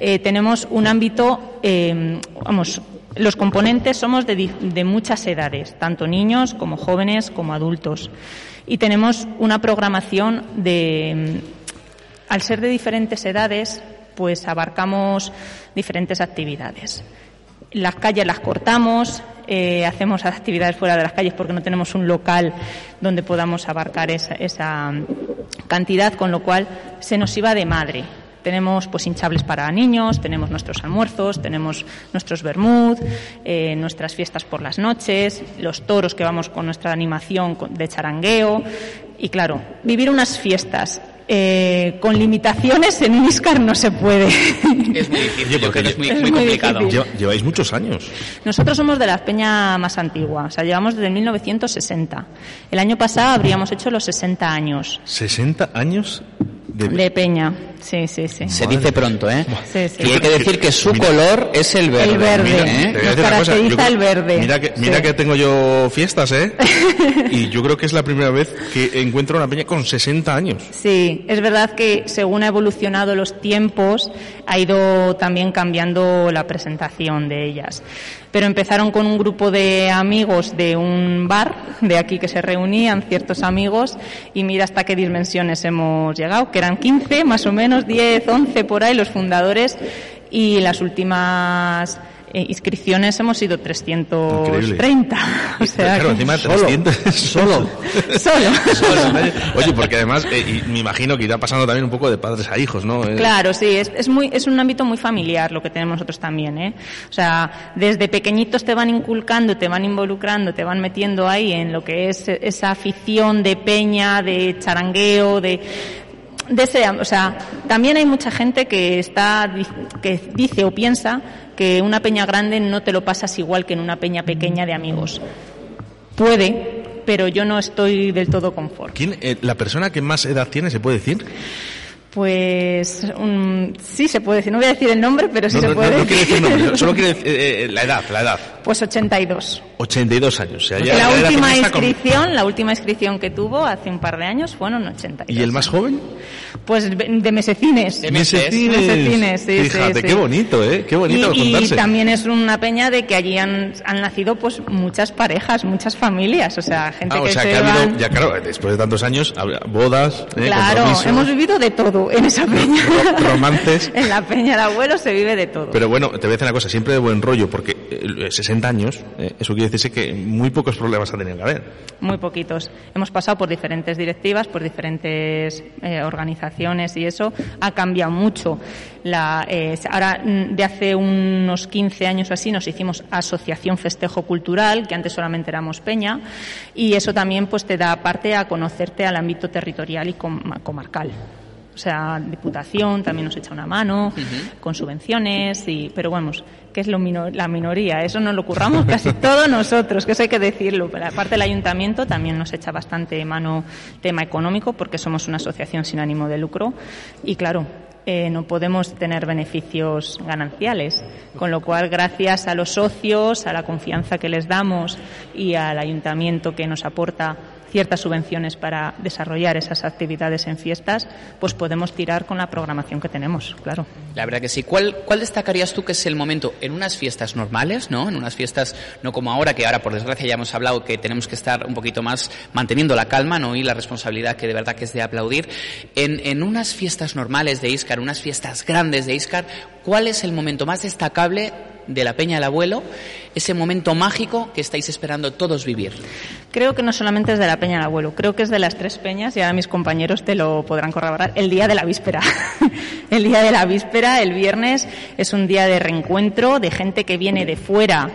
S29: Eh, tenemos un ámbito, eh, vamos, los componentes somos de, muchas edades, tanto niños como jóvenes como adultos. Y tenemos una programación de, al ser de diferentes edades, pues abarcamos diferentes actividades. Las calles las cortamos, eh, hacemos actividades fuera de las calles porque no tenemos un local donde podamos abarcar esa, esa cantidad, con lo cual se nos iba de madre. Tenemos pues hinchables para niños, tenemos nuestros almuerzos, tenemos nuestros bermud, eh, nuestras fiestas por las noches, los toros que vamos con nuestra animación de charangueo. Y claro, vivir unas fiestas eh, con limitaciones en un Iscar no se puede.
S4: Es muy difícil, yo creo que es muy,
S29: Es
S4: muy
S29: muy
S4: complicado.
S29: difícil.
S2: Lleváis muchos años.
S29: Nosotros somos de la peña más antigua, o sea, llevamos desde 1960. El año pasado habríamos hecho los 60 años
S2: 60 años de...
S29: de peña. Sí, sí, sí.
S4: Se dice pronto, ¿eh?
S29: Sí, sí.
S4: Y hay que decir que su color es el verde.
S29: El verde.
S4: ¿eh?
S2: Te voy a
S29: Nos
S2: cosa,
S29: caracteriza
S2: yo
S29: el verde.
S2: Mira que, mira
S29: Sí.
S2: que tengo yo fiestas, ¿eh? y yo creo que es la primera vez que encuentro una peña con 60 años.
S29: Sí, es verdad que según ha evolucionado los tiempos, ha ido también cambiando la presentación de ellas. Pero empezaron con un grupo de amigos de un bar de aquí que se reunían, ciertos amigos, y mira hasta qué dimensiones hemos llegado, que eran 15, más o menos, 10, 11 por ahí los fundadores, y las últimas eh, inscripciones hemos sido 330. O sea
S2: claro,
S29: que-
S2: encima
S29: Solo.
S2: 300 solo.
S29: Solo.
S2: Oye, porque además, eh, y me imagino que irá pasando también un poco de padres a hijos, ¿no? Eh,
S29: Claro, sí, es, es, muy, es un ámbito muy familiar lo que tenemos nosotros también, ¿eh? O sea, desde pequeñitos te van inculcando, te van involucrando, te van metiendo ahí en lo que es esa afición de peña, de charangueo, de, de ese, o sea, también hay mucha gente que está, que dice o piensa que una peña grande no te lo pasas igual que en una peña pequeña de amigos. Puede, pero yo no estoy del todo confort.
S2: ¿Quién, eh, ¿La persona que más edad tiene, se puede decir?
S29: Pues un- sí se puede decir, no voy a decir el nombre, pero sí
S2: No,
S29: se
S2: no,
S29: puede
S2: no, quiere decir nombre, solo quiere decir eh, eh, la edad, la edad.
S29: Pues 82.
S2: 82 años. O sea, ya-
S29: la
S2: ya
S29: última
S2: periodista con-
S29: inscripción, la última inscripción que tuvo hace un par de años fueron 82.
S2: ¿Y el más joven?
S29: Pues de de mesecines.
S2: Mesecines.
S29: Mesecines, sí, sí,
S2: Fíjate,
S29: sí.
S2: qué bonito, ¿eh? Qué bonito
S29: y, y también es una peña de que allí han, han nacido pues muchas parejas, muchas familias, o sea, gente
S2: Ah, o
S29: que
S2: sea,
S29: se
S2: que ha
S29: van-
S2: habido, ya claro, después de tantos años, bodas, ¿eh?
S29: Claro, hemos vivido de todo en esa peña.
S2: romances.
S29: en la peña de abuelo se vive de todo.
S2: Pero bueno, te voy a decir una cosa, siempre de buen rollo, porque eh, 60 años, eh, eso quiere decirse que muy pocos problemas ha tenido que haber.
S29: Muy poquitos. Hemos pasado por diferentes directivas, por diferentes eh, organizaciones y eso ha cambiado mucho. La, eh, ahora, mm, de hace unos 15 años o así, nos hicimos Asociación Festejo Cultural, que antes solamente éramos Peña, y eso también pues te da parte a conocerte al ámbito territorial y com- comarcal. O sea, Diputación también nos echa una mano con subvenciones, y, pero vamos, que es lo mino- la minoría, eso nos lo curramos casi todos nosotros, que eso hay que decirlo. Pero aparte del ayuntamiento también nos echa bastante mano tema económico porque somos una asociación sin ánimo de lucro y claro, eh, no podemos tener beneficios gananciales, con lo cual gracias a los socios, a la confianza que les damos y al ayuntamiento que nos aporta ciertas subvenciones para desarrollar esas actividades en fiestas, pues podemos tirar con la programación que tenemos, claro.
S4: La verdad que sí. ¿Cuál, ¿Cuál destacarías tú que es el momento en unas fiestas normales, ¿no? En unas fiestas no como ahora, que ahora por desgracia ya hemos hablado que tenemos que estar un poquito más manteniendo la calma, ¿no? Y la responsabilidad que de verdad que es de aplaudir. En, en unas fiestas normales de Iscar, unas fiestas grandes de Iscar, ¿cuál es el momento más destacable de la Peña del Abuelo? Ese momento mágico que estáis esperando todos vivir.
S29: Creo que no solamente es de la Peña del Abuelo, creo que es de las tres peñas y ahora mis compañeros te lo podrán corroborar. El día de la víspera. el día de la víspera, el viernes, es un día de reencuentro de gente que viene de fuera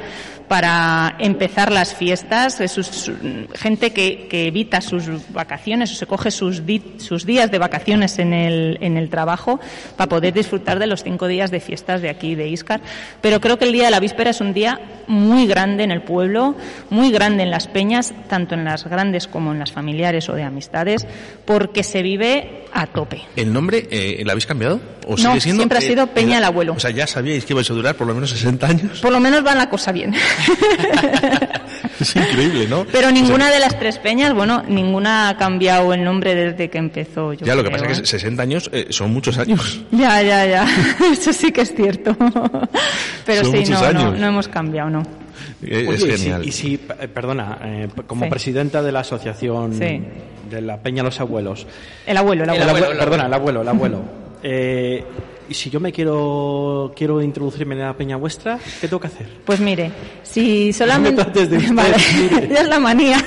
S29: para empezar las fiestas, es sus- su- gente que, que evita sus vacaciones o se coge sus, di- sus días de vacaciones en el, en el trabajo para poder disfrutar de los cinco días de fiestas de aquí, de Iscar. Pero creo que el día de la víspera es un día muy grande en el pueblo, muy grande en las peñas, tanto en las grandes como en las familiares o de amistades, porque se vive a tope.
S2: ¿El nombre eh, lo habéis cambiado? ¿O
S29: No,
S2: sigue siendo,
S29: siempre ha sido Peña
S2: el-
S29: el Abuelo.
S2: O sea, ya sabíais que ibais a durar por lo menos 60 años.
S29: Por lo menos va la cosa bien.
S2: Es increíble, ¿no?
S29: Pero
S2: O sea,
S29: ninguna de las tres peñas, bueno, ninguna ha cambiado el nombre desde que empezó. Yo
S2: ya, lo que
S29: creo,
S2: pasa es
S29: ¿eh?
S2: que 60 años eh, son muchos años.
S29: Ya, ya, ya. Eso sí que es cierto. Pero
S2: Son
S29: sí,
S2: muchos
S29: no, no,
S2: años.
S29: no hemos cambiado, no.
S2: Eh, es
S3: Oye, y si-
S2: genial.
S3: Y si, eh, perdona, eh, como
S29: Sí.
S3: presidenta de la asociación
S29: Sí.
S3: de la Peña Los Abuelos.
S29: El abuelo, el
S3: El
S29: abuelo.
S3: abuelo, perdona, el abuelo, el abuelo. Eh, y si yo me quiero quiero introducirme en la peña vuestra, ¿qué tengo que hacer?
S29: Pues mire, si solamente...
S3: No me trates de usted,
S29: Vale, ya es la manía.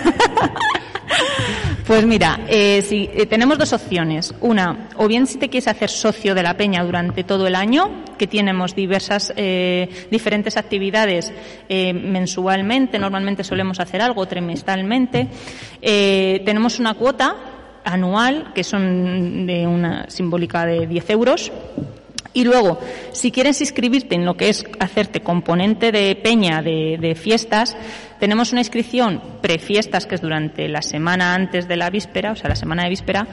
S29: Pues mira, eh, si, eh, tenemos dos opciones. Una, o bien si te quieres hacer socio de la peña durante todo el año, que tenemos diversas, eh, diferentes actividades eh, mensualmente, normalmente solemos hacer algo trimestralmente. Eh, tenemos una cuota anual, que son de una simbólica de 10 euros. Y luego, si quieres inscribirte en lo que es hacerte componente de peña de, de fiestas, tenemos una inscripción prefiestas que es durante la semana antes de la víspera, o sea, la semana de víspera,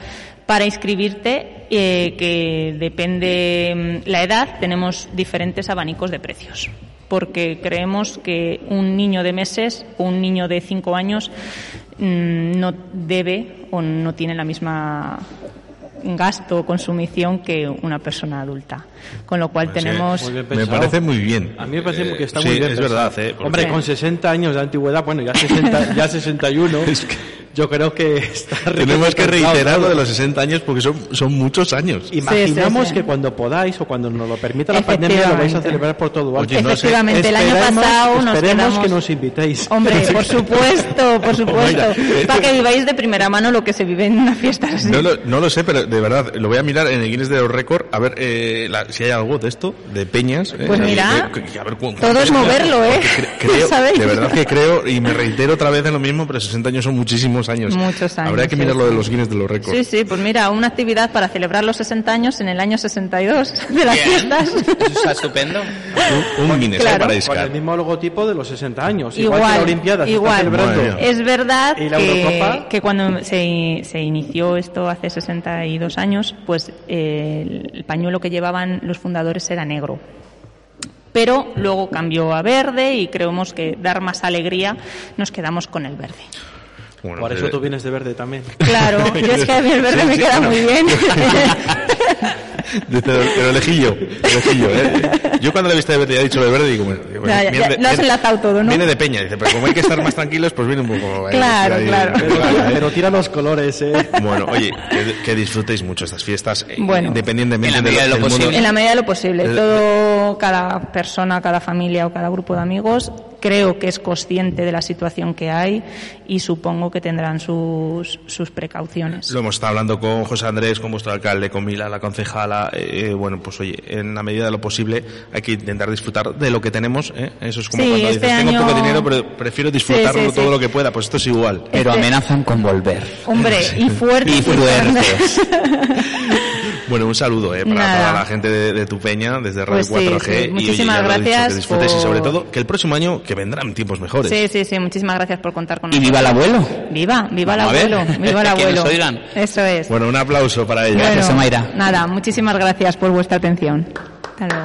S29: para inscribirte, eh, que depende mm, la edad, tenemos diferentes abanicos de precios. Porque creemos que un niño de meses o un niño de cinco años mm, no debe o no tiene la misma gasto o consumición que una persona adulta. Con lo cual
S2: Pues,
S29: tenemos...
S3: Muy bien
S2: Me parece muy bien.
S3: A mí me parece
S2: Eh,
S3: que está
S2: sí,
S3: muy bien.
S2: es
S3: pensado.
S2: verdad, eh,
S3: Hombre, con 60 años de antigüedad, bueno, ya, 60, ya 61, yo creo que está
S2: Tenemos que reiterar lo de los 60 años porque son, son muchos años.
S3: Imaginamos
S29: Sí, sí, sí.
S3: que cuando podáis o cuando nos lo permita la pandemia lo vais a celebrar por todo alto.
S2: Oye, no sé.
S29: Efectivamente, el año
S3: Esperemos-
S29: pasado nos
S3: esperemos
S29: quedamos-
S3: que nos invitéis.
S29: Hombre, por supuesto, por supuesto.
S2: Mira,
S29: Para que viváis de primera mano lo que se vive en una fiesta así.
S2: No lo, no lo sé, pero de verdad, lo voy a mirar en el Guinness de los Récords a ver eh, la- si hay algo de esto, de peñas. eh,
S29: Pues
S2: eh,
S29: mira,
S2: eh, a ver
S29: todo es moverlo, ¿eh?
S2: creo, de verdad que creo, y me reitero otra vez en lo mismo, pero 60 años son muchísimos muchísimos años.
S29: Muchos años,
S2: Habrá que
S29: sí,
S2: mirar lo de
S29: sí.
S2: los Guinness de los récords.
S29: Sí, sí, pues mira, una actividad para celebrar los 60 años en el año 62 de las
S4: Bien.
S29: fiestas.
S4: Eso está estupendo.
S2: Un, un Guinness, ¿eh?
S29: Claro.
S2: Para
S3: Con el
S2: Iscar.
S3: mismo logotipo de los 60 años. Igual,
S29: Igual,
S3: que la Olimpiada se está
S29: igual.
S3: celebrando.
S29: Es verdad
S3: ¿Y la
S29: que, que cuando se, se inició esto hace 62 años, pues eh, el pañuelo que llevaban los fundadores era negro. Pero luego cambió a verde y creemos que dar más alegría nos quedamos con el verde.
S2: Bueno,
S3: Por
S2: eh,
S3: eso tú vienes de verde también.
S29: Claro, yo es que a mí el verde
S2: Sí,
S29: me
S2: sí,
S29: queda
S2: bueno.
S29: muy bien.
S2: Desde el, el elejillo, el elejillo, ¿eh? Yo cuando la he visto de verde y ha dicho de verde, digo, bueno, digo,
S29: Ya, ya, ya,
S2: de-
S29: lo has enlazado todo, ¿no?
S2: Viene de peña, dice, pero como hay que estar más tranquilos, pues viene un poco... eh,
S29: Claro,
S2: ahí-
S29: claro.
S2: Claro, ¿eh?
S3: Pero tira los colores, ¿eh?
S2: Bueno, oye, que, que disfrutéis mucho estas fiestas, eh,
S29: Bueno.
S2: independientemente
S4: En la
S2: de
S4: medida de lo posible.
S29: En la medida de lo posible. Todo, cada persona, cada familia o cada grupo de amigos creo que es consciente de la situación que hay y supongo que tendrán sus, sus precauciones.
S2: Lo hemos estado hablando con José Andrés, con vuestro alcalde, con Mila, la concejala. eh, bueno, pues oye, en la medida de lo posible hay que intentar disfrutar de lo que tenemos. ¿eh? Eso es como
S29: Sí,
S2: cuando
S29: este
S2: dices, tengo
S29: año-
S2: poco dinero, pero prefiero disfrutarlo
S29: Sí, sí,
S2: todo lo que pueda. Pues esto es igual.
S4: Pero
S29: Este-
S4: amenazan con volver.
S29: Hombre, y fuerte.
S4: Y fuertes.
S2: Bueno, un saludo eh, para
S29: Nada.
S2: toda la gente de, de tu peña, desde Radio
S29: Pues sí,
S2: 4G.
S29: sí.
S2: Y oye,
S29: Muchísimas
S2: ya lo he dicho,
S29: gracias
S2: que disfrutéis y
S29: por-
S2: sobre todo que el próximo año que vendrán tiempos mejores.
S29: Sí, sí, sí. Muchísimas gracias por contar con
S4: Y
S29: nosotros.
S4: viva el abuelo.
S29: Viva, viva el abuelo. Viva el abuelo.
S4: oigan.
S29: Eso es.
S2: Bueno, un aplauso para ella.
S29: Bueno,
S4: Gracias, Mayra.
S29: Nada, muchísimas gracias por vuestra atención. Hasta luego.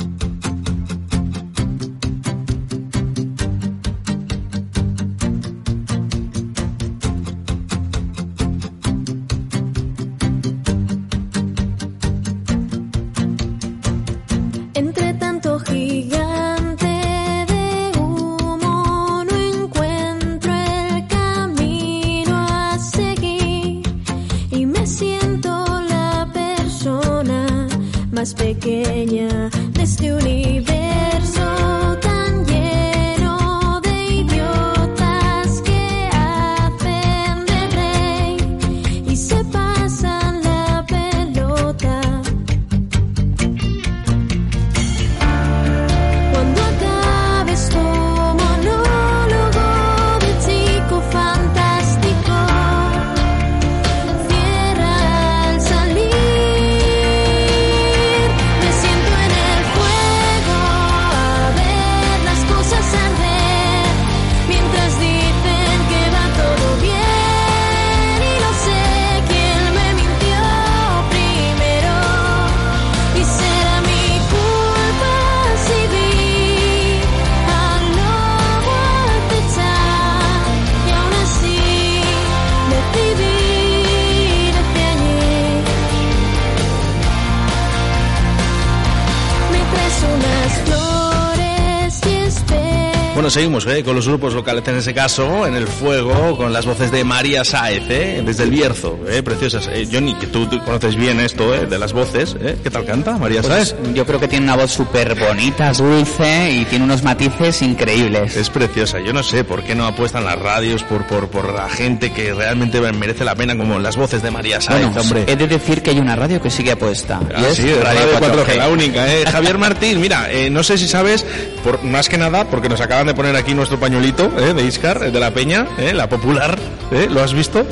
S2: Seguimos ¿eh? con los grupos locales, en ese caso, en el fuego, con las voces de María Sáez, ¿eh? desde el Bierzo, ¿eh? preciosas. Eh, Johnny, que tú, tú conoces bien esto ¿eh? de las voces, ¿eh? ¿qué tal canta María Sáez?
S4: Pues yo creo que tiene una voz súper bonita, dulce y tiene unos matices increíbles.
S2: Es preciosa, yo no sé por qué no apuestan las radios por, por, por la gente que realmente merece la pena, como las voces de María Sáez,
S4: Bueno,
S2: hombre.
S4: he de decir que hay una radio que sigue apuesta.
S2: Ah,
S4: y es
S2: sí, Radio 4G, la única. ¿eh? Javier Martín, mira, no sé si sabes, por, más que nada, porque nos acaban de poner aquí nuestro pañuelito ¿eh? de Iscar, eh, de la Peña, ¿eh? la popular, ¿eh? ¿lo has visto?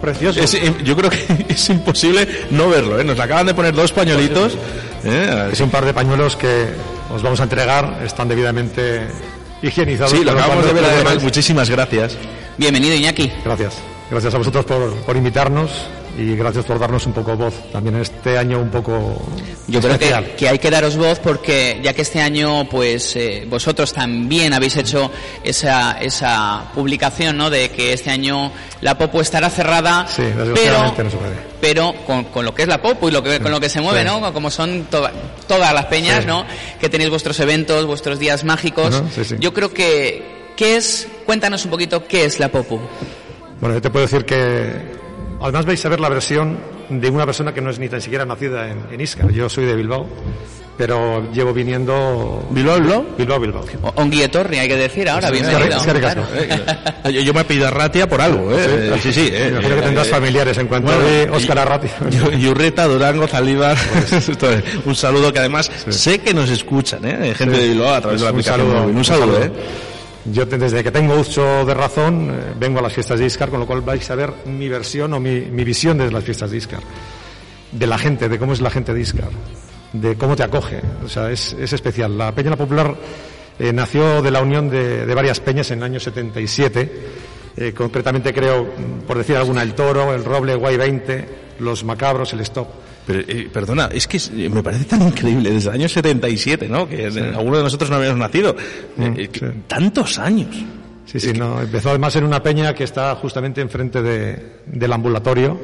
S3: Precioso.
S2: Es, eh, yo creo que es imposible no verlo, ¿eh? nos acaban de poner dos pañuelitos. ¿eh?
S30: Es un par de pañuelos que os vamos a entregar, están debidamente higienizados.
S2: Sí, lo acabamos de ver además, muchísimas gracias.
S4: Bienvenido, Iñaki.
S30: Gracias. Gracias a vosotros por, por invitarnos y gracias por darnos un poco voz. También este año un poco
S4: Yo creo que, que hay que daros voz porque ya que este año pues eh, vosotros también habéis hecho esa, esa publicación ¿no? de que este año la Popo estará cerrada
S30: Sí,
S4: pero,
S30: no se puede.
S4: pero con, con lo que es la Popo y lo que, con lo que se mueve,
S30: Sí.
S4: ¿no? como son to- todas las peñas
S30: Sí.
S4: ¿no? que tenéis vuestros eventos, vuestros días mágicos. Yo creo que, ¿qué es? Cuéntanos un poquito qué es la Popu.
S30: Bueno, yo te puedo decir que Además vais a ver la versión de una persona que no es ni tan siquiera nacida en, en Iscar. Yo soy de Bilbao, pero llevo viniendo...
S2: ¿Bilbao, Bilbao?
S30: Bilbao, Bilbao.
S4: O- Ongi etorri, hay que decir ahora,
S30: Sí,
S4: bienvenido.
S30: es que ricasco.
S2: Eh, Yo, yo me he pedido Arratia por algo, ¿eh? Sí, sí. eh.
S30: Me imagino que tendrás familiares en cuanto de Óscar Arratia.
S2: Yurreta, Durango, Zalíbar. Un saludo que además sé que nos escuchan, ¿eh? Gente
S30: Sí.
S2: de Bilbao a través de la
S30: Pues
S2: aplicación móvil. Un saludo, ¿eh?
S30: Yo desde que tengo uso de razón eh, vengo a las fiestas de Iscar, con lo cual vais a ver mi versión o mi, visión de las fiestas de Iscar. De la gente, de cómo es la gente de Iscar, de cómo te acoge. O sea, es, es especial. La Peña La Popular eh, nació de la unión de, varias peñas en el año 77. Eh, concretamente creo, por decir alguna, el Toro, el Roble, Guay 20, los Macabros, el Stop.
S2: Pero, eh, perdona, es que es- me parece tan increíble, desde el año 77, ¿no? Que eh, algunos de nosotros no habíamos nacido. Eh, eh, Tantos años.
S30: Sí, sí, no, empezó además en una peña que está justamente enfrente de, del ambulatorio.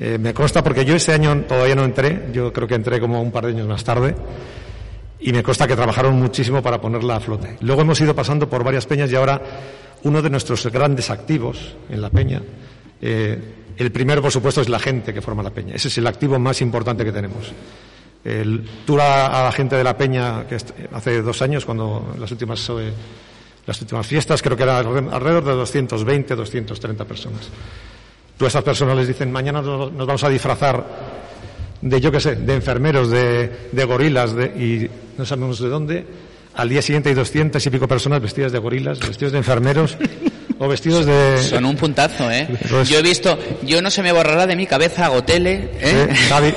S30: Eh, me consta porque yo ese año todavía no entré, yo creo que entré como un par de años más tarde, y me consta que trabajaron muchísimo para ponerla a flote. Luego hemos ido pasando por varias peñas y ahora uno de nuestros grandes activos en la peña, eh, el primero por supuesto es la gente que forma la peña, ese es el activo más importante que tenemos. El, a, la gente de la peña que hace dos años, cuando las últimas eh, las últimas fiestas, creo que era alre- alrededor de 220, 230 personas. Tú a esas personas les dicen, mañana nos, nos vamos a disfrazar de, yo qué sé, de enfermeros, de, de gorilas, de, y no sabemos de dónde. Al día siguiente hay 200 y pico personas vestidas de gorilas, vestidos de enfermeros o vestidos de...
S4: Son un puntazo, ¿eh?
S30: Pues-
S4: Yo he visto, yo no se me borrará de mi cabeza Gotele, ¿eh?
S30: Javi.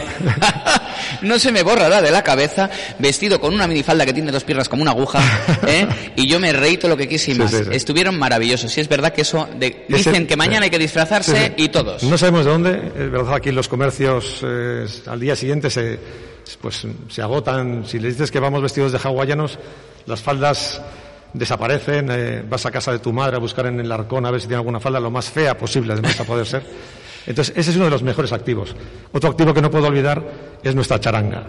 S4: no se me borrará de la cabeza, vestido con una minifalda que tiene dos piernas como una aguja, ¿eh? Y yo me reí todo lo que quise y más.
S30: sí, sí.
S4: Estuvieron maravillosos. Sí, es verdad que eso, de-
S30: Ese-
S4: dicen que mañana hay que disfrazarse y todos.
S30: No sabemos de dónde, es verdad, aquí los comercios eh, al día siguiente se, pues, se agotan. Si les dices que vamos vestidos de hawaianos, las faldas desaparecen, eh, vas a casa de tu madre a buscar en el arcón a ver si tiene alguna falda, lo más fea posible, además, a poder ser. Entonces, ese es uno de los mejores activos. Otro activo que no puedo olvidar es nuestra charanga,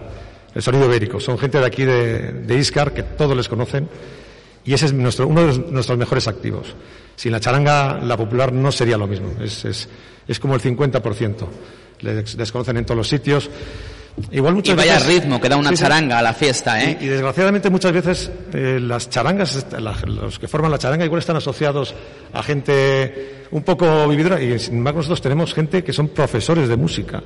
S30: el sonido ibérico. Son gente de aquí de, de Iscar que todos les conocen y ese es nuestro, uno de nuestros mejores activos. Sin la charanga, la popular no sería lo mismo. Es, es, es como el 50%. Les desconocen en todos los sitios. Igual muchas
S4: Y vaya
S30: veces-
S4: ritmo que da una
S30: Sí,
S4: charanga a la fiesta, ¿eh?
S30: Y, y desgraciadamente muchas veces eh, las charangas, la- los que forman la charanga igual están asociados a gente un poco vividora y sin embargo nosotros tenemos gente que son profesores de música.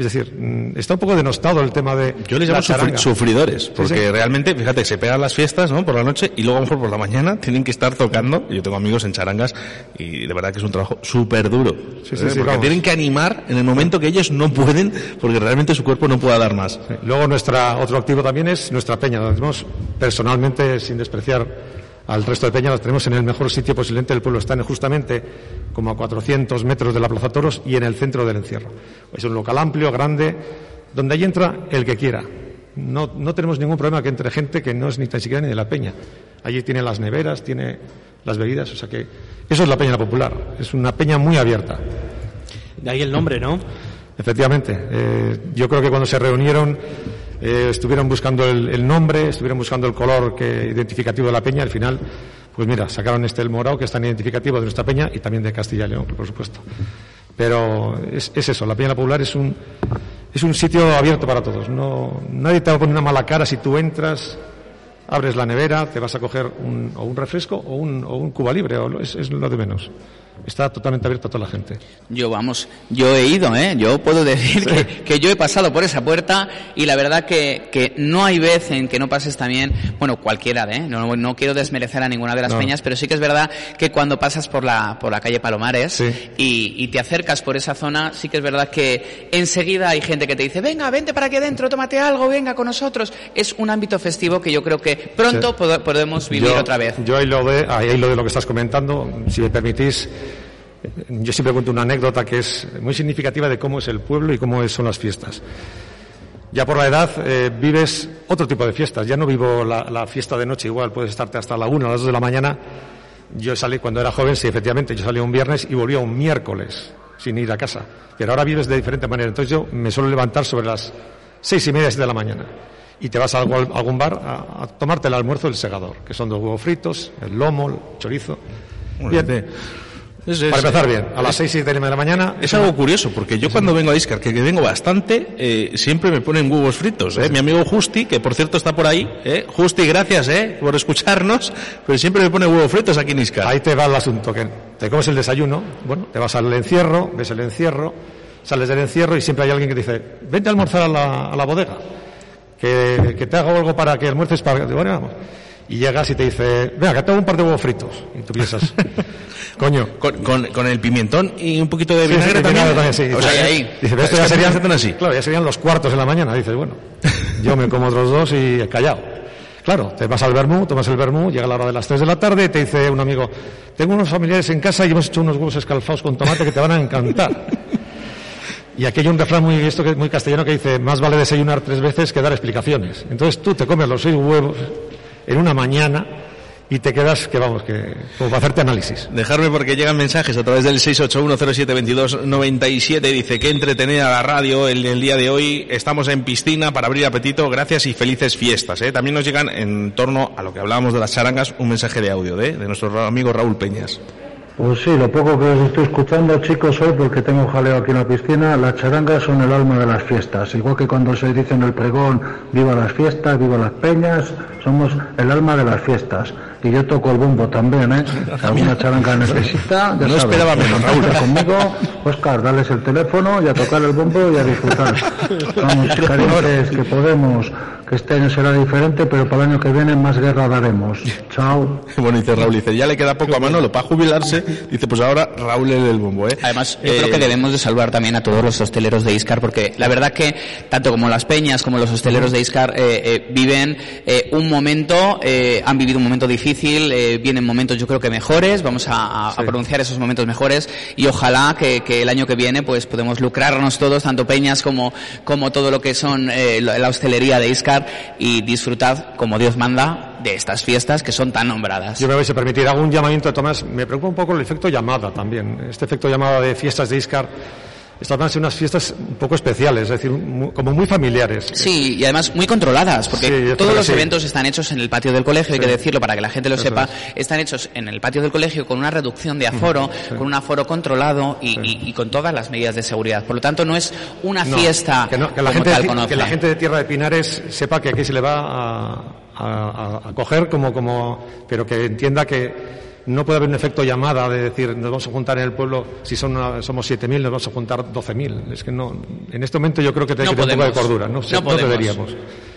S30: Es decir, mm, está un poco denostado el tema de
S2: Yo les
S30: la
S2: llamo sufri- sufridores, porque
S30: sí.
S2: realmente, fíjate, se pegan las fiestas, ¿no? Por la noche y luego a lo mejor por la mañana tienen que estar tocando. Yo tengo amigos en charangas y de verdad que es un trabajo súper duro. Porque
S30: vamos.
S2: tienen que animar en el momento que ellos no pueden, porque realmente su cuerpo no pueda dar más.
S30: Luego nuestra otro activo también es nuestra peña. La tenemos personalmente, sin despreciar al resto de peñas, la tenemos en el mejor sitio posiblemente del pueblo. Están justamente como a 400 metros de la Plaza Toros y en el centro del encierro. Es un local amplio, grande, donde ahí entra el que quiera. No, no tenemos ningún problema que entre gente que no es ni tan siquiera ni de la peña. Allí tiene las neveras, tiene las bebidas, o sea que eso es la peña popular. Es una peña muy abierta.
S3: De ahí el nombre, ¿no?
S30: Efectivamente. Eh, yo creo que cuando se reunieron eh, estuvieron buscando el, nombre, estuvieron buscando el color que, identificativo de la peña. Al final, pues mira, sacaron este el morado que es tan identificativo de nuestra peña y también de Castilla y León, por supuesto. Pero es, es eso, la Peña Popular es un, es un sitio abierto para todos. No, nadie te va a poner una mala cara si tú entras, abres la nevera, te vas a coger un, o un refresco o un, o un cuba libre, o es, es lo de menos. Está totalmente abierto a toda la gente.
S4: Yo, vamos, yo he ido, ¿eh? Yo puedo decir que, que yo he pasado por esa puerta y la verdad que, que no hay vez en que no pases también, bueno, cualquiera, ¿eh? No, no quiero desmerecer a ninguna de las
S30: No.
S4: peñas, pero sí que es verdad que cuando pasas por la, por la calle Palomares y, y te acercas por esa zona, sí que es verdad que enseguida hay gente que te dice, venga, vente para aquí adentro, tómate algo, venga con nosotros. Es un ámbito festivo que yo creo que pronto
S30: Sí.
S4: pod- podemos vivir
S30: Yo-
S4: otra vez.
S30: Yo ahí lo de, ahí lo de lo que estás comentando, si me permitís, yo siempre cuento una anécdota que es muy significativa de cómo es el pueblo y cómo son las fiestas. Ya por la edad eh, vives otro tipo de fiestas. Ya no vivo la, la fiesta de noche igual, puedes estarte hasta la una, a las dos de la mañana. Yo salí cuando era joven, sí, efectivamente, yo salía un viernes y volvía un miércoles sin ir a casa. Pero ahora vives de diferente manera. Entonces yo me suelo levantar sobre las seis y media, siete de la mañana. Y te vas a algún, bar a, a tomarte el almuerzo del segador, que son dos huevos fritos, el lomo, el chorizo. Para empezar bien, a las
S2: es-
S30: 6 y de la mañana.
S2: Es algo curioso, porque yo cuando vengo a Iscar, que, que vengo bastante, eh, siempre me ponen huevos fritos. ¿eh? Mi amigo Justi, que por cierto está por ahí. ¿eh? Justi, gracias ¿eh? por escucharnos, pero siempre me pone huevos fritos aquí en Iscar.
S30: Ahí te va el asunto, que te comes el desayuno, bueno, te vas al encierro, ves el encierro, sales del encierro y siempre hay alguien que te dice, vente a almorzar a la, a la bodega, que, que te hago algo para que almuerces para... Bueno, vamos. Y llegas y te dice, venga, que te hago un par de huevos fritos. Y tú piensas, coño.
S2: Con, con- con el pimentón y un poquito de
S30: Sí,
S2: vinagre
S30: sí,
S2: también.
S30: vinagre sí.
S2: O sea,
S30: Dice,
S2: ahí.
S30: Dice, "Pero esto
S2: Es
S30: ya serían,
S2: así.
S30: Claro, ya serían los cuartos de la mañana. Dices, bueno, yo me como otros dos y callado. Claro, te vas al vermú, tomas el vermú, llega la hora de las 3 de la tarde y te dice un amigo, tengo unos familiares en casa y hemos hecho unos huevos escalfados con tomate que te van a encantar. Y aquí hay un refrán muy, esto que es muy castellano que dice, más vale desayunar tres veces que dar explicaciones. Entonces tú te comes los seis huevos en una mañana y te quedas, que vamos, que como para hacerte análisis.
S2: Dejarme porque llegan mensajes a través del 681072297. Dice que entretenida la radio el, día de hoy. Estamos en piscina para abrir apetito. Gracias y felices fiestas. ¿eh? También nos llegan en torno a lo que hablábamos de las charangas un mensaje de audio ¿eh? de nuestro amigo Raúl Peñas.
S16: Pues sí, lo poco que os estoy escuchando, chicos, hoy, porque tengo jaleo aquí en la piscina, las charangas son el alma de las fiestas. Igual que cuando se dice en el pregón, viva las fiestas, viva las peñas, somos el alma de las fiestas. Y yo toco el bombo también, ¿eh? Si alguna charanga necesita, ya
S2: No
S16: sabes,
S2: esperaba menos, Raúl.
S16: conmigo, Oscar, dales el teléfono y a tocar el bombo y a disfrutar. Vamos, cariños, que podemos, que este año será diferente, pero para el año que viene más guerra daremos. Chao.
S2: Bueno, dice Raúl, dice, ya le queda poco a Manolo para jubilarse. Dice, pues ahora Raúl el del bombo, ¿eh?
S4: Además, yo
S2: Eh,
S4: creo que debemos de salvar también a todos los hosteleros de Iscar, porque la verdad que tanto como las peñas como los hosteleros de Iscar eh, eh, viven eh, un momento, eh, han vivido un momento difícil, eh, vienen momentos yo creo que mejores, vamos a, a- a pronunciar esos momentos mejores y ojalá que, que el año que viene pues podemos lucrarnos todos, tanto peñas como, como todo lo que son eh, la la hostelería de Iscar y disfrutad como Dios manda de estas fiestas que son tan nombradas.
S30: Yo me vais a permitir, hago un llamamiento a Tomás. Me preocupa un poco el efecto llamada también. Este efecto llamada de fiestas de Iscar. Estas van a ser unas fiestas un poco especiales, es decir, como muy familiares.
S4: Sí, y además muy controladas, porque
S30: Sí,
S4: todos los
S30: sí.
S4: eventos están hechos en el patio del colegio, hay que decirlo para que la gente lo
S30: Eso
S4: sepa,
S30: es.
S4: están hechos en el patio del colegio con una reducción de aforo, con un aforo contrado y, y- y con todas las medidas de seguridad. Por lo tanto, no es una
S30: No,
S4: fiesta
S30: que, no- que la
S4: como
S30: gente,
S4: tal
S30: de-
S4: conoce.
S30: que la gente de Tierra de Pinares sepa que aquí se le va a, a- a- a coger como, como, pero que entienda que no puede haber un efecto llamada de decir nos vamos a juntar en el pueblo, si son una- somos 7.000, nos vamos a juntar 12.000. Es que no, en este momento yo creo que tiene
S4: No
S30: que tener un poco de cordura, no,
S4: No
S30: no deberíamos.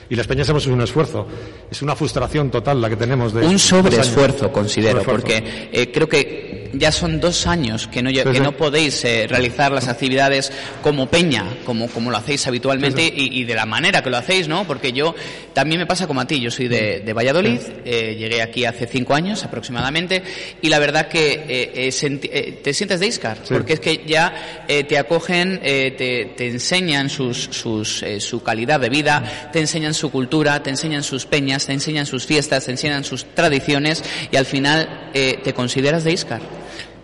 S30: Y las peñas hemos hecho un esfuerzo. Es una frustración total la que tenemos de
S4: Un sobreesfuerzo, considero, porque eh, creo que ya son dos años que no,
S30: Sí,
S4: que
S30: sí.
S4: no podéis eh, realizar las actividades como peña, como, como lo hacéis habitualmente
S30: Sí,
S4: Y, y de la manera que lo hacéis, ¿no? Porque yo también me pasa como a ti, yo soy de, de Valladolid, eh, llegué aquí hace cinco años aproximadamente, y la verdad que eh, eh, senti- eh, te sientes de Iscar, porque es que ya eh, te acogen, eh, te, te enseñan sus, sus, su calidad de vida, te enseñan su cultura, te enseñan sus peñas, te enseñan sus fiestas, te enseñan sus tradiciones y al final eh, te consideras de Iscar.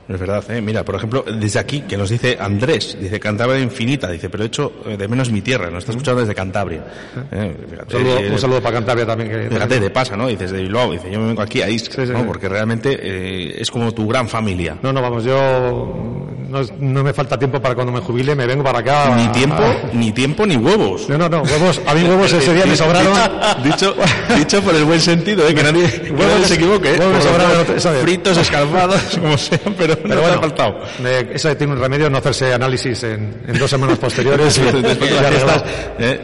S2: Es verdad, ¿eh? mira, por ejemplo, desde aquí, que nos dice Andrés, dice Cantabria infinita, dice, pero he hecho eh, de menos mi tierra, nos está escuchando desde Cantabria. ¿eh? Fíjate,
S30: Un saludo,
S2: eh,
S30: un saludo para Cantabria también. Que,
S2: Fíjate, te pasa, ¿no? Dices de Bilbao, dice, yo me vengo aquí a
S30: sí,
S2: ¿no?
S30: sí.
S2: Porque realmente eh, es como tu gran familia.
S30: No, no, vamos, yo no, no me falta tiempo para cuando me jubile, me vengo para acá.
S2: Ni tiempo, ni tiempo, ni huevos.
S30: No, no, no, huevos, a mí huevos ese día me sobraron.
S2: Dicho, dicho por el buen sentido, ¿eh? que nadie, que nadie se equivoque. ¿eh?
S30: huevos sobraron
S2: fritos, escalfados, como sea, pero,
S30: Pero bueno,
S2: ha faltado.
S30: me- eso tiene un remedio, no hacerse análisis en, en dos semanas posteriores. y,
S2: Después de
S30: y
S2: las
S30: arreglar.
S2: fiestas, ¿eh?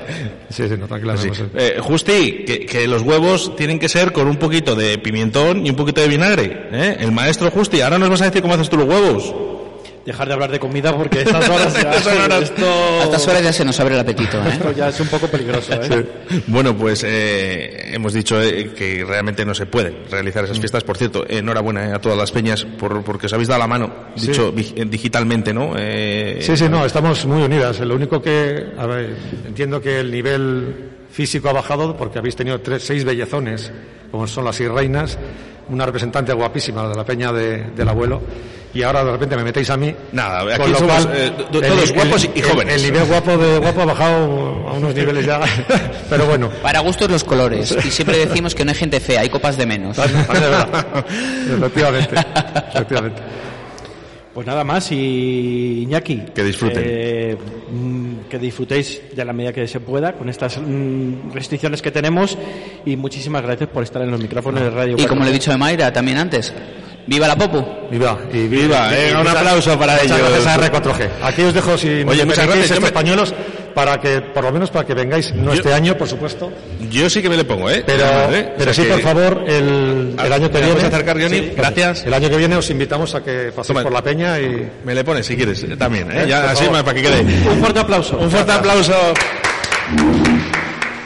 S30: Sí, sí, no, tranquila.
S2: Sí.
S30: no, sí.
S2: Eh, Justi, que, que los huevos tienen que ser con un poquito de pimentón y un poquito de vinagre. ¿eh? El maestro Justi, ahora nos vas a decir cómo haces tú los huevos.
S3: Dejar de hablar de comida porque estas horas ya,
S2: Estas horas-
S3: esto,
S4: A estas horas ya se nos abre el apetito, ¿eh?
S3: esto ya es un poco peligroso. ¿eh?
S2: Bueno, pues eh, hemos dicho eh, que realmente no se pueden realizar
S30: Mm.
S2: esas fiestas. Por cierto, enhorabuena eh, a todas las peñas por, porque os habéis dado la mano,
S30: Sí.
S2: dicho eh, digitalmente, ¿no? Eh,
S30: Sí, sí, no, estamos muy unidas. Lo único que, a ver, entiendo que el nivel físico ha bajado porque habéis tenido tres, seis bellezones, como son las seis reinas, una representante guapísima, la de la peña de- del abuelo, y ahora de repente me metéis a mí.
S2: Nada, aquí
S30: con lo
S2: somos,
S30: cual,
S2: eh, to-
S30: el-
S2: todos
S30: el-
S2: guapos y
S30: el-
S2: jóvenes.
S30: El, nivel guapo de guapo ha bajado a unos niveles ya, pero bueno.
S4: Para gustos los colores. Y siempre decimos que no hay gente fea, hay copas de menos.
S30: efectivamente, efectivamente.
S3: Pues nada más y Iñaki.
S2: Que disfruten.
S3: eh, mm, que disfrutéis de la medida que se pueda con estas mm, restricciones que tenemos y muchísimas gracias por estar en los micrófonos de Radio
S4: Y como le he
S3: 4G.
S4: dicho a Mayra también antes, ¡viva la Popu!
S30: Viva, y
S2: Viva, eh, un
S30: muchas-
S2: aplauso para
S30: muchas
S2: ellos.
S30: gracias a R4G. Aquí os dejo, si me
S2: Oye, muchas
S30: permitís,
S2: gracias, yo
S30: estos
S2: me-
S30: pañuelos para que, por lo menos para que vengáis, no este año, por supuesto,
S2: Yo sí que me le pongo, ¿eh?
S30: pero,
S2: ¿Eh?
S30: pero
S2: O
S30: sí, por favor, el, el año que
S2: ¿Me
S30: viene.
S2: vas a acercar, Johnny?
S30: Sí,
S2: Gracias.
S30: El año que viene os invitamos a que paséis por la peña y.
S2: Me le pones si quieres, también, ¿eh?
S30: ¿Eh?
S2: Ya,
S30: Por
S2: así
S30: favor.
S2: para que quede.
S3: Un fuerte aplauso.
S2: Un fuerte aplauso.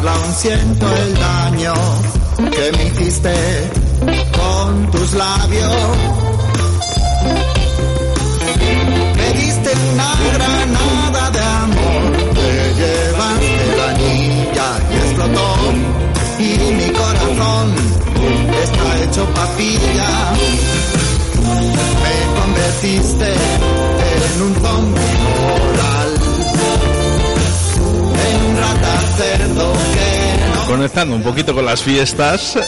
S31: Aún siento el daño que me hiciste con tus labios. Me diste una granada de amor, te llevaste la anilla y explotó y mi corazón está hecho papilla. Me convertiste en un zombie
S2: Conectando un poquito con las fiestas eh,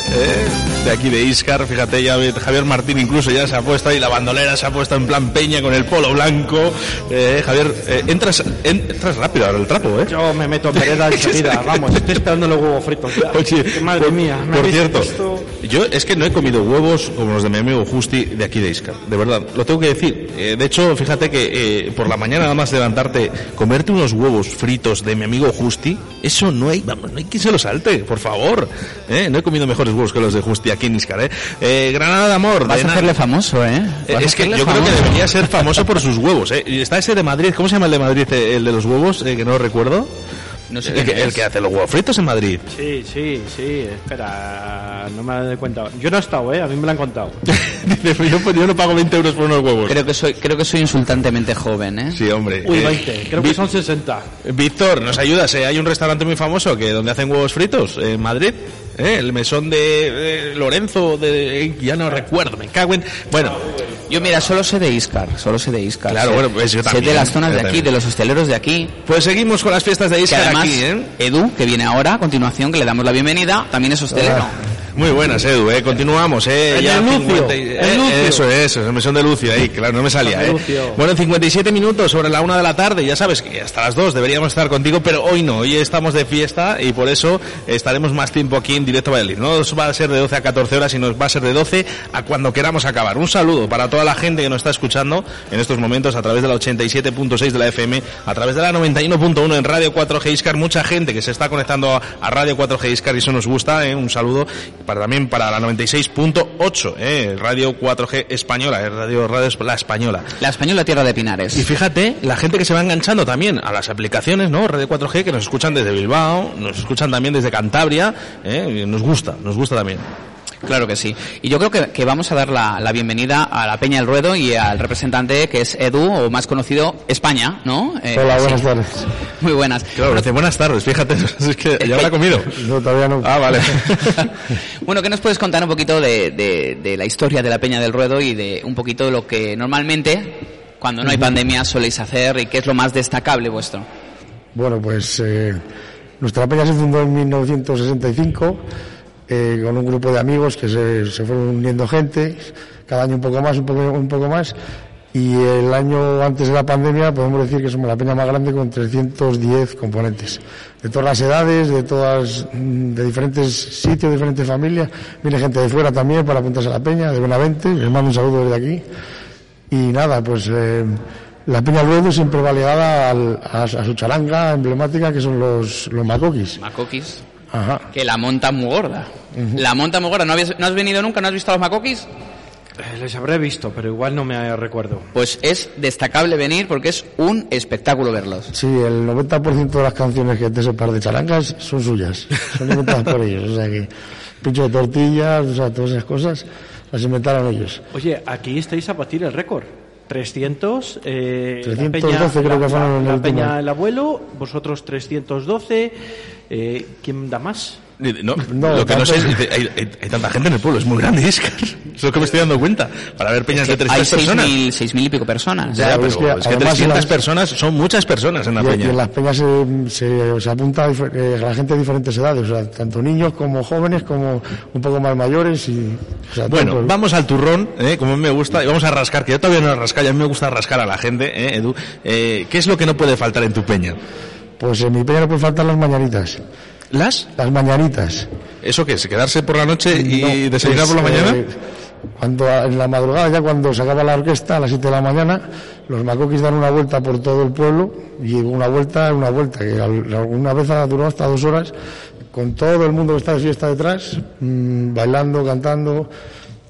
S2: de aquí de Iscar, fíjate, ya Javier Martín incluso ya se ha puesto ahí, la bandolera se ha puesto en plan peña con el polo blanco. Eh, Javier, eh, entras, en- entras rápido ahora el trapo, ¿eh?
S3: Yo me meto en vereda enseguida, vamos, estoy esperando los huevos fritos.
S2: Oye,
S3: madre
S2: por,
S3: mía, me
S2: por cierto, yo es que no he comido huevos como los de mi amigo Justi de aquí de Iscar, de verdad, lo tengo que decir. De hecho, fíjate que por la mañana nada más levantarte, comerte unos huevos fritos de mi amigo Justi, eso no hay, vamos, no hay quien se lo salte, por favor. Eh, no he comido mejores huevos que los de Justi aquí en Iscar, ¿eh? Eh, Granada de Amor.
S4: Vas
S2: de
S4: a hacerle famoso, ¿eh?
S2: Eh, Es que yo creo que debería ser famoso por sus huevos, ¿eh? Está ese de Madrid, ¿cómo se llama el de Madrid, eh, el de los huevos, que no lo recuerdo?
S4: No sé
S2: el,
S4: quién
S2: que, el que hace los huevos fritos en Madrid.
S3: Sí, sí, sí, espera, no me he dado cuenta. Yo no he estado, ¿eh? A mí me lo han contado.
S2: Dice, yo, pues, yo no pago 20 euros por unos huevos.
S4: Creo que soy, creo que soy insultantemente joven, ¿eh?
S2: Sí, hombre.
S3: Uy,
S2: Eh,
S3: 20, creo que son 60.
S2: Víctor, ¿nos ayudas? eh? Hay un restaurante muy famoso que donde hacen huevos fritos en Madrid. ¿Eh? El mesón de, de Lorenzo, de, ya no recuerdo, me cago en... Bueno,
S4: Yo mira, solo sé de Iscar, solo sé de Iscar.
S2: Claro,
S4: Sé-
S2: bueno, pues yo
S4: sé
S2: también,
S4: de las zonas de aquí,
S2: también.
S4: de los hosteleros de aquí.
S2: pues seguimos con las fiestas de
S4: Que
S2: Iscar
S4: además,
S2: aquí, ¿eh?
S4: Edu, que viene ahora a continuación, que le damos la bienvenida, también es hostelero.
S2: Muy buenas, Edu, ¿eh? Continuamos, ¿eh? Ya
S3: de Lucio,
S2: 50 y-
S3: el
S2: eh,
S3: Lucio.
S2: Eso es, el mesón de Lucio ahí, claro, no me salía, ¿eh? Bueno, en 57 minutos sobre la una de la tarde, ya sabes que hasta las 2 deberíamos estar contigo, pero hoy no, hoy estamos de fiesta y por eso estaremos más tiempo aquí en directo Valladolid. No va a ser de 12 a 14 horas, sino va a ser de 12 a cuando queramos acabar. Un saludo para toda la gente que nos está escuchando en estos momentos a través de la 87.6 de la FM, a través de la 91.1 en Radio 4G Iscar, mucha gente que se está conectando a, a Radio 4G Iscar y eso nos gusta, ¿eh? un saludo para también para la 96.8, ¿eh? Radio 4G Española, ¿eh? Radio, Radio La Española.
S4: La española tierra de Pinares.
S2: Y fíjate, la gente que se va enganchando también a las aplicaciones, ¿no? Radio 4G, que nos escuchan desde Bilbao, nos escuchan también desde Cantabria, ¿eh? Nos gusta, nos gusta también.
S4: Claro que sí. Y yo creo que, que vamos a dar la, la bienvenida a la Peña del Ruedo y al representante que es Edu, o más conocido, España, ¿no? Eh,
S18: Hola, buenas
S4: sí.
S18: tardes.
S4: Muy buenas.
S2: Claro, dice buenas tardes, fíjate, es que ya habrá comido.
S18: No, todavía no.
S2: Ah, vale.
S4: Bueno, ¿qué nos puedes contar un poquito de, de- de la historia de la Peña del Ruedo y de un poquito de lo que normalmente, cuando no hay pandemia, soléis hacer y qué es lo más destacable vuestro?
S18: Bueno, pues eh, nuestra peña se fundó en 1965 eh, con un grupo de amigos que se, se fueron uniendo gente, cada año un poco más, un poco, un poco más. Y el año antes de la pandemia podemos decir que somos la peña más grande con 310 componentes. De todas las edades, de todas, mm, de diferentes sitios, diferentes familias. Viene gente de fuera también para apuntarse a la peña, de Benavente. Les mando un saludo desde aquí. Y nada, pues eh, la Peña Luedo siempre va ligada al- a, a su charanga emblemática que son los, los macoquis.
S4: Macoquis.
S18: Ajá.
S4: Que la monta muy gorda. La monta muy gorda. ¿No, habías- ¿No has venido nunca? ¿No has visto a los macoquis?
S3: Eh, Les habré visto, pero igual no me recuerdo.
S4: Pues es destacable venir porque es un espectáculo verlos.
S18: Sí, el 90% de las canciones que te sepas de charangas son suyas, son inventadas por ellos, o sea que pincho de tortillas, o sea, todas esas cosas las inventaron ellos.
S3: Oye, aquí estáis a batir el récord. 300, eh,
S18: 312 creo que
S3: la,
S18: fueron en
S3: la
S18: el último.
S3: Peña el abuelo, vosotros 312, eh, ¿quién da más?
S2: No,
S18: No,
S2: lo que no
S18: tanto-
S2: sé es que hay, hay- hay tanta gente en el pueblo, es muy grande Iscar. Es lo que me estoy dando cuenta. Para ver peñas de
S4: Hay
S2: 300 personas.
S4: 6.000 6.000 y pico personas.
S2: Ya,
S18: Ya,
S2: pero
S18: es que
S2: es que
S18: además
S2: 300
S18: las-
S2: personas son muchas personas en la
S18: Y, y
S2: peña.
S18: en las peñas se, se, se apunta a eh, la gente de diferentes edades, o sea, tanto niños como jóvenes, como un poco más mayores y... o sea,
S2: Bueno,
S18: todo-
S2: vamos al turrón, ¿eh? como me gusta, y vamos a rascar, que yo todavía no he rascado, y a mí me gusta rascar a la gente, ¿eh, Edu. Eh, ¿Qué es lo que no puede faltar en tu peña?
S18: Pues en mi peña no pueden faltar las mañanitas.
S2: ¿Las?
S18: Las mañanitas.
S2: ¿Eso qué es? ¿Quedarse por la noche y
S18: No,
S2: desayunar
S18: es,
S2: por la mañana?
S18: eh, cuando en la madrugada, ya cuando se acaba la orquesta, a las 7 de la mañana, los macoquis dan una vuelta por todo el pueblo, y una vuelta, una vuelta, que al- alguna vez ha durado hasta dos horas, con todo el mundo que está de fiesta detrás, mm, bailando, cantando.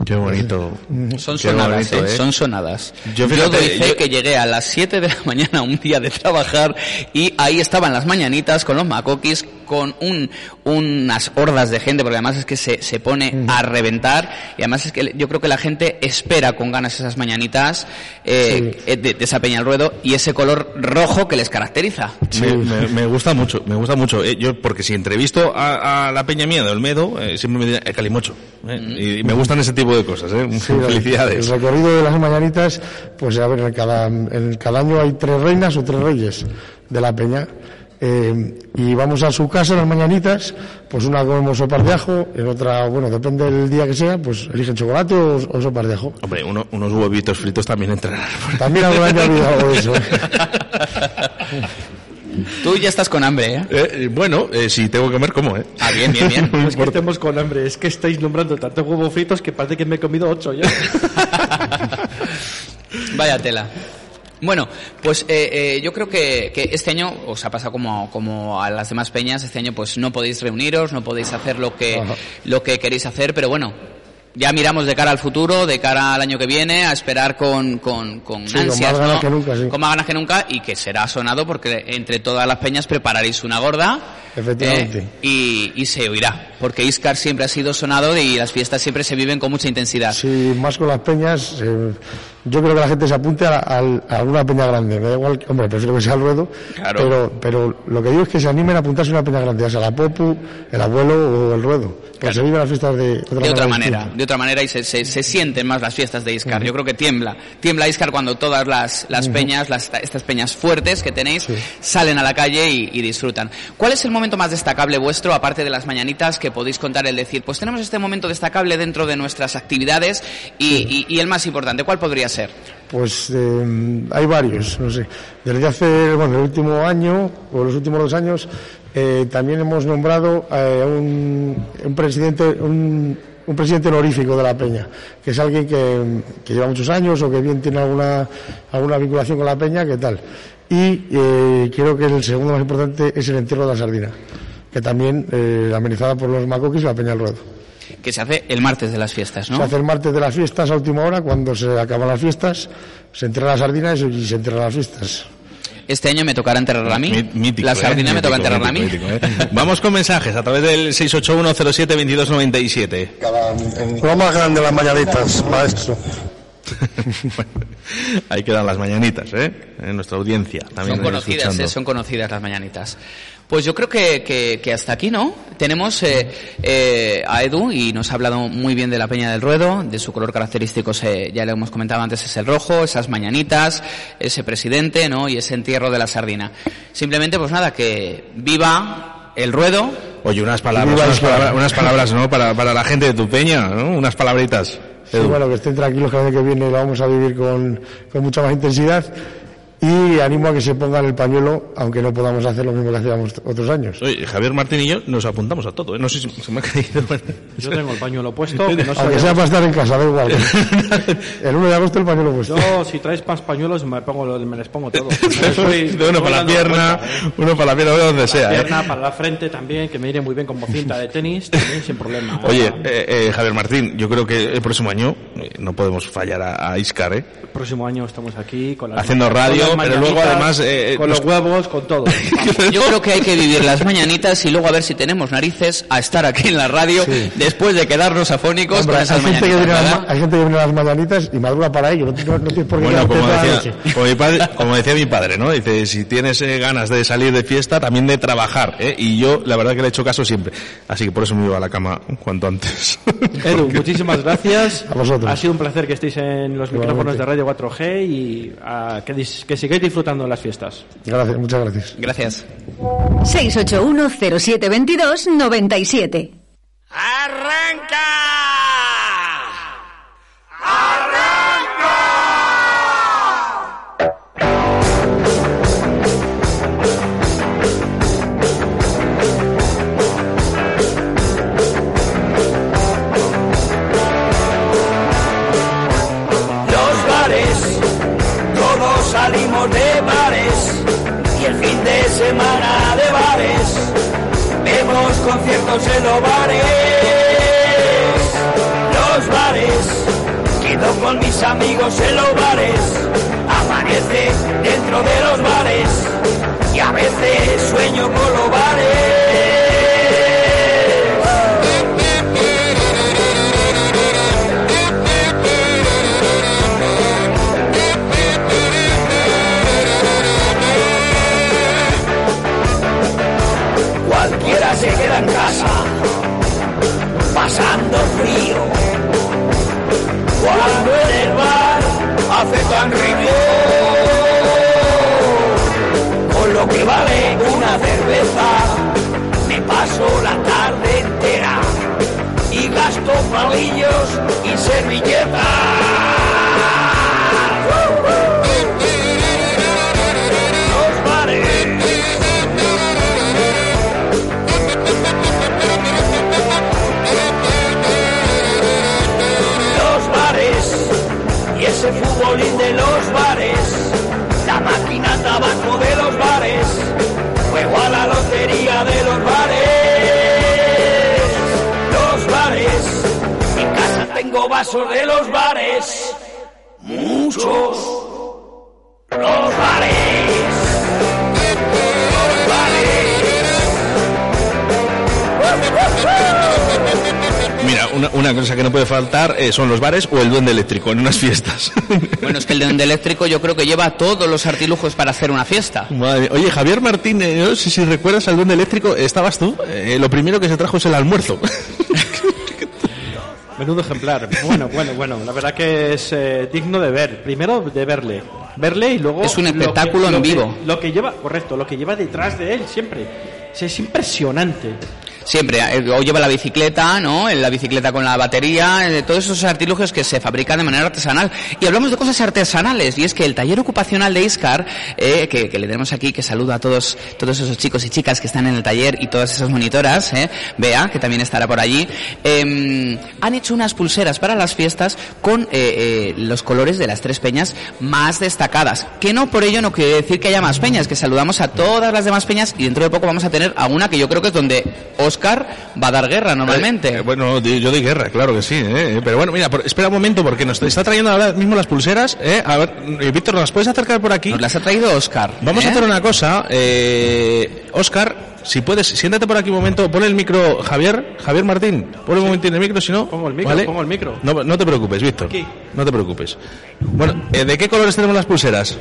S2: Qué bonito.
S4: Son
S2: Qué
S4: sonadas,
S2: bonito,
S4: ¿eh?
S2: ¿eh?
S4: Son sonadas.
S2: Yo,
S4: Yo,
S2: fíjate,
S4: doy fe
S2: yo-
S4: que llegué a las 7 de la mañana un día de trabajar y ahí estaban las mañanitas con los macoquis, con un, unas hordas de gente, porque además es que se, se pone a reventar y además es que yo creo que la gente espera con ganas esas mañanitas eh, eh, de, de esa peña al ruedo y ese color rojo que les caracteriza.
S2: Me, me- me gusta mucho, me gusta mucho. Eh, yo, porque si entrevisto a, a la Peña Mía de Olmedo, eh, siempre me dirán el calimocho. eh, y me gustan ese tipo de cosas, ¿eh?
S18: Sí, el-
S2: Felicidades.
S18: El recorrido de las mañanitas, pues a ver, en cada, en cada año hay tres reinas o tres reyes de la peña. eh, y vamos a su casa las mañanitas, pues una comemos sopas de ajo, en otra, bueno, depende del día que sea, pues eligen chocolate o, o sopas de ajo.
S2: Hombre, uno- unos huevitos fritos también entrarán.
S18: También algún año ha habido algo de eso.
S4: Tú ya estás con hambre, ¿eh?
S2: Eh, bueno, eh, si tengo que comer, ¿cómo, eh?
S4: Ah, bien, bien, bien.
S3: No es que estemos con hambre, es que estáis nombrando tantos huevos fritos que parece que me he comido ocho ya.
S4: Vaya tela. Bueno, pues eh, eh, yo creo que, que este año os ha pasado como, como a las demás peñas. Este año pues no podéis reuniros, no podéis hacer lo que, lo que queréis hacer, pero bueno, ya miramos de cara al futuro, de cara al año que viene, a esperar con, con, con
S18: Sí, con
S4: ansias,
S18: más ganas
S4: ¿no?
S18: que nunca, sí.
S4: Con más ganas que nunca y que será sonado porque entre todas las peñas prepararéis una gorda.
S18: Efectivamente.
S4: eh, y, y se oirá, porque Iscar siempre ha sido sonado y las fiestas siempre se viven con mucha intensidad.
S18: Sí, más con las peñas, eh, yo creo que la gente se apunte a, a- a alguna peña grande. Me da igual, hombre, prefiero que sea el ruedo.
S4: Claro.
S18: Pero, pero lo que digo es que se animen a apuntarse a una peña grande, ya sea la Popu, el abuelo o el ruedo. Que se viven las fiestas de otra
S4: de otra
S18: distinta.
S4: manera, de otra manera y se, se, se sienten más las fiestas de Iscar. Yo creo que tiembla, tiembla Iscar cuando todas las, las peñas, las, estas peñas fuertes que tenéis, salen a la calle y, y disfrutan. ¿Cuál es el momento más destacable vuestro, aparte de las mañanitas, que podéis contar el decir, pues tenemos este momento destacable dentro de nuestras actividades y, y- y el más importante, ¿cuál podría ser?
S18: Pues eh, hay varios, no sé. Desde hace, bueno, el último año, o los últimos dos años, eh, también hemos nombrado eh, a un, un presidente, un, un presidente honorífico de la Peña, que es alguien que, que lleva muchos años o que bien tiene alguna, alguna vinculación con la Peña, ¿qué tal? Y eh, creo que el segundo más importante es el entierro de la sardina, que también eh, amenizada por los macoquis y la Peña del Ruedo.
S4: Que se hace el martes de las fiestas, ¿no?
S18: Se hace el martes de las fiestas a última hora, cuando se acaban las fiestas, se entierra la sardina y se- entierran las fiestas.
S4: Este año me tocará enterrarla a mí.
S2: Mítico,
S4: la sardina
S2: ¿eh?
S4: me toca enterrarla a mí.
S2: mítico, ¿eh? Vamos con mensajes a través del 681072297.
S18: Lo más grande las mañanitas, maestro.
S2: Ahí quedan las mañanitas, ¿eh? En nuestra audiencia. También
S4: Son conocidas, eh, son conocidas las mañanitas. Pues yo creo que, que- que hasta aquí, ¿no? Tenemos eh, eh, a Edu y nos ha hablado muy bien de la Peña del Ruedo, de su color característico, se- ya le hemos comentado antes, es el rojo, esas mañanitas, ese presidente, ¿no? Y ese entierro de la sardina. Simplemente, pues nada, que viva el ruedo.
S2: Oye, unas palabras, unas palabras, ¿no? Para, para la gente de tu peña, ¿no? Unas palabritas.
S18: Sí, bueno, que estén tranquilos que el año que viene lo vamos a vivir con, con mucha más intensidad. Y animo a que se pongan el pañuelo, aunque no podamos hacer lo mismo que hacíamos otros años.
S2: Oye, Javier Martín y yo nos apuntamos a todo, ¿eh? No sé si se me ha caído.
S3: Yo tengo el pañuelo puesto. que no
S18: Aunque
S3: se-
S18: sea para estar en casa, da igual. El 1 de agosto el pañuelo puesto.
S3: Yo, si traes más pañuelos, me, pongo, me les pongo todos. Soy-
S2: uno para la pierna,
S3: cuenta, ¿eh?
S2: uno para la pierna, donde sea,
S3: Para la
S2: ¿eh?
S3: pierna, para la frente también, que me iré muy bien como cinta de tenis, también sin problema.
S2: Oye, eh, eh, Javier Martín, yo creo que el próximo año eh, no podemos fallar a, a Iscar, ¿eh?
S3: El próximo año estamos aquí con las
S2: Haciendo radio, pero luego además, eh,
S3: con
S2: nos-
S3: los huevos, con todo.
S4: Yo creo que hay que vivir las mañanitas y luego a ver si tenemos narices a estar aquí en la radio después de quedarnos afónicos
S18: Hombre,
S4: con
S18: hay,
S4: esas
S18: gente que a hay gente que viene a las mañanitas y madruga para ello. No, no- no tienes por qué
S2: Bueno, como decía,
S18: noche.
S2: como, mi padre- como decía mi padre, ¿no? Dice, si tienes eh, ganas de salir de fiesta, también de trabajar, ¿eh? Y yo, la verdad que le he hecho caso siempre. Así que por eso me iba a la cama cuanto antes.
S3: Edu, muchísimas gracias.
S18: A vosotros.
S3: Ha sido un placer que estéis en los micrófonos de Radio 4G y ah, que, dis- que sigáis disfrutando de las fiestas.
S18: Gracias, muchas gracias.
S4: Gracias.
S11: 681 0722 97.
S15: Los salimos de bares y el fin de semana de bares, vemos conciertos en los bares. Los bares, quedo con mis amigos en los bares, amanece dentro de los bares y a veces sueño con los bares.
S2: Eh, son los bares o el duende eléctrico en unas fiestas.
S4: Bueno, es que el duende eléctrico yo creo que lleva todos los artilujos para hacer una fiesta.
S2: Madre. Oye, Javier Martín, eh, no sé si recuerdas al duende eléctrico, estabas tú. Eh, lo primero que se trajo es el almuerzo.
S3: Menudo ejemplar. Bueno, bueno, bueno. La verdad que es eh, digno de ver. Primero de verle. Verle y luego...
S4: Es un
S3: lo que-
S4: espectáculo en
S3: lo que-
S4: vivo.
S3: Lo que lleva, correcto, lo que lleva detrás de él siempre. Es impresionante.
S4: Siempre, eh, o lleva la bicicleta, ¿no? En La bicicleta con la batería, eh, todos esos artilugios que se fabrican de manera artesanal. Y hablamos de cosas artesanales, y es que el taller ocupacional de Iscar, eh, que, que le tenemos aquí, que saluda a todos, todos esos chicos y chicas que están en el taller y todas esas monitoras, eh, Bea, que también estará por allí, eh, han hecho unas pulseras para las fiestas con eh, eh, los colores de las tres peñas más destacadas. Que no por ello no quiere decir que haya más peñas, que saludamos a todas las demás peñas y dentro de poco vamos a tener a una que yo creo que es donde Oscar va a dar guerra normalmente.
S2: Eh, bueno, yo doy guerra, claro que sí. ¿eh? Pero bueno, mira, por- espera un momento porque nos está trayendo ahora mismo las pulseras. ¿eh? A ver, eh, Víctor, ¿nos las puedes acercar por aquí?
S4: Nos las ha traído Oscar.
S2: Vamos
S4: ¿eh?
S2: a hacer una cosa. Eh, Oscar, si puedes, siéntate por aquí un momento, pon el micro, Javier, Javier Martín, pon un momentín el micro, si no...
S3: Pongo el micro,
S2: ¿vale?
S3: pongo el micro.
S2: No, no te preocupes, Víctor.
S3: Aquí.
S2: No te preocupes. Bueno, eh, ¿de qué colores tenemos las pulseras?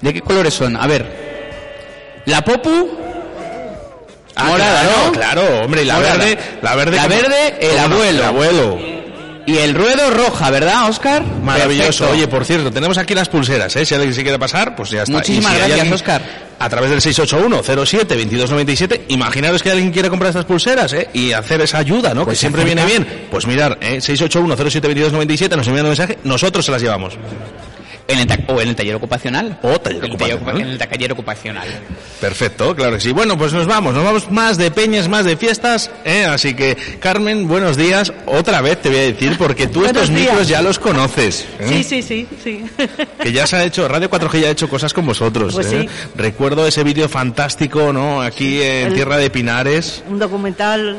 S4: ¿De qué colores son? A ver. La Popu.
S2: Ah,
S4: morada,
S2: claro,
S4: ¿no?
S2: claro, hombre, y la
S4: Morada.
S2: verde, la verde,
S4: La verde, el abuelo.
S2: El abuelo.
S4: Y el ruedo roja, ¿verdad, Oscar?
S2: Maravilloso.
S4: Perfecto.
S2: Oye, por cierto, tenemos aquí las pulseras, ¿eh? Si alguien se quiere pasar, pues ya está.
S4: Muchísimas
S2: si
S4: gracias,
S2: alguien-
S4: Óscar.
S2: A través del 681-07-2297, imaginaros que alguien quiere comprar estas pulseras, ¿eh? Y hacer esa ayuda, ¿no?
S4: Pues
S2: que siempre
S4: acerca.
S2: viene bien. Pues mirar, ¿eh? 681-07-2297, nos envían un mensaje, nosotros se las llevamos.
S4: En el ta- o en el taller ocupacional.
S2: O taller
S4: En el taller
S2: ocupacional.
S4: ocupa- En el taller ocupacional.
S2: Perfecto, claro que sí. Bueno, pues nos vamos, nos vamos más de peñas, más de fiestas, ¿eh? Así que, Carmen, buenos días. Otra vez te voy a decir, porque tú
S32: Buenos
S2: estos
S32: días.
S2: micros ya los conoces. ¿eh?
S32: Sí, sí, sí, sí.
S2: Que ya se ha hecho, Radio 4G ya ha hecho cosas con vosotros.
S32: Pues
S2: ¿eh?
S32: sí.
S2: Recuerdo ese vídeo fantástico, ¿no? Aquí en
S32: El-
S2: Tierra de Pinares.
S32: Un documental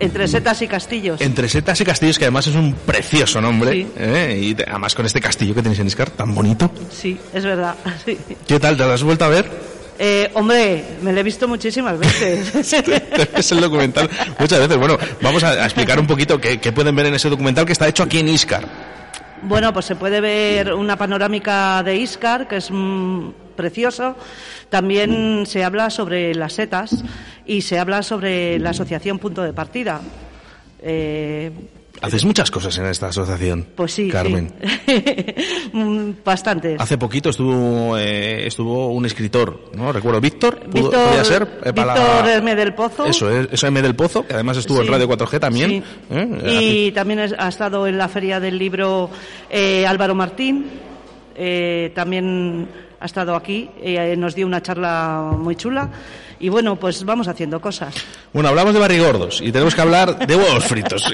S32: entre setas y castillos.
S2: Entre setas y castillos, que además es un precioso nombre.
S32: Sí.
S2: ¿eh? Y además con este castillo que tenéis en Iscar, tan bonito.
S32: Sí, es verdad. sí.
S2: ¿Qué tal? ¿Te lo has vuelto a ver?
S32: Eh, hombre, me lo he visto muchísimas veces.
S2: es el documental muchas veces. Bueno, vamos a, a explicar un poquito qué, qué pueden ver en ese documental que está hecho aquí en Iscar.
S32: Bueno, pues se puede ver una panorámica de Iscar, que es mm, precioso. También se habla sobre las setas y se habla sobre la asociación Punto de Partida. Eh,
S2: Hacéis muchas cosas en esta asociación.
S32: pues sí,
S2: Carmen.
S32: sí. Mm, Bastantes.
S2: Hace poquito estuvo eh, estuvo un escritor, ¿no? Recuerdo, Víctor. ¿pudo-
S32: Víctor,
S2: podía ser? Eh,
S32: Víctor M. del Pozo.
S2: Eso, es, eso M del Pozo, que además estuvo en. Radio 4G también.
S32: Sí.
S2: ¿eh?
S32: Y también ha estado en la Feria del Libro Álvaro Martín. también ha estado aquí. eh, nos dio una charla muy chula. Y bueno, pues vamos haciendo cosas.
S2: Bueno, hablamos de barrigordos y tenemos que hablar de huevos fritos.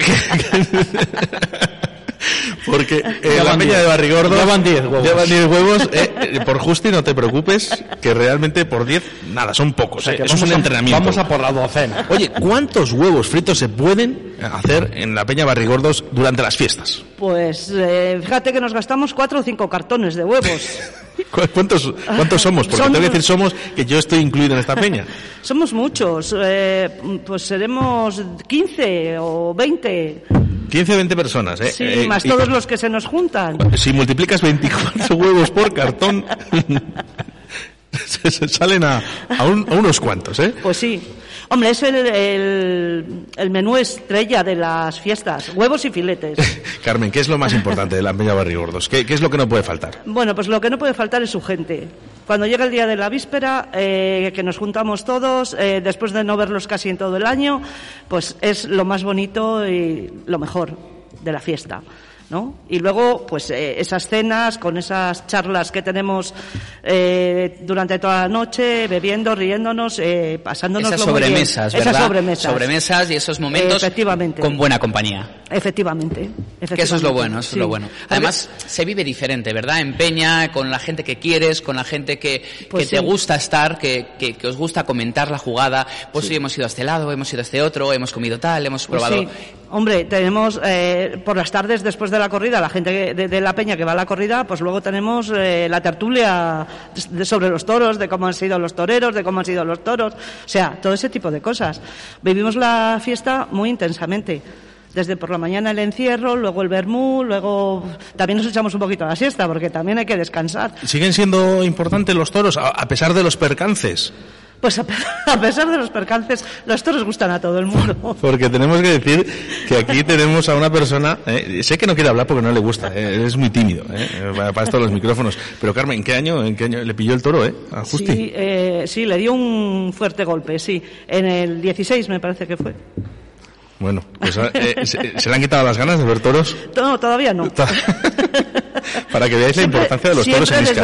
S2: Porque eh, la peña
S3: diez.
S2: de barrigordos...
S3: Ya van diez huevos.
S2: Ya van 10 huevos. eh, eh, por Justi, no te preocupes, que realmente por 10, nada, son pocos. eh,
S3: que
S2: Eso es un
S3: vamos a-
S2: entrenamiento.
S3: vamos a por la docena.
S2: Oye, ¿cuántos huevos fritos se pueden hacer en la peña barrigordos durante las fiestas?
S32: Pues eh, fíjate que nos gastamos cuatro o cinco cartones de huevos.
S2: ¿Cu- ¿Cuántos, cuántos somos? Porque
S32: Son-
S2: te voy a decir somos que yo estoy incluido en esta peña.
S32: Somos muchos. eh, pues seremos 15 o 20.
S2: 15 o 20 personas, ¿eh?
S32: Sí,
S2: Eh,
S32: más
S2: y-
S32: todos los que se nos juntan.
S2: Si multiplicas 24 huevos por cartón, se- se salen a, a un- a unos cuantos, ¿eh?
S32: Pues sí. Hombre, es el, el, el menú estrella de las fiestas. Huevos y filetes.
S2: Carmen, ¿qué es lo más importante de la Peña Barrigordos? ¿Qué, ¿Qué es lo que no puede faltar?
S32: Bueno, pues lo que no puede faltar es su gente. Cuando llega el día de la víspera, eh, que nos juntamos todos, eh, después de no verlos casi en todo el año, pues es lo más bonito y lo mejor de la fiesta. ¿No? Y luego, pues eh, esas cenas con esas charlas que tenemos eh, durante toda la noche, bebiendo, riéndonos, eh, pasándonos
S4: Esas
S32: muy bien.
S4: sobremesas, ¿verdad?
S32: Esas sobremesas.
S4: Sobremesas y esos momentos
S32: Efectivamente.
S4: con buena compañía.
S32: Efectivamente.
S4: Que eso es lo bueno, eso
S32: Sí.
S4: es lo bueno. Además, se vive diferente, ¿verdad? En Peña, con la gente que quieres, con la gente que,
S32: Pues
S4: que te
S32: sí.
S4: gusta estar, que, que, que os gusta comentar la jugada. Pues hoy hemos ido a este lado, hemos ido a este otro, hemos comido tal, hemos
S32: Pues
S4: probado.
S32: sí. Hombre, tenemos eh, por las tardes después de la corrida, la gente de, la peña que va a la corrida, pues luego tenemos eh, la tertulia sobre los toros, de cómo han sido los toreros, de cómo han sido los toros, o sea, todo ese tipo de cosas. Vivimos la fiesta muy intensamente. Desde por la mañana el encierro, luego el vermú, luego también nos echamos un poquito la siesta, porque también hay que descansar.
S2: ¿Siguen siendo importantes los toros a, a pesar de los percances?
S32: Pues a, pe- a pesar de los percances, los toros gustan a todo el mundo.
S2: Porque tenemos que decir que aquí tenemos a una persona, eh, sé que no quiere hablar porque no le gusta, eh, es muy tímido, eh, para, esto los micrófonos. Pero Carmen, ¿en qué año, en qué año le pilló el toro, eh? A Justi.
S32: Sí, eh, sí, le dio un fuerte golpe, sí. En el 16 me parece que fue.
S2: Bueno, pues eh, se, se le han quitado las ganas de ver toros
S32: No, todavía no.
S2: para que veáis la importancia de los toros en Iscar.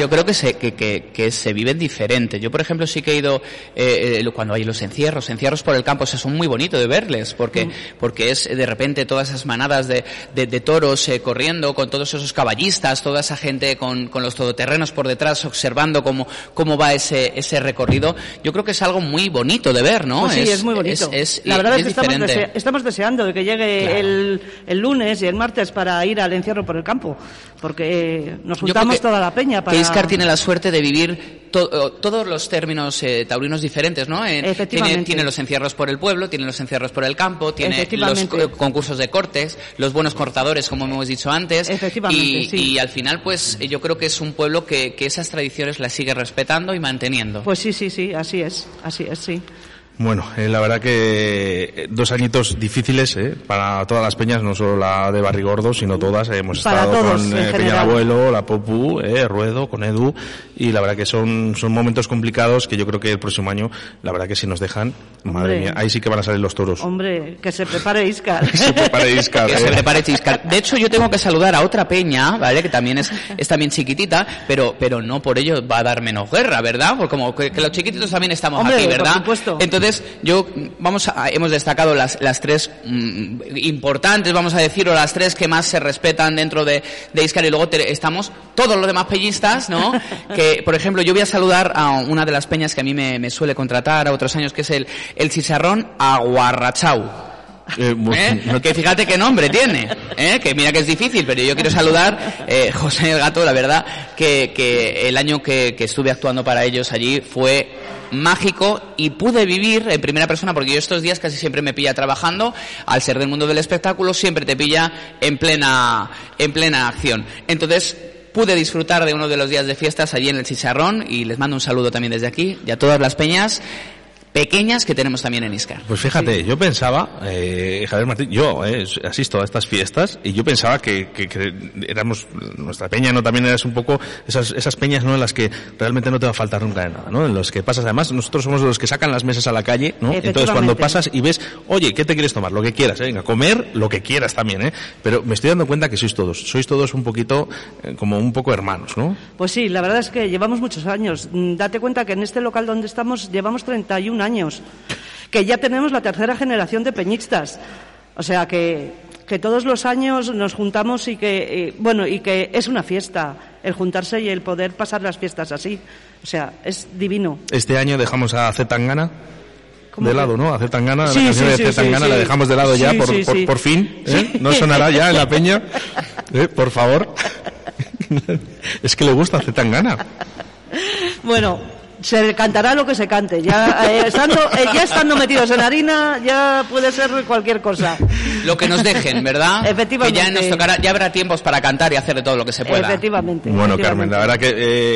S4: Yo creo que se, que, que, que se viven diferente. Yo, por ejemplo, sí que he ido eh, eh, cuando hay los encierros, encierros por el campo, o sea, son muy bonitos de verles, porque,
S32: Mm.
S4: porque es de repente todas esas manadas de, de, de toros eh, corriendo, con todos esos caballistas, toda esa gente con, con los todoterrenos por detrás, observando cómo, cómo va ese, ese recorrido. Yo creo que es algo muy bonito de ver, ¿no?
S32: Pues sí, es, muy bonito.
S4: es- es-
S32: la verdad es que estamos, desea- estamos deseando de que llegue el, el lunes y el martes para ir al encierro por el campo, porque nos juntamos toda la peña para...
S4: Que Iscar tiene la suerte de vivir to- eh, todos los términos eh, taurinos diferentes, ¿no? Tiene,
S32: Efectivamente.
S4: tiene los encierros por el pueblo, tiene los encierros por el campo, tiene los co- concursos de cortes, los buenos cortadores, como hemos dicho antes.
S32: Efectivamente,
S4: y,
S32: sí.
S4: y al final, pues eh, yo creo que es un pueblo que, que esas tradiciones las sigue respetando y manteniendo.
S32: Pues sí, sí, sí, así es, así es, sí.
S2: Bueno, eh, la verdad que eh, dos añitos difíciles eh, para todas las peñas, no solo la de Barrigordo, sino todas. Hemos
S32: Para
S2: estado
S32: todos,
S2: con eh, Peña Abuelo, la Popu, eh, Ruedo, con Edu, y la verdad que son, son momentos complicados que yo creo que el próximo año, la verdad que si nos dejan, madre mía, ahí sí que van a salir los toros.
S32: Hombre, que se prepare Iscar.
S2: Prepare Iscar,
S4: Que
S2: eh.
S4: se prepare Chiscar. De hecho, yo tengo que saludar a otra peña, ¿vale? Que también es, es también chiquitita, pero, pero no por ello va a dar menos guerra, ¿verdad? Porque como que, que los chiquititos también estamos
S32: Hombre,
S4: aquí,
S32: por
S4: ¿verdad?
S32: supuesto.
S4: Entonces, yo, vamos a, hemos destacado las, las tres mm, importantes, vamos a decir, o las tres que más se respetan dentro de, de Iscar y luego te- estamos todos los demás pellistas, ¿no? que, por ejemplo, yo voy a saludar a una de las peñas que a mí me, me suele contratar a otros años, que es el, el chicharrón aguarrachau. ¿Eh? Que fíjate qué nombre tiene, ¿eh? que mira que es difícil, pero yo quiero saludar, eh, José el Gato, la verdad, que, que el año que, que estuve actuando para ellos allí fue mágico y pude vivir en primera persona, porque yo estos días casi siempre me pilla trabajando, al ser del mundo del espectáculo, siempre te pilla en plena, en plena acción. Entonces, pude disfrutar de uno de los días de fiestas allí en el Chicharrón y les mando un saludo también desde aquí y a todas las peñas pequeñas que tenemos también en Iscar.
S2: Pues fíjate, yo pensaba, eh, Javier Martín, yo eh, asisto a estas fiestas y yo pensaba que, que- que éramos, nuestra peña no también eras un poco esas, esas peñas no en las que realmente no te va a faltar nunca de nada, ¿no? En los que pasas, además nosotros somos los que sacan las mesas a la calle, ¿no? Entonces cuando pasas y ves, oye, ¿qué te quieres tomar? Lo que quieras, ¿eh? venga, comer lo que quieras también, ¿eh? Pero me estoy dando cuenta que sois todos, sois todos un poquito, eh, como un poco hermanos, ¿no?
S32: Pues sí, la verdad es que llevamos muchos años. Mm, Date cuenta que en este local donde estamos llevamos 31 años, que ya tenemos la tercera generación de peñistas. O sea que, que todos los años nos juntamos y que, eh, bueno, y que es una fiesta el juntarse y el poder pasar las fiestas así. O sea, es divino.
S2: Este año dejamos a Zetangana
S32: ¿Cómo
S2: de lado, ¿no? A Zetangana,
S32: Sí,
S2: la canción
S32: sí,
S2: de
S32: sí,
S2: Zetangana la dejamos de lado ya por, por, por fin, ¿eh? No sonará ya en la peña, ¿eh? Por favor. es que le gusta Zetangana.
S32: Bueno, se cantará lo que se cante. Ya, eh, estando, eh, ya estando metidos en harina, ya puede ser cualquier cosa.
S4: Lo que nos dejen, ¿verdad?
S32: Efectivamente.
S4: Que ya nos tocará, ya habrá tiempos para cantar y hacer de todo lo que se pueda.
S32: Efectivamente.
S2: Bueno,
S32: efectivamente.
S2: Carmen, la verdad que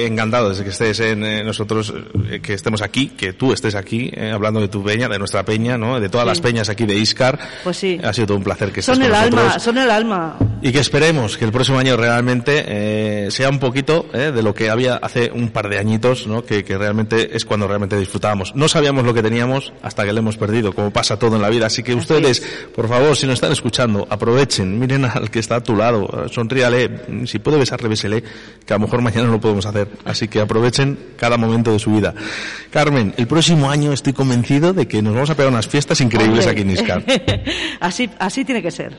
S2: eh, encantado de que estés en eh, nosotros, eh, que estemos aquí, que tú estés aquí, eh, hablando de tu peña, de nuestra peña, ¿no? De todas
S32: Sí.
S2: las peñas aquí de Iscar.
S32: Pues sí.
S2: Ha sido todo un placer que estés
S32: Son
S2: con
S32: el
S2: nosotros.
S32: alma, son el alma.
S2: Y que esperemos que el próximo año realmente eh, sea un poquito eh, de lo que había hace un par de añitos, ¿no? que, que realmente es cuando realmente disfrutábamos. No sabíamos lo que teníamos hasta que lo hemos perdido, como pasa todo en la vida. Así que ustedes, por favor, si nos están escuchando, aprovechen, miren al que está a tu lado, eh, sonríale, si puede besarle, bésele, que a lo mejor mañana no lo podemos hacer. Así que aprovechen cada momento de su vida. Carmen, el próximo año estoy convencido de que nos vamos a pegar unas fiestas increíbles
S32: Hombre.
S2: aquí en Iscar.
S32: así, así tiene que ser.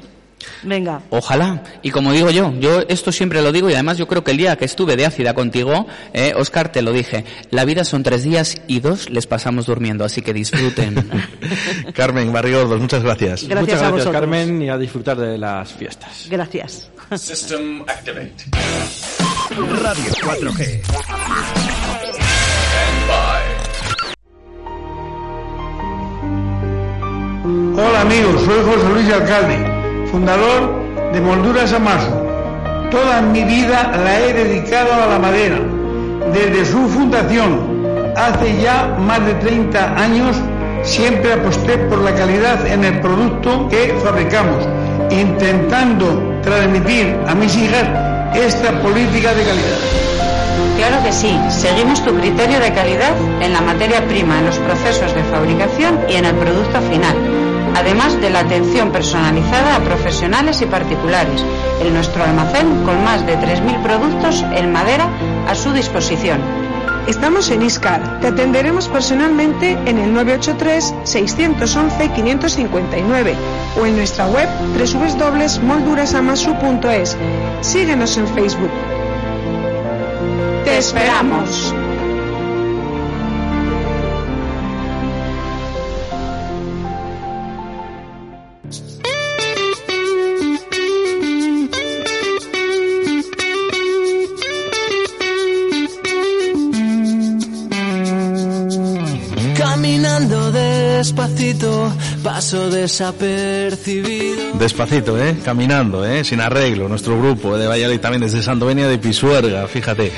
S32: Venga.
S4: Ojalá. Y como digo yo, yo esto siempre lo digo y además yo creo que el día que estuve de ácida contigo, eh, Oscar, te lo dije, la vida son tres días y dos les pasamos durmiendo, así que disfruten.
S2: Carmen Barrigordos, muchas gracias.
S32: Gracias
S3: Muchas
S32: a
S3: gracias,
S32: vosotros.
S3: Carmen, y a disfrutar de las fiestas.
S32: Gracias.
S33: System activate.
S34: Radio 4G.
S7: Hola amigos, soy José Luis Alcalde, fundador de Molduras Amaso. Toda mi vida la he dedicado a la madera. Desde su fundación, hace ya más de 30 años, siempre aposté por la calidad en el producto que fabricamos, intentando transmitir a mis hijas esta política de calidad.
S8: Claro que sí, seguimos tu criterio de calidad en la materia prima, en los procesos de fabricación y en el producto final, además de la atención personalizada a profesionales y particulares, en nuestro almacén con más de 3.000 productos en madera a su disposición.
S9: Estamos en Iscar. Te atenderemos personalmente en el 983-611-559 o en nuestra web www.moldurasamasu.es. Síguenos en Facebook.
S8: Te esperamos.
S15: Despacito, paso desapercibido.
S2: Despacito, ¿eh? Caminando, ¿eh? Sin arreglo, nuestro grupo de Valladolid también desde Santovenia de Pisuerga, fíjate.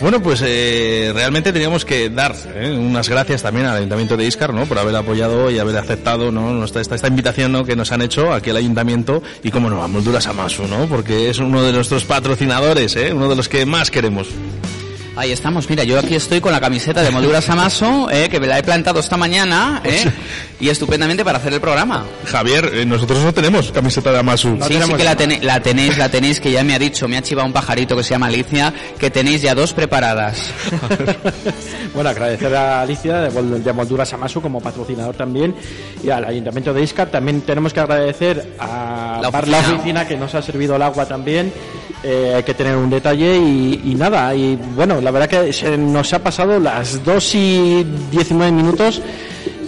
S2: Bueno, pues eh, realmente teníamos que dar ¿eh? unas gracias también al Ayuntamiento de Iscar, ¿no? Por haber apoyado y haber aceptado, ¿no? Esta, esta invitación, ¿no? Que nos han hecho aquí al Ayuntamiento y, como no, a Molduras Amasu, ¿no? Porque es uno de nuestros patrocinadores, ¿eh? Uno de los que más queremos.
S4: Ahí estamos, mira, yo aquí estoy con la camiseta de Molduras Amaso, eh, que me la he plantado esta mañana, eh, y estupendamente para hacer el programa.
S2: Javier, eh, nosotros no tenemos camiseta de Amasu.
S4: sí, sí que la, tenéis, la tenéis, que ya me ha dicho, me ha chivado un pajarito que se llama Alicia, que tenéis ya dos preparadas.
S3: Bueno, agradecer a Alicia de, Mol- de Molduras Amasu como patrocinador también y al Ayuntamiento de Iscar. También tenemos que agradecer a
S4: La
S3: Bar
S4: oficina.
S3: La Oficina que nos ha servido el agua también. Eh, hay que tener un detalle y, y nada. Y bueno, la verdad que se nos ha pasado las 2 y 19 minutos.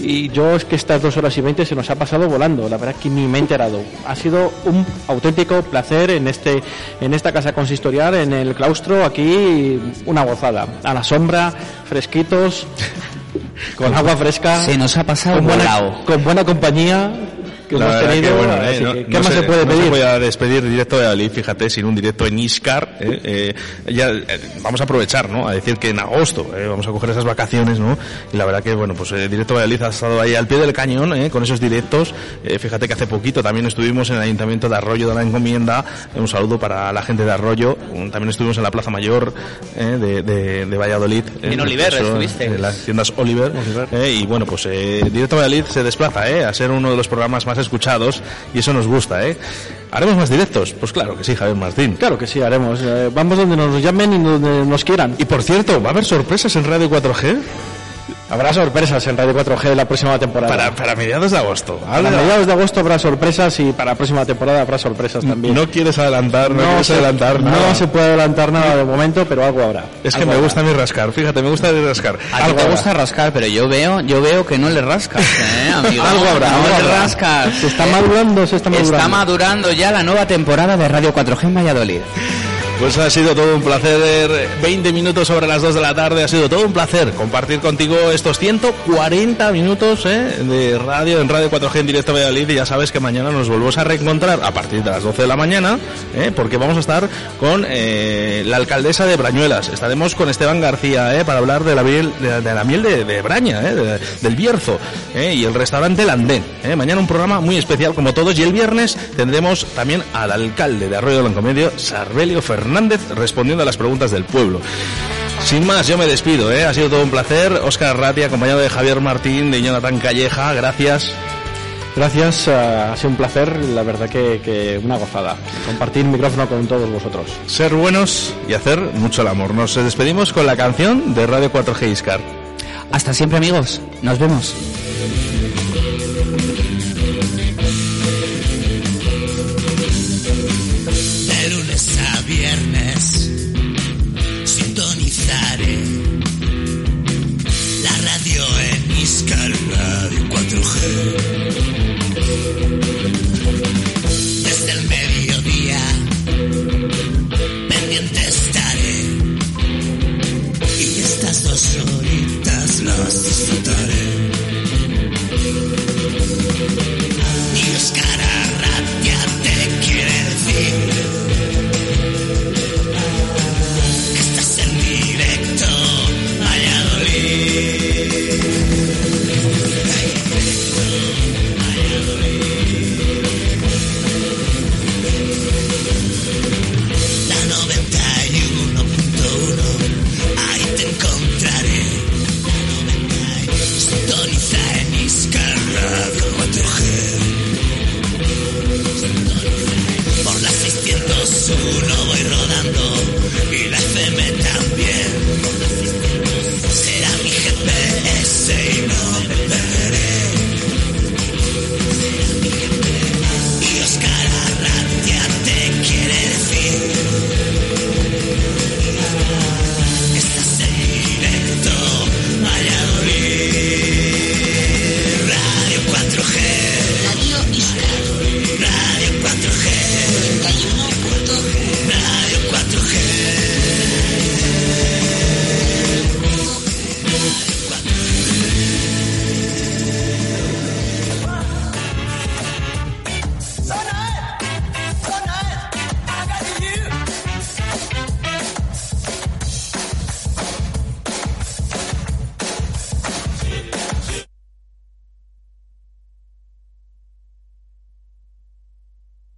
S3: Y yo es que estas dos horas y 20 se nos ha pasado volando, la verdad que ni me he enterado. Ha sido un auténtico placer en este en esta casa consistorial, en el claustro, aquí una gozada. A la sombra, fresquitos, con agua fresca.
S4: Se nos ha pasado
S3: con buena,
S4: volado.
S3: con buena compañía que
S2: La
S3: hemos tenido.
S2: que, bueno, eh, no-
S3: que, ¿Qué
S2: no
S3: más se, puede
S2: no
S3: pedir?
S2: se puede despedir directo de Valladolid, fíjate, sin un directo en Iscar. eh, eh, ya eh, vamos a aprovechar, ¿no? A decir que en agosto eh, vamos a coger esas vacaciones, ¿no? Y la verdad que, bueno, pues eh, directo Valladolid ha estado ahí al pie del cañón, eh, con esos directos. Eh, fíjate que hace poquito también estuvimos en el Ayuntamiento de Arroyo de la Encomienda. Un saludo para la gente de Arroyo. También estuvimos en la Plaza Mayor eh, de, de- de Valladolid.
S4: En
S2: eh,
S4: Oliver
S2: eso,
S4: estuviste.
S2: En las tiendas Oliver. eh, y bueno, pues eh, Directo Valladolid se desplaza eh, a ser uno de los programas más escuchados y eso nos gusta. ¿eh? ¿Haremos más directos? Pues claro que sí, Javier Martín.
S3: Claro que sí, haremos. Eh, vamos donde nos llamen y donde nos quieran.
S2: Y por cierto, ¿va a haber sorpresas en Radio 4G?
S3: Habrá sorpresas en Radio 4G la próxima temporada.
S2: Para, para mediados de agosto.
S3: Para mediados de agosto habrá sorpresas y para la próxima temporada habrá sorpresas también.
S2: No quieres adelantar, no, quieres
S3: se,
S2: adelantar
S3: no
S2: nada.
S3: se puede adelantar nada de momento, pero algo habrá.
S2: Es que
S3: Algo
S2: me
S3: habrá.
S2: gusta a mí rascar, fíjate, me gusta a mí rascar.
S4: A ti
S2: Algo
S4: te
S2: habrá.
S4: gusta rascar, pero yo veo, yo veo que no le rascas, ¿eh, amigo?
S3: Algo habrá,
S4: no
S3: algo
S4: le
S3: habrá.
S4: rascas.
S3: Se está madurando, se está madurando.
S4: Está madurando ya la nueva temporada de Radio 4G en Valladolid.
S2: Pues ha sido todo un placer, 20 minutos sobre las 2 de la tarde, ha sido todo un placer compartir contigo estos 140 minutos eh, de radio en Radio 4G en directo Valladolid y ya sabes que mañana nos volvemos a reencontrar a partir de las 12 de la mañana eh, porque vamos a estar con eh, la alcaldesa de Brañuelas, estaremos con Esteban García para hablar de la miel de, de la miel de, de Braña, de- del Bierzo y el restaurante El Andén. eh. Mañana un programa muy especial como todos y el viernes tendremos también al alcalde de Arroyo de Blancomedio, Sarbelio Fernández, respondiendo a las preguntas del pueblo. Sin más, yo me despido, ¿eh? ha sido todo un placer. Óscar Ratti, acompañado de Javier Martín, de Jonathan Calleja, gracias.
S3: Gracias, eh, ha sido un placer, la verdad que, que una gozada. Compartir micrófono con todos vosotros.
S2: Ser buenos y hacer mucho el amor. Nos despedimos con la canción de Radio 4G Iscar.
S4: Hasta siempre, amigos. Nos vemos.
S35: Estas dos horitas las disfrutaré. Y Oscar Arratia te quiere decir su no voy rodando y la FM también. Será mi